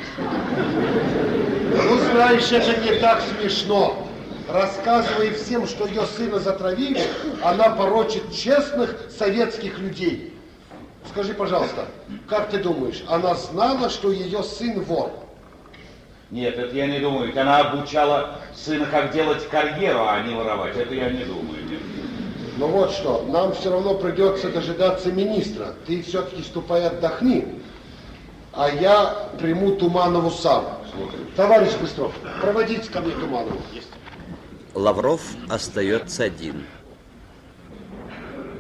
Ну, знаешь, это не так смешно. Рассказывая всем, что ее сына затравили, она порочит честных советских людей. Скажи, пожалуйста, как ты думаешь, она знала, что ее сын вор? Нет, это я не думаю. Ведь Она обучала сына, как делать карьеру, а не воровать. Это я не думаю. Нет. Ну вот что, нам все равно придется дожидаться министра. Ты все-таки ступай отдохни, а я приму Туманову сам. Товарищ Быстров, проводите ко мне Туманову. Лавров остается один.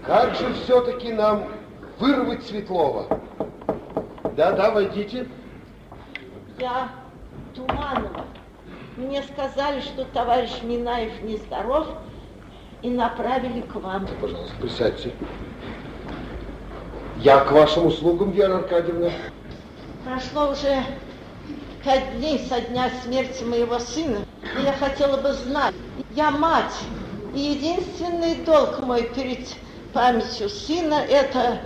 Как же все-таки нам вырвать Светлова? Да-да, войдите. Я Туманова. Мне сказали, что товарищ Минаев нездоров и направили к вам. Пожалуйста, присядьте. Я к вашим услугам, Вера Аркадьевна. Прошло уже пять дней со дня смерти моего сына, и я хотела бы знать, я мать, и единственный долг мой перед памятью сына – это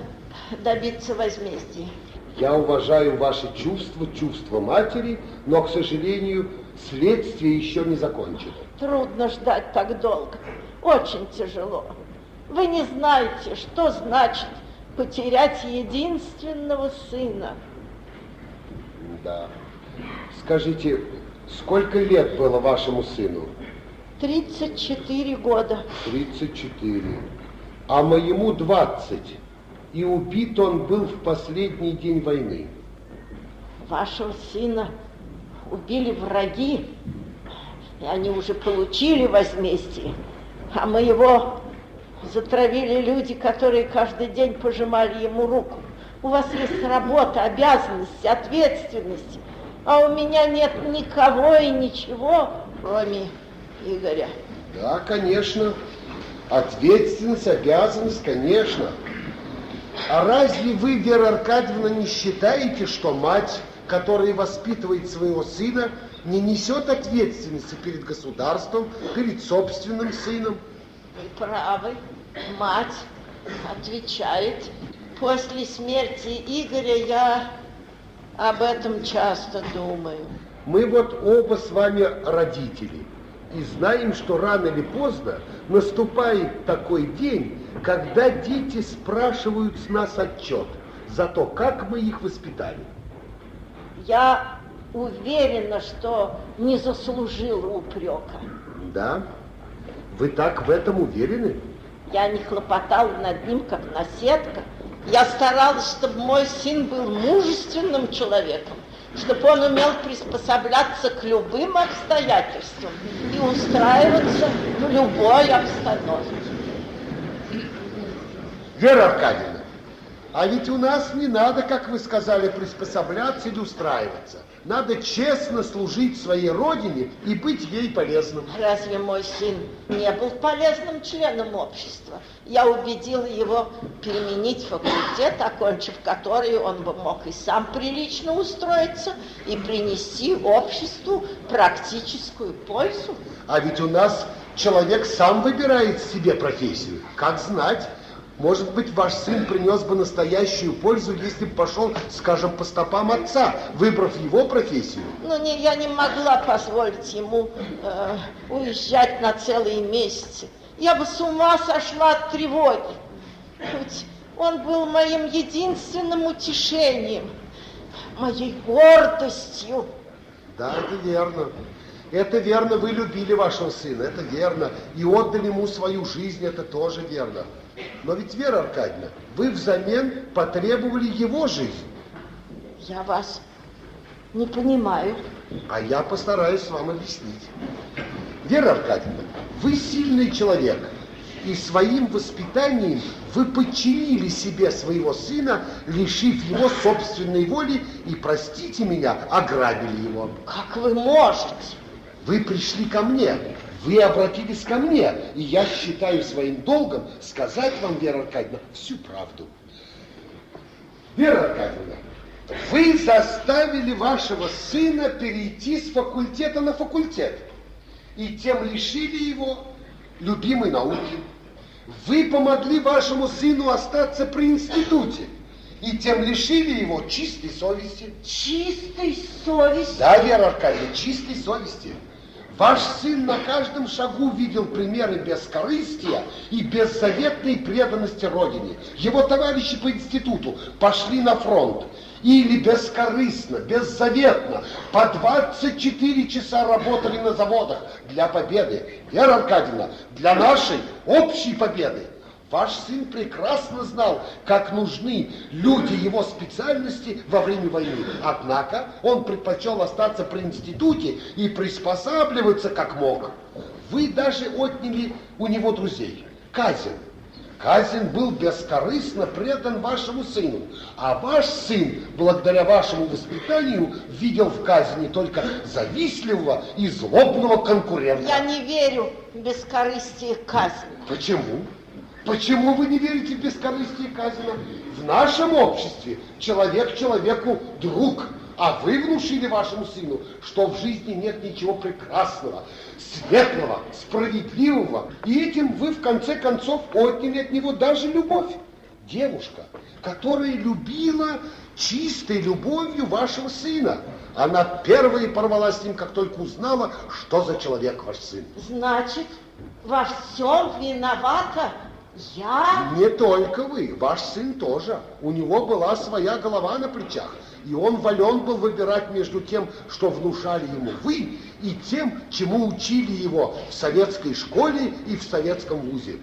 добиться возмездия. Я уважаю ваши чувства, чувства матери, но, к сожалению, следствие еще не закончено. Трудно ждать так долго, очень тяжело. Вы не знаете, что значит потерять единственного сына. Да. Скажите, сколько лет было вашему сыну? 34 года. 34. А моему 20. И убит он был в последний день войны. Вашего сына убили враги, и они уже получили возмездие, а моего затравили люди, которые каждый день пожимали ему руку. У вас есть работа, обязанности, ответственность, а у меня нет никого и ничего, кроме Игоря. Да, конечно. Ответственность, обязанность, конечно. А разве вы, Вера Аркадьевна, не считаете, что мать, которая воспитывает своего сына, не несет ответственности перед государством, перед собственным сыном? Вы правы, мать отвечает. После смерти Игоря я об этом часто думаю. Мы вот оба с вами родители. И знаем, что рано или поздно наступает такой день, когда дети спрашивают с нас отчет за то, как мы их воспитали. Я уверена, что не заслужила упрека. Да? Вы так в этом уверены? Я не хлопотала над ним, как наседка. Я старалась, чтобы мой сын был мужественным человеком, чтобы он умел приспосабляться к любым обстоятельствам и устраиваться в любой обстановке. Вера Аркадьевна, а ведь у нас не надо, как вы сказали, приспосабляться или устраиваться. Надо честно служить своей родине и быть ей полезным. Разве мой сын не был полезным членом общества? Я убедила его переменить факультет, окончив который он бы мог и сам прилично устроиться и принести обществу практическую пользу. А ведь у нас человек сам выбирает себе профессию. Как знать? Может быть, ваш сын принес бы настоящую пользу, если бы пошел, скажем, по стопам отца, выбрав его профессию. Но не, я не могла позволить ему э, уезжать на целые месяцы. Я бы с ума сошла от тревоги. Ведь он был моим единственным утешением, моей гордостью. Да, это верно. Это верно, вы любили вашего сына, это верно. И отдали ему свою жизнь, это тоже верно. Но ведь, Вера Аркадьевна, вы взамен потребовали его жизнь. Я вас не понимаю. А я постараюсь вам объяснить. Вера Аркадьевна, вы сильный человек, и своим воспитанием вы подчинили себе своего сына, лишив его собственной воли и, простите меня, ограбили его. Как вы можете? Вы пришли ко мне, вы обратились ко мне, и я считаю своим долгом сказать вам, Вера Аркадьевна, всю правду. Вера Аркадьевна, вы заставили вашего сына перейти с факультета на факультет, и тем лишили его любимой науки. Вы помогли вашему сыну остаться при институте, и тем лишили его чистой совести. Чистой совести? Да, Вера Аркадьевна, чистой совести. Ваш сын на каждом шагу видел примеры бескорыстия и беззаветной преданности Родине. Его товарищи по институту пошли на фронт. Или бескорыстно, беззаветно, по 24 часа работали на заводах для победы. Вера Аркадьевна, для нашей общей победы. Ваш сын прекрасно знал, как нужны люди его специальности во время войны. Однако он предпочел остаться при институте и приспосабливаться как мог. Вы даже отняли у него друзей. Казин. Казин был бескорыстно предан вашему сыну, а ваш сын, благодаря вашему воспитанию, видел в Казине только завистливого и злобного конкурента. Я не верю в бескорыстие Казина. Почему? Почему вы не верите в бескорыстие Казина? В нашем обществе человек человеку друг, а вы внушили вашему сыну, что в жизни нет ничего прекрасного, светлого, справедливого, и этим вы в конце концов отняли от него даже любовь. Девушка, которая любила чистой любовью вашего сына. Она первая порвала с ним, как только узнала, что за человек ваш сын. Значит, во всем виновата я? Не только вы, ваш сын тоже. У него была своя голова на плечах. И он волен был выбирать между тем, что внушали ему вы, и тем, чему учили его в советской школе и в советском вузе.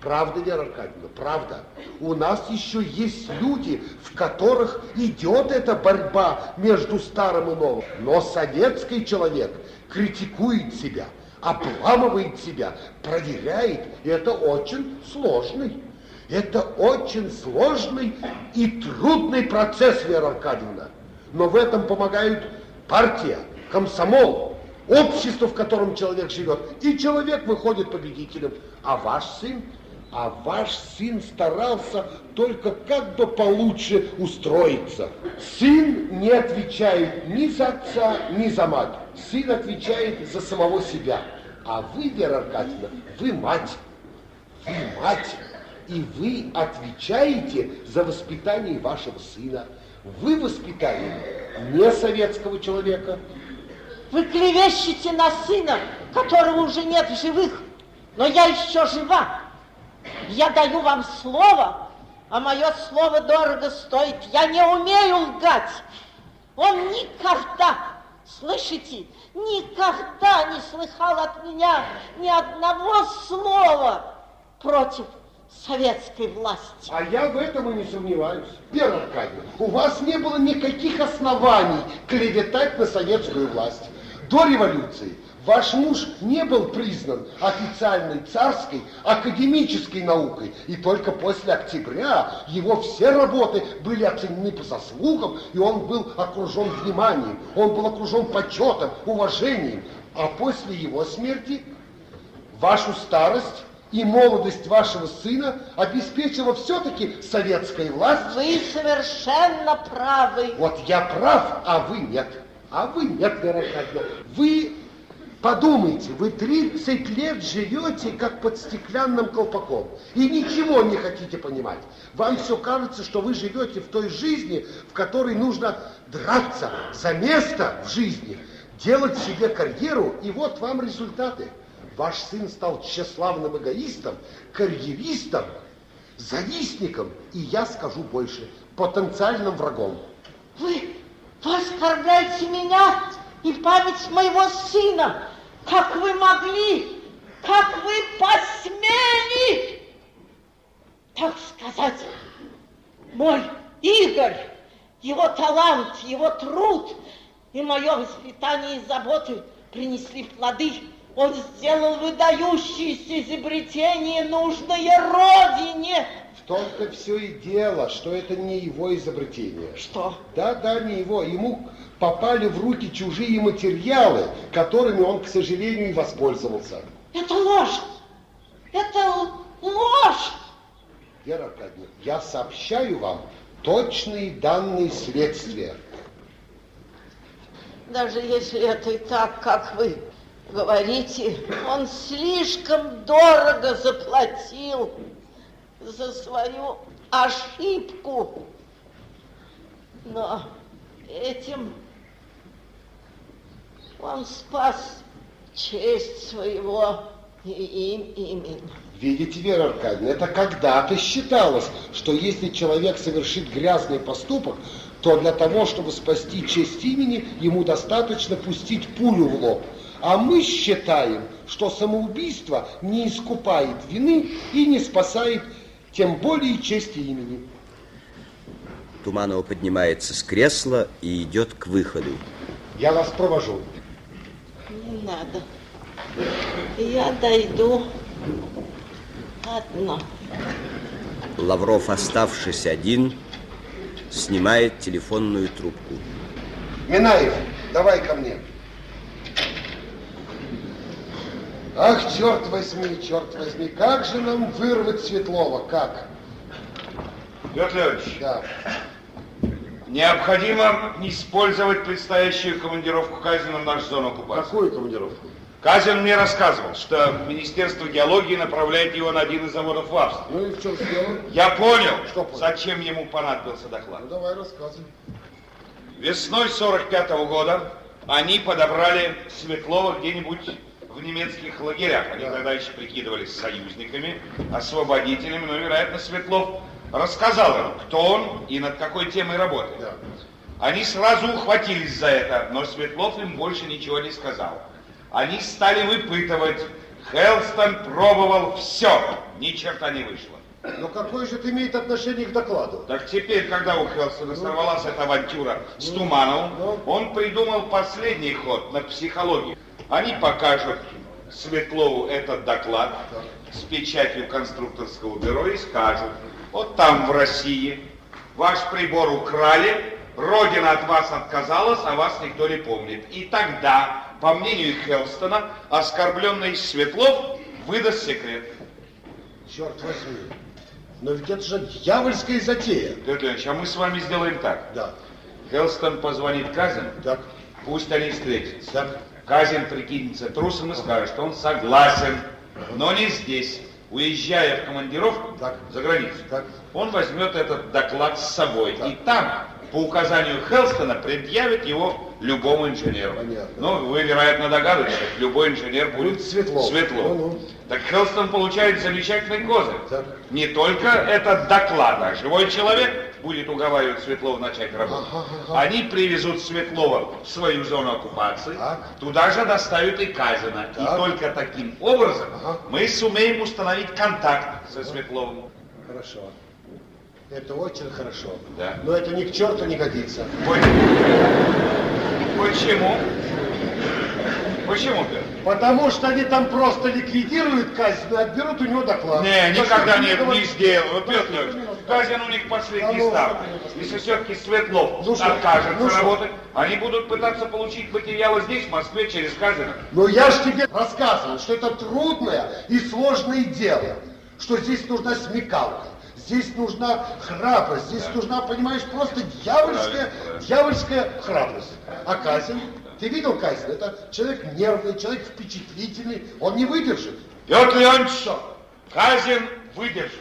Правда, Вера Аркадьевна, правда. У нас еще есть люди, в которых идет эта борьба между старым и новым. Но советский человек критикует себя – обламывает себя, проверяет. И это очень сложный, это очень сложный и трудный процесс, Вера Аркадьевна. Но в этом помогают партия, комсомол, общество, в котором человек живет. И человек выходит победителем. А ваш сын а ваш сын старался только как бы получше устроиться. Сын не отвечает ни за отца, ни за мать. Сын отвечает за самого себя. А вы, Вера Аркадьевна, вы мать. Вы мать. И вы отвечаете за воспитание вашего сына. Вы воспитали не советского человека, Вы клевещете на сына, которого уже нет в живых, но я еще жива. Я даю вам слово, а мое слово дорого стоит. Я не умею лгать. Он никогда, слышите, никогда не слыхал от меня ни одного слова против советской власти. А я в этом и не сомневаюсь. Вера Аркадьевна, у вас не было никаких оснований клеветать на советскую власть. До революции ваш муж не был признан официальной царской академической наукой, и только после октября его все работы были оценены по заслугам, и он был окружен вниманием, он был окружен почетом, уважением. А после его смерти вашу старость и молодость вашего сына обеспечила все-таки советская власть. Вы совершенно правы. Вот я прав, а вы нет. А вы нет, Аркадьевна. Вы подумайте, вы 30 лет живете как под стеклянным колпаком и ничего не хотите понимать. Вам все кажется, что вы живете в той жизни, в которой нужно драться за место в жизни, делать себе карьеру, и вот вам результаты. Ваш сын стал тщеславным эгоистом, карьеристом, завистником, и я скажу больше, потенциальным врагом. Вы, оскорбляете меня и память моего сына. Как вы могли, как вы посмели, так сказать, мой Игорь, его талант, его труд и мое воспитание и заботы принесли плоды. Он сделал выдающееся изобретение, нужное Родине. В том-то все и дело, что это не его изобретение. Что? Да, да, не его. Ему попали в руки чужие материалы, которыми он, к сожалению, и воспользовался. Это ложь! Это ложь! Вера Аркадьевна, я сообщаю вам точные данные следствия. Даже если это и так, как вы говорите, он слишком дорого заплатил за свою ошибку. Но этим он спас честь своего и им имени. Видите, Вера Аркадьевна, это когда-то считалось, что если человек совершит грязный поступок, то для того, чтобы спасти честь имени, ему достаточно пустить пулю в лоб. А мы считаем, что самоубийство не искупает вины и не спасает тем более чести имени. Туманова поднимается с кресла и идет к выходу. Я вас провожу. Надо. Я дойду одна. Лавров, оставшись один, снимает телефонную трубку. Минаев, давай ко мне. Ах, черт возьми, черт возьми, как же нам вырвать Светлова, как? Петр Леонидович, Да. Необходимо использовать предстоящую командировку Казина в нашу зону оккупации. Какую командировку? Казин мне рассказывал, что Министерство геологии направляет его на один из заводов в Австрии. Ну и в чем дело? Я понял, Что понял? зачем ему понадобился доклад. Ну давай рассказывай. Весной 45 года они подобрали Светлова где-нибудь в немецких лагерях. Они Да. тогда еще прикидывались союзниками, освободителями, но, вероятно, Светлов рассказал им, кто он и над какой темой работает. Да. Они сразу ухватились за это, но Светлов им больше ничего не сказал. Они стали выпытывать. Хелстон пробовал все, ни черта не вышло. Но какое же это имеет отношение к докладу? Так теперь, когда у Хелстона сорвалась эта авантюра с Тумановым, он придумал последний ход на психологию. Они покажут Светлову этот доклад с печатью конструкторского бюро и скажут, вот там в России ваш прибор украли, Родина от вас отказалась, а вас никто не помнит. И тогда, по мнению Хелстона, оскорбленный Светлов выдаст секрет. Черт возьми. Но ведь это же дьявольская затея. Петр Леонидович, а мы с вами сделаем так. Да. Хелстон позвонит Казин, Так. пусть они встретятся. Так. Казин прикинется трусом и скажет, что он согласен, но не здесь. Уезжая в командировку Так. за границу, Так. он возьмет этот доклад с собой. И там, по указанию Хелстона предъявит его любому инженеру. Ну, вы, вероятно, догадываетесь, любой инженер будет Светлов. Светлов. Ну, ну. Так Хелстон получает замечательный козырь. Не только этот доклад, а живой человек будет уговаривать Светлова начать работу. Они привезут Светлова в свою зону оккупации, туда же доставят и Казина. И только таким образом мы сумеем установить контакт со Светловым. Хорошо. Это очень хорошо. Да. Но это ни к черту не годится. Почему? Почему, Петр? Потому что они там просто ликвидируют казнь и отберут у него доклад. Не, никогда не, ты не говоришь- сделаю. Петр Казин у них последний ставка. Если все-таки Светлов Ну откажется ну работать, они будут пытаться получить материалы здесь, в Москве, через Казина. Но я же тебе рассказывал, что это трудное и сложное дело, что здесь нужна смекалка, здесь нужна храбрость, здесь нужна, понимаешь, просто дьявольская, дьявольская храбрость. А Казин, ты видел Казин? Это человек нервный, человек впечатлительный, он не выдержит. Петр Леонидович, Казин выдержит.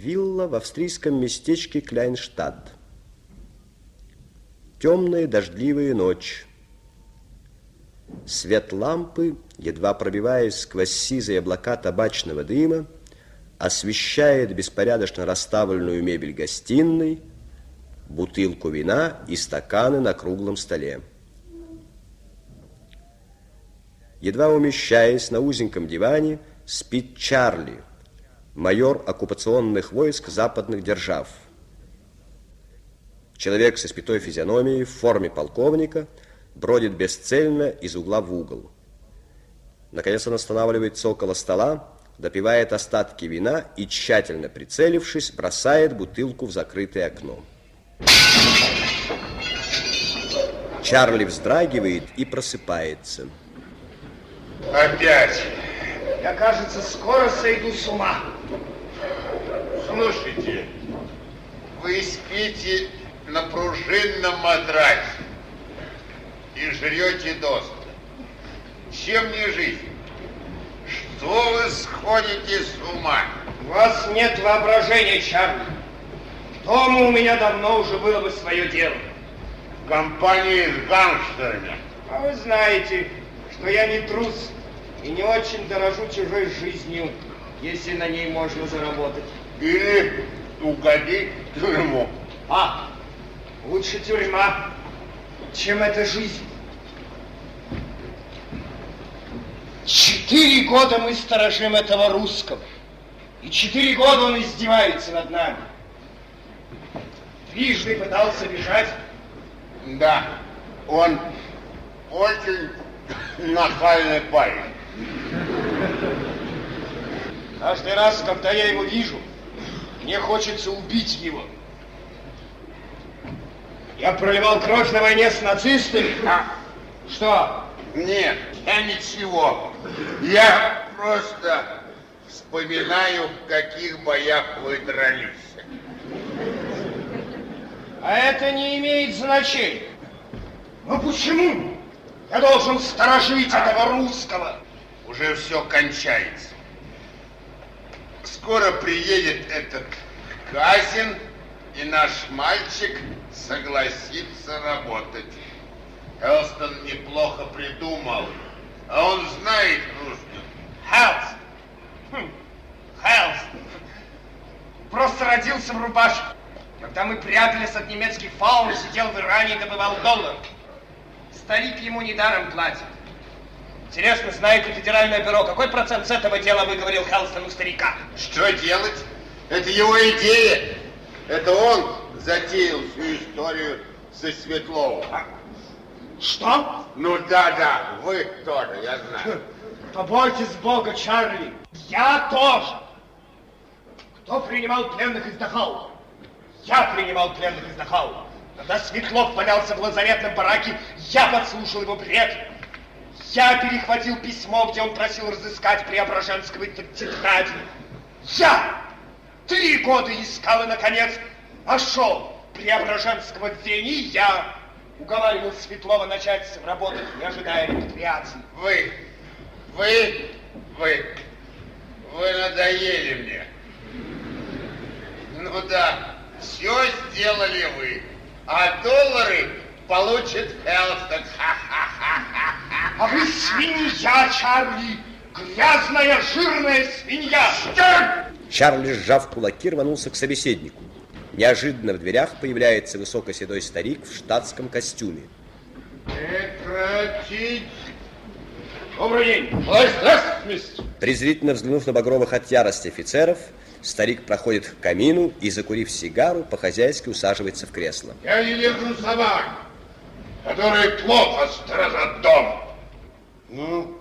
Вилла в австрийском местечке Кляйнштадт. Темная дождливая ночь. Свет лампы, едва пробиваясь сквозь сизые облака табачного дыма, освещает беспорядочно расставленную мебель гостиной, бутылку вина и стаканы на круглом столе. Едва умещаясь на узеньком диване, спит Чарли, майор оккупационных войск западных держав. Человек со спитой физиономией в форме полковника бродит бесцельно из угла в угол. Наконец он останавливается около стола, допивает остатки вина и, тщательно прицелившись, бросает бутылку в закрытое окно. Чарли вздрагивает и просыпается. Опять. Я, кажется, скоро сойду с ума. Слушайте, вы спите на пружинном матрасе и жрете доску. Чем не жизнь? Что вы сходите с ума? У вас нет воображения, Чарли. Дома у меня давно уже было бы свое дело. В компании с гангстерами. А вы знаете, что я не трус и не очень дорожу чужой жизнью, если на ней можно заработать. Или угодить в тюрьму. А, лучше тюрьма, чем эта жизнь. Четыре года мы сторожим этого русского. И четыре года он издевается над нами. Трижды пытался бежать. Да, он очень нахальный парень. Каждый раз, когда я его вижу, мне хочется убить его. Я проливал кровь на войне с нацистами. А, что? Нет, я ничего. Я просто вспоминаю, в каких боях вы дрались. А это не имеет значения. Но почему я должен сторожить этого русского? Уже все кончается. Скоро приедет этот Казин, и наш мальчик согласится работать. Элстон неплохо придумал, а он знает русский. Хелс. Хм. Просто родился в рубашке. Когда мы прятались от немецких фаун, сидел в Иране и добывал доллар. Старик ему недаром платит. Интересно, знает ли федеральное бюро, какой процент с этого дела выговорил Хелстон у старика? Что делать? Это его идея. Это он затеял всю историю со Светловым. Что? Ну да, да, вы тоже, я знаю. Побойтесь Бога, Чарли. Я тоже. Кто принимал пленных из Дахау? Я принимал пленных из Дахау. Когда Светлов валялся в лазаретном бараке, я подслушал его бред. Я перехватил письмо, где он просил разыскать Преображенского тетрадь. Я три года искал и, наконец, нашел Преображенского в Вене. Я уговаривал Светлова начать работать, не ожидая репатриации. Вы, Вы, вы, вы надоели мне. Ну да, все сделали вы, а доллары получит Хелстед. А вы свинья, Чарли! Грязная, жирная свинья! Чарли, сжав кулаки, рванулся к собеседнику. Неожиданно в дверях появляется высокоседой старик в штатском костюме. Прекратить! Добрый день! Здравствуйте, мистер! Презрительно взглянув на багровых от ярости офицеров, старик проходит к камину и, закурив сигару, по-хозяйски усаживается в кресло. Я не держу собак, которые плохо сторожат дом. Ну,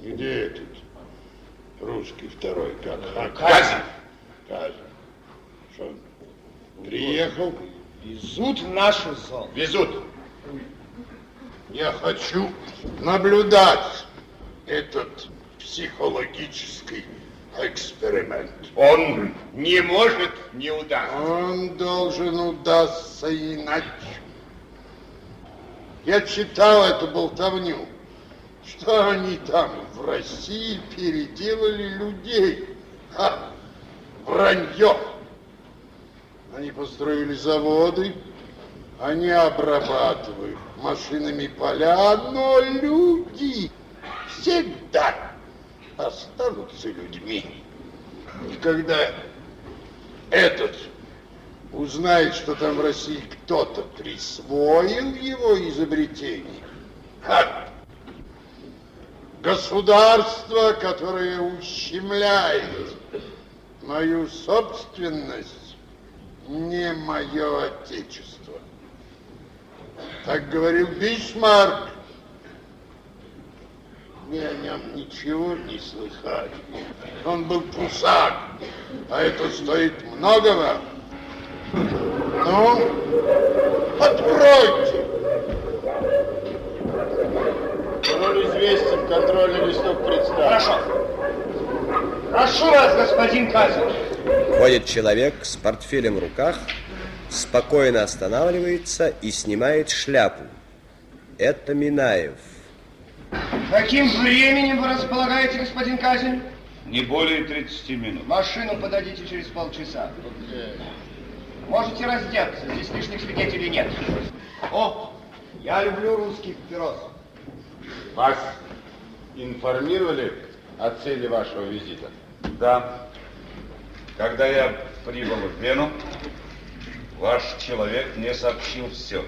где этот русский второй, как? Казин. Казин. Что, приехал? Везут нашу зону. Везут. Я хочу наблюдать этот психологический эксперимент. Он не может не удастся. Он должен удастся иначе. Я читал эту болтовню, что они там в России переделали людей. Ха, вранье. Они построили заводы, они обрабатывают машинами поля, но люди всегда останутся людьми. И когда этот узнает, что там в России кто-то присвоил его изобретение, ха, государство, которое ущемляет мою собственность, не мое отечество. Так говорил Бисмарк. Мне о нем ничего не слыхали. Он был прусак, а это стоит многого. Ну, откройте. Король известен, контрольный листок представлен. Хорошо. Прошу вас, господин Казин. Входит человек с портфелем в руках, спокойно останавливается и снимает шляпу. Это Минаев. Каким временем вы располагаете, господин Казин? Не более 30 минут. Машину подадите через полчаса. Можете раздеться, здесь лишних свидетелей нет. О, я люблю русский папирос. Вас информировали о цели вашего визита? Да. Когда я прибыл в Вену, ваш человек мне сообщил все.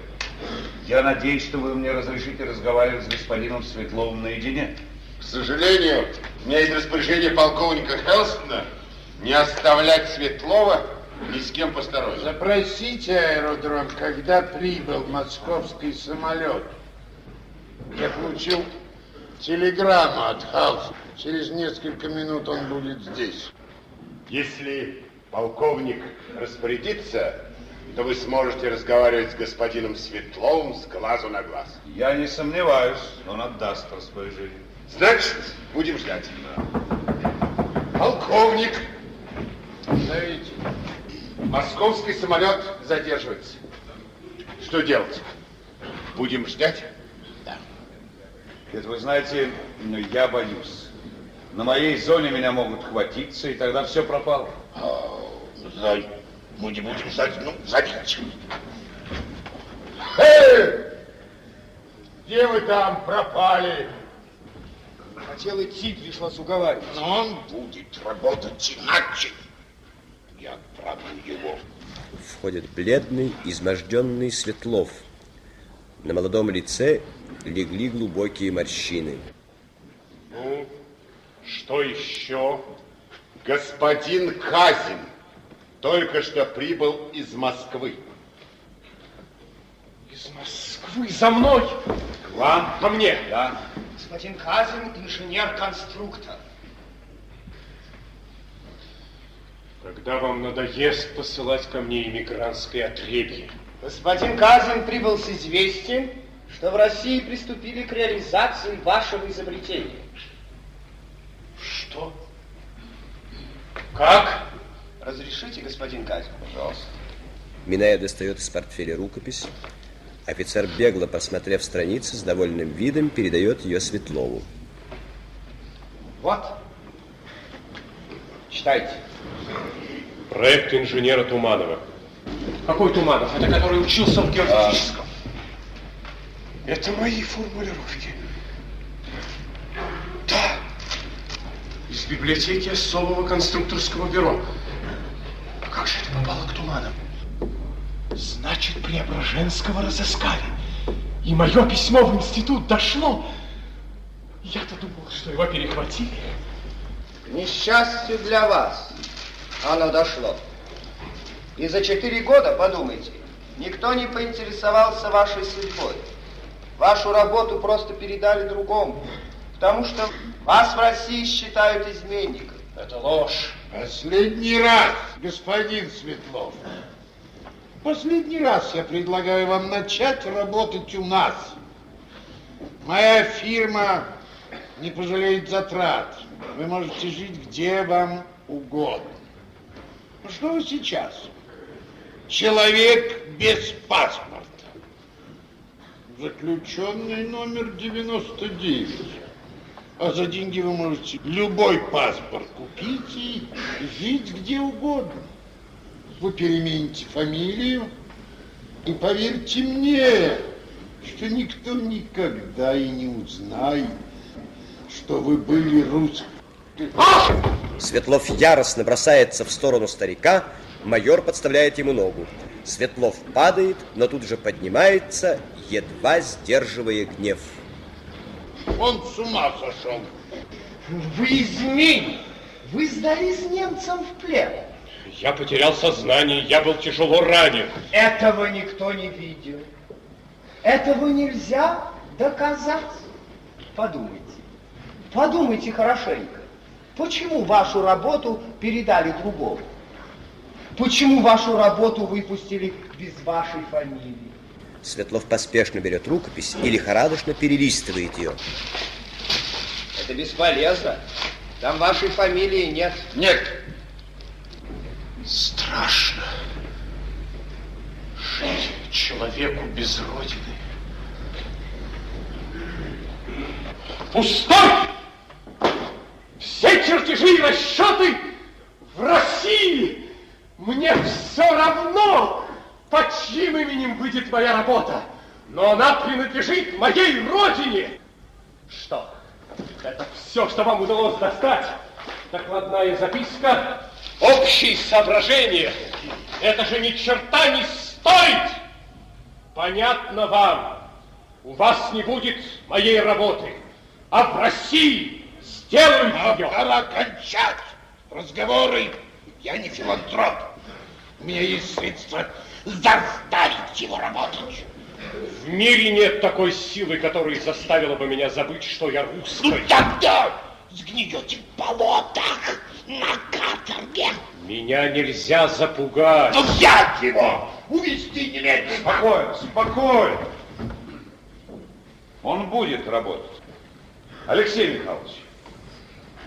Я надеюсь, что вы мне разрешите разговаривать с господином Светловым наедине. К сожалению, у меня есть распоряжение полковника Хелстона не оставлять Светлова ни с кем посторонним. Запросите аэродром, когда прибыл московский самолет. Я получил телеграмму от Хауса. Через несколько минут он будет здесь. Если полковник распорядится, то вы сможете разговаривать с господином Светловым с глазу на глаз. Я не сомневаюсь, он отдаст распоряжение. Значит, будем ждать. Полковник, зовите. Московский самолет задерживается. Что делать? Будем ждать? Это вы знаете, ну, я боюсь. На моей зоне меня могут хватиться, и тогда все пропало. Знай, мы не будем ждать, ну, зовите. Эй! Где вы там пропали? Хотел идти, пришлось уговаривать. Но он будет работать иначе. Я отправлю его. Входит бледный, изможденный Светлов. На молодом лице легли глубокие морщины. Ну, что еще? Господин Казин только что прибыл из Москвы. Из Москвы за мной! К вам? Ко мне! Да. Господин Казин, инженер-конструктор. Когда вам надоест посылать ко мне иммигрантское отребье? Господин Казин прибыл с известием, что в России приступили к реализации вашего изобретения. Что? Как? Разрешите, господин Казин? Пожалуйста. Миная достает из портфеля рукопись. Офицер, бегло посмотрев страницы, с довольным видом передает ее Светлову. Вот. Читайте. Проект инженера Туманова. Какой Туманов? Это который учился в геодезическом. Это мои формулировки. Да. Из библиотеки особого конструкторского бюро. А как же это попало к Туманову? Значит, Преображенского разыскали. И мое письмо в институт дошло. Я-то думал, что его перехватили. К несчастью для вас, оно дошло. И за четыре года, подумайте, никто не поинтересовался вашей судьбой. Вашу работу просто передали другому, потому что вас в России считают изменником. Это ложь. Последний раз, господин Светлов. Последний раз я предлагаю вам начать работать у нас. Моя фирма не пожалеет затрат. Вы можете жить где вам угодно. Что вы сейчас? Человек без паспорта. Заключенный номер 99. А за деньги вы можете любой паспорт купить и жить где угодно. Вы перемените фамилию, и поверьте мне, что никто никогда и не узнает, что вы были русским. Светлов яростно бросается в сторону старика, майор подставляет ему ногу. Светлов падает, но тут же поднимается, едва сдерживая гнев. Он с ума сошел. Вы изменник. Вы сдались немцам в плен. Я потерял сознание, я был тяжело ранен. Этого никто не видел. Этого нельзя доказать. Подумайте. Подумайте хорошенько. Почему вашу работу передали другому? Почему вашу работу выпустили без вашей фамилии? Светлов поспешно берет рукопись и лихорадочно перелистывает ее. Это бесполезно. Там вашей фамилии нет. Нет. Страшно жить человеку без родины. Пустой! Чертежи и расчеты в России. Мне все равно, под чьим именем выйдет моя работа. Но она принадлежит моей родине. Что? Это все, что вам удалось достать? Докладная записка, общие соображения. Это же ни черта не стоит. Понятно вам. У вас не будет моей работы. А в России сделают А ее. пора кончать разговоры. Я не филантроп. У меня есть средства заставить его работать. В мире нет такой силы, которая заставила бы меня забыть, что я русский. Ну тогда сгниете в болотах на каторге. Меня нельзя запугать. Ну взять его, увезти немедленно. Спокойно, спокойно. Он будет работать. Алексей Михайлович,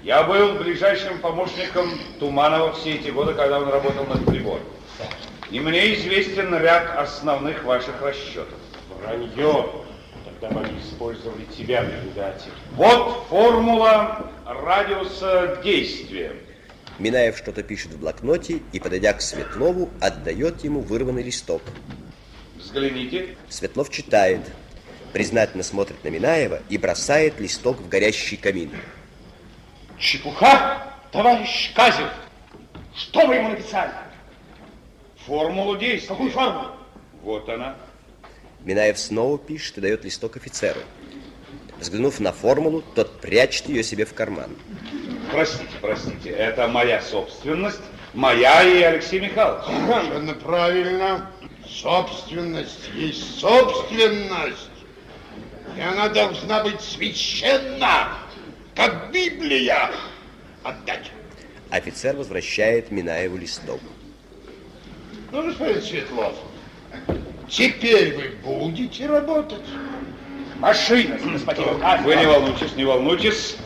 я был ближайшим помощником Туманова все эти годы, когда он работал над прибором. И мне известен ряд основных ваших расчетов. Вранье. Тогда мы использовали тебя, предатель. Вот формула радиуса действия. Минаев что-то пишет в блокноте и, подойдя к Светлову, отдает ему вырванный листок. Взгляните. Светлов читает, признательно смотрит на Минаева и бросает листок в горящий камин. Чепуха, товарищ Казев. Что вы ему написали? Формулу действия. Какую формулу? Вот она. Минаев снова пишет и дает листок офицеру. Взглянув на формулу, тот прячет ее себе в карман. Простите, простите, это моя собственность, моя и Алексей Михайлович. Совершенно правильно. Собственность есть собственность. И она должна быть священна, как Библия. Отдать. Офицер возвращает Минаеву листок. Ну, господин Светлов, теперь вы будете работать. Машина, господин. Вы не волнуйтесь, не волнуйтесь.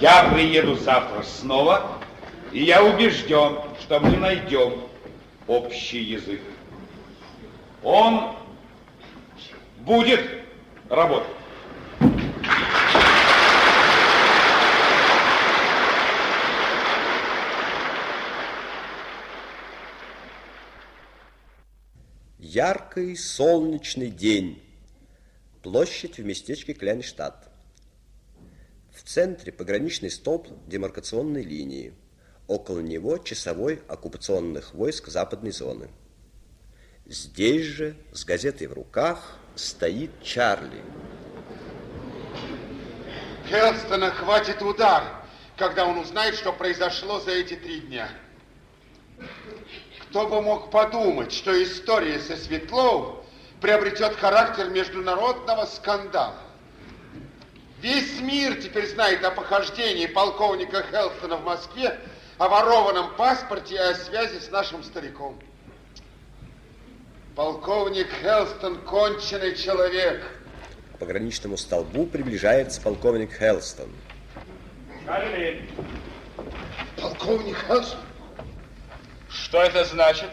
Я приеду завтра снова, и я убежден, что мы найдем общий язык. Он будет работать. Яркий солнечный день. Площадь в местечке Кляйнштадт. В центре пограничный столб демаркационной линии. Около него часовой оккупационных войск западной зоны. Здесь же, с газетой в руках, стоит Чарли. Хелстона хватит удар, когда он узнает, что произошло за эти три дня. Кто бы мог подумать, что история со Светловым приобретет характер международного скандала. Весь мир теперь знает о похождении полковника Хелстона в Москве, о ворованном паспорте и о связи с нашим стариком. Полковник Хелстон – конченый человек. К пограничному столбу приближается полковник Хелстон. Чарли, Полковник Хелстон? Что это значит?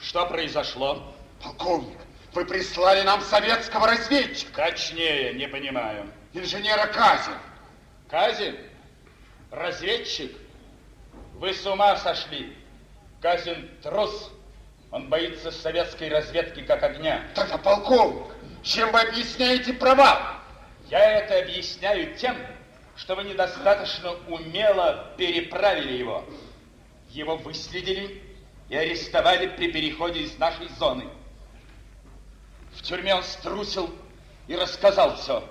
Что произошло? Полковник, вы прислали нам советского разведчика. Точнее, не понимаю. Инженера Казин. Казин? Разведчик? Вы с ума сошли. Казин трус. Он боится советской разведки как огня. Тогда, полковник, чем вы объясняете провал? Я это объясняю тем, что вы недостаточно умело переправили его. Его выследили и арестовали при переходе из нашей зоны. В тюрьме он струсил и рассказал все.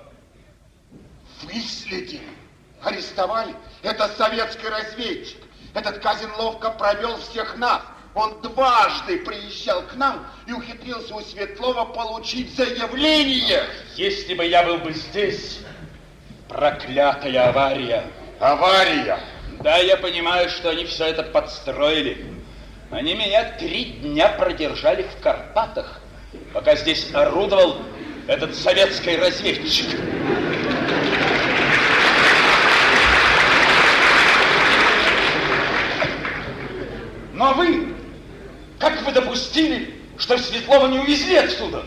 Выследили? Арестовали? Это советский разведчик. Этот Казин ловко провел всех нас. Он дважды приезжал к нам и ухитрился у Светлова получить заявление. Если бы я был бы здесь, проклятая авария. Авария? Да, я понимаю, что они все это подстроили. Они меня три дня продержали в Карпатах, пока здесь орудовал этот советский разведчик. Но вы, как вы допустили, что Светлова не увезли отсюда?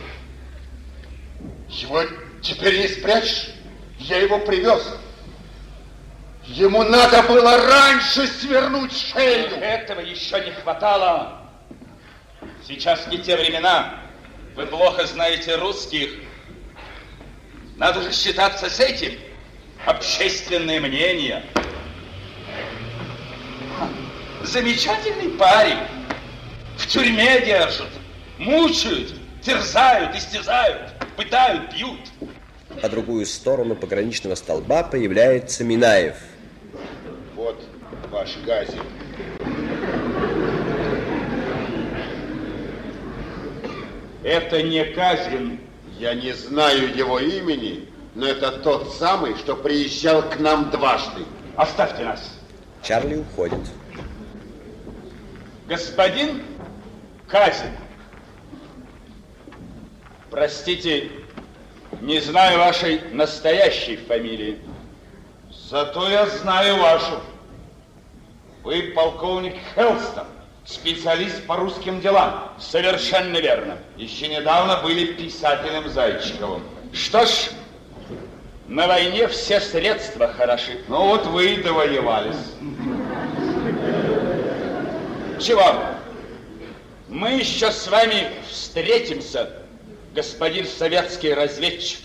Его теперь не спрячешь. Я его привез. Ему надо было раньше свернуть шею. Этого еще не хватало. Сейчас не те времена. Вы плохо знаете русских. Надо же считаться с этим. Общественное мнение. Замечательный парень. В тюрьме держат, мучают, терзают, истязают, пытают, бьют. По другую сторону пограничного столба появляется Минаев. Вот ваш газик. Это не Казин. Я не знаю его имени, но это тот самый, что приезжал к нам дважды. Оставьте нас. Чарли уходит. Господин Казин. Простите, не знаю вашей настоящей фамилии. Зато я знаю вашу. Вы полковник Хелстон, специалист по русским делам. Совершенно верно. Еще недавно были писателем Зайчиковым. Что ж, на войне все средства хороши. Ну вот вы и довоевались. Чего? Мы еще с вами встретимся, господин советский разведчик.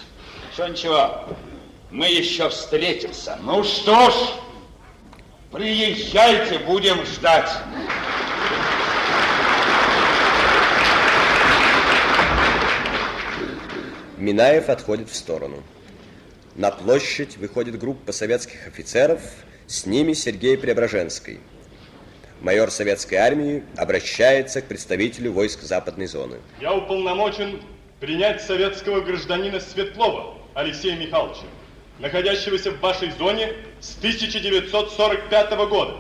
Что ничего, мы еще встретимся. Ну что ж, приезжайте, будем ждать. Минаев отходит в сторону. На площадь выходит группа советских офицеров, с ними Сергей Преображенский. Майор советской армии обращается к представителю войск западной зоны. Я уполномочен принять советского гражданина Светлова Алексея Михайловича, находящегося в вашей зоне с 1945 года.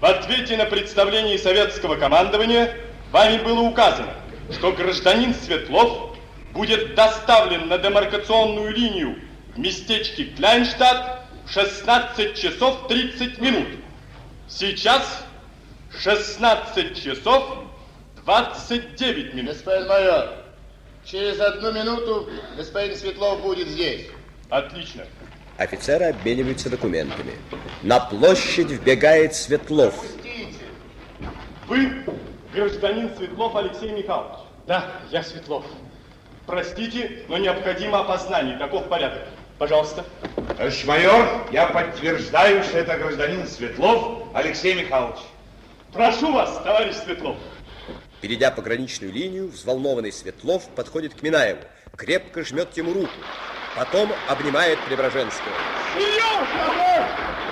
В ответе на представление советского командования вами было указано, что гражданин Светлов будет доставлен на демаркационную линию в местечке Кляйнштадт в 16 часов 30 минут. Сейчас 16 часов 29 минут. Господин майор, через одну минуту господин Светлов будет здесь. Отлично. Офицеры обмениваются документами. На площадь вбегает Светлов. Вы гражданин Светлов Алексей Михайлович. Да, я Светлов. Простите, но необходимо опознание. Таков порядок. Пожалуйста. Товарищ майор, я подтверждаю, что это гражданин Светлов Алексей Михайлович. Прошу вас, товарищ Светлов. Перейдя пограничную линию, взволнованный Светлов подходит к Минаеву, крепко жмет ему руку, потом обнимает Преображенского. Сережа!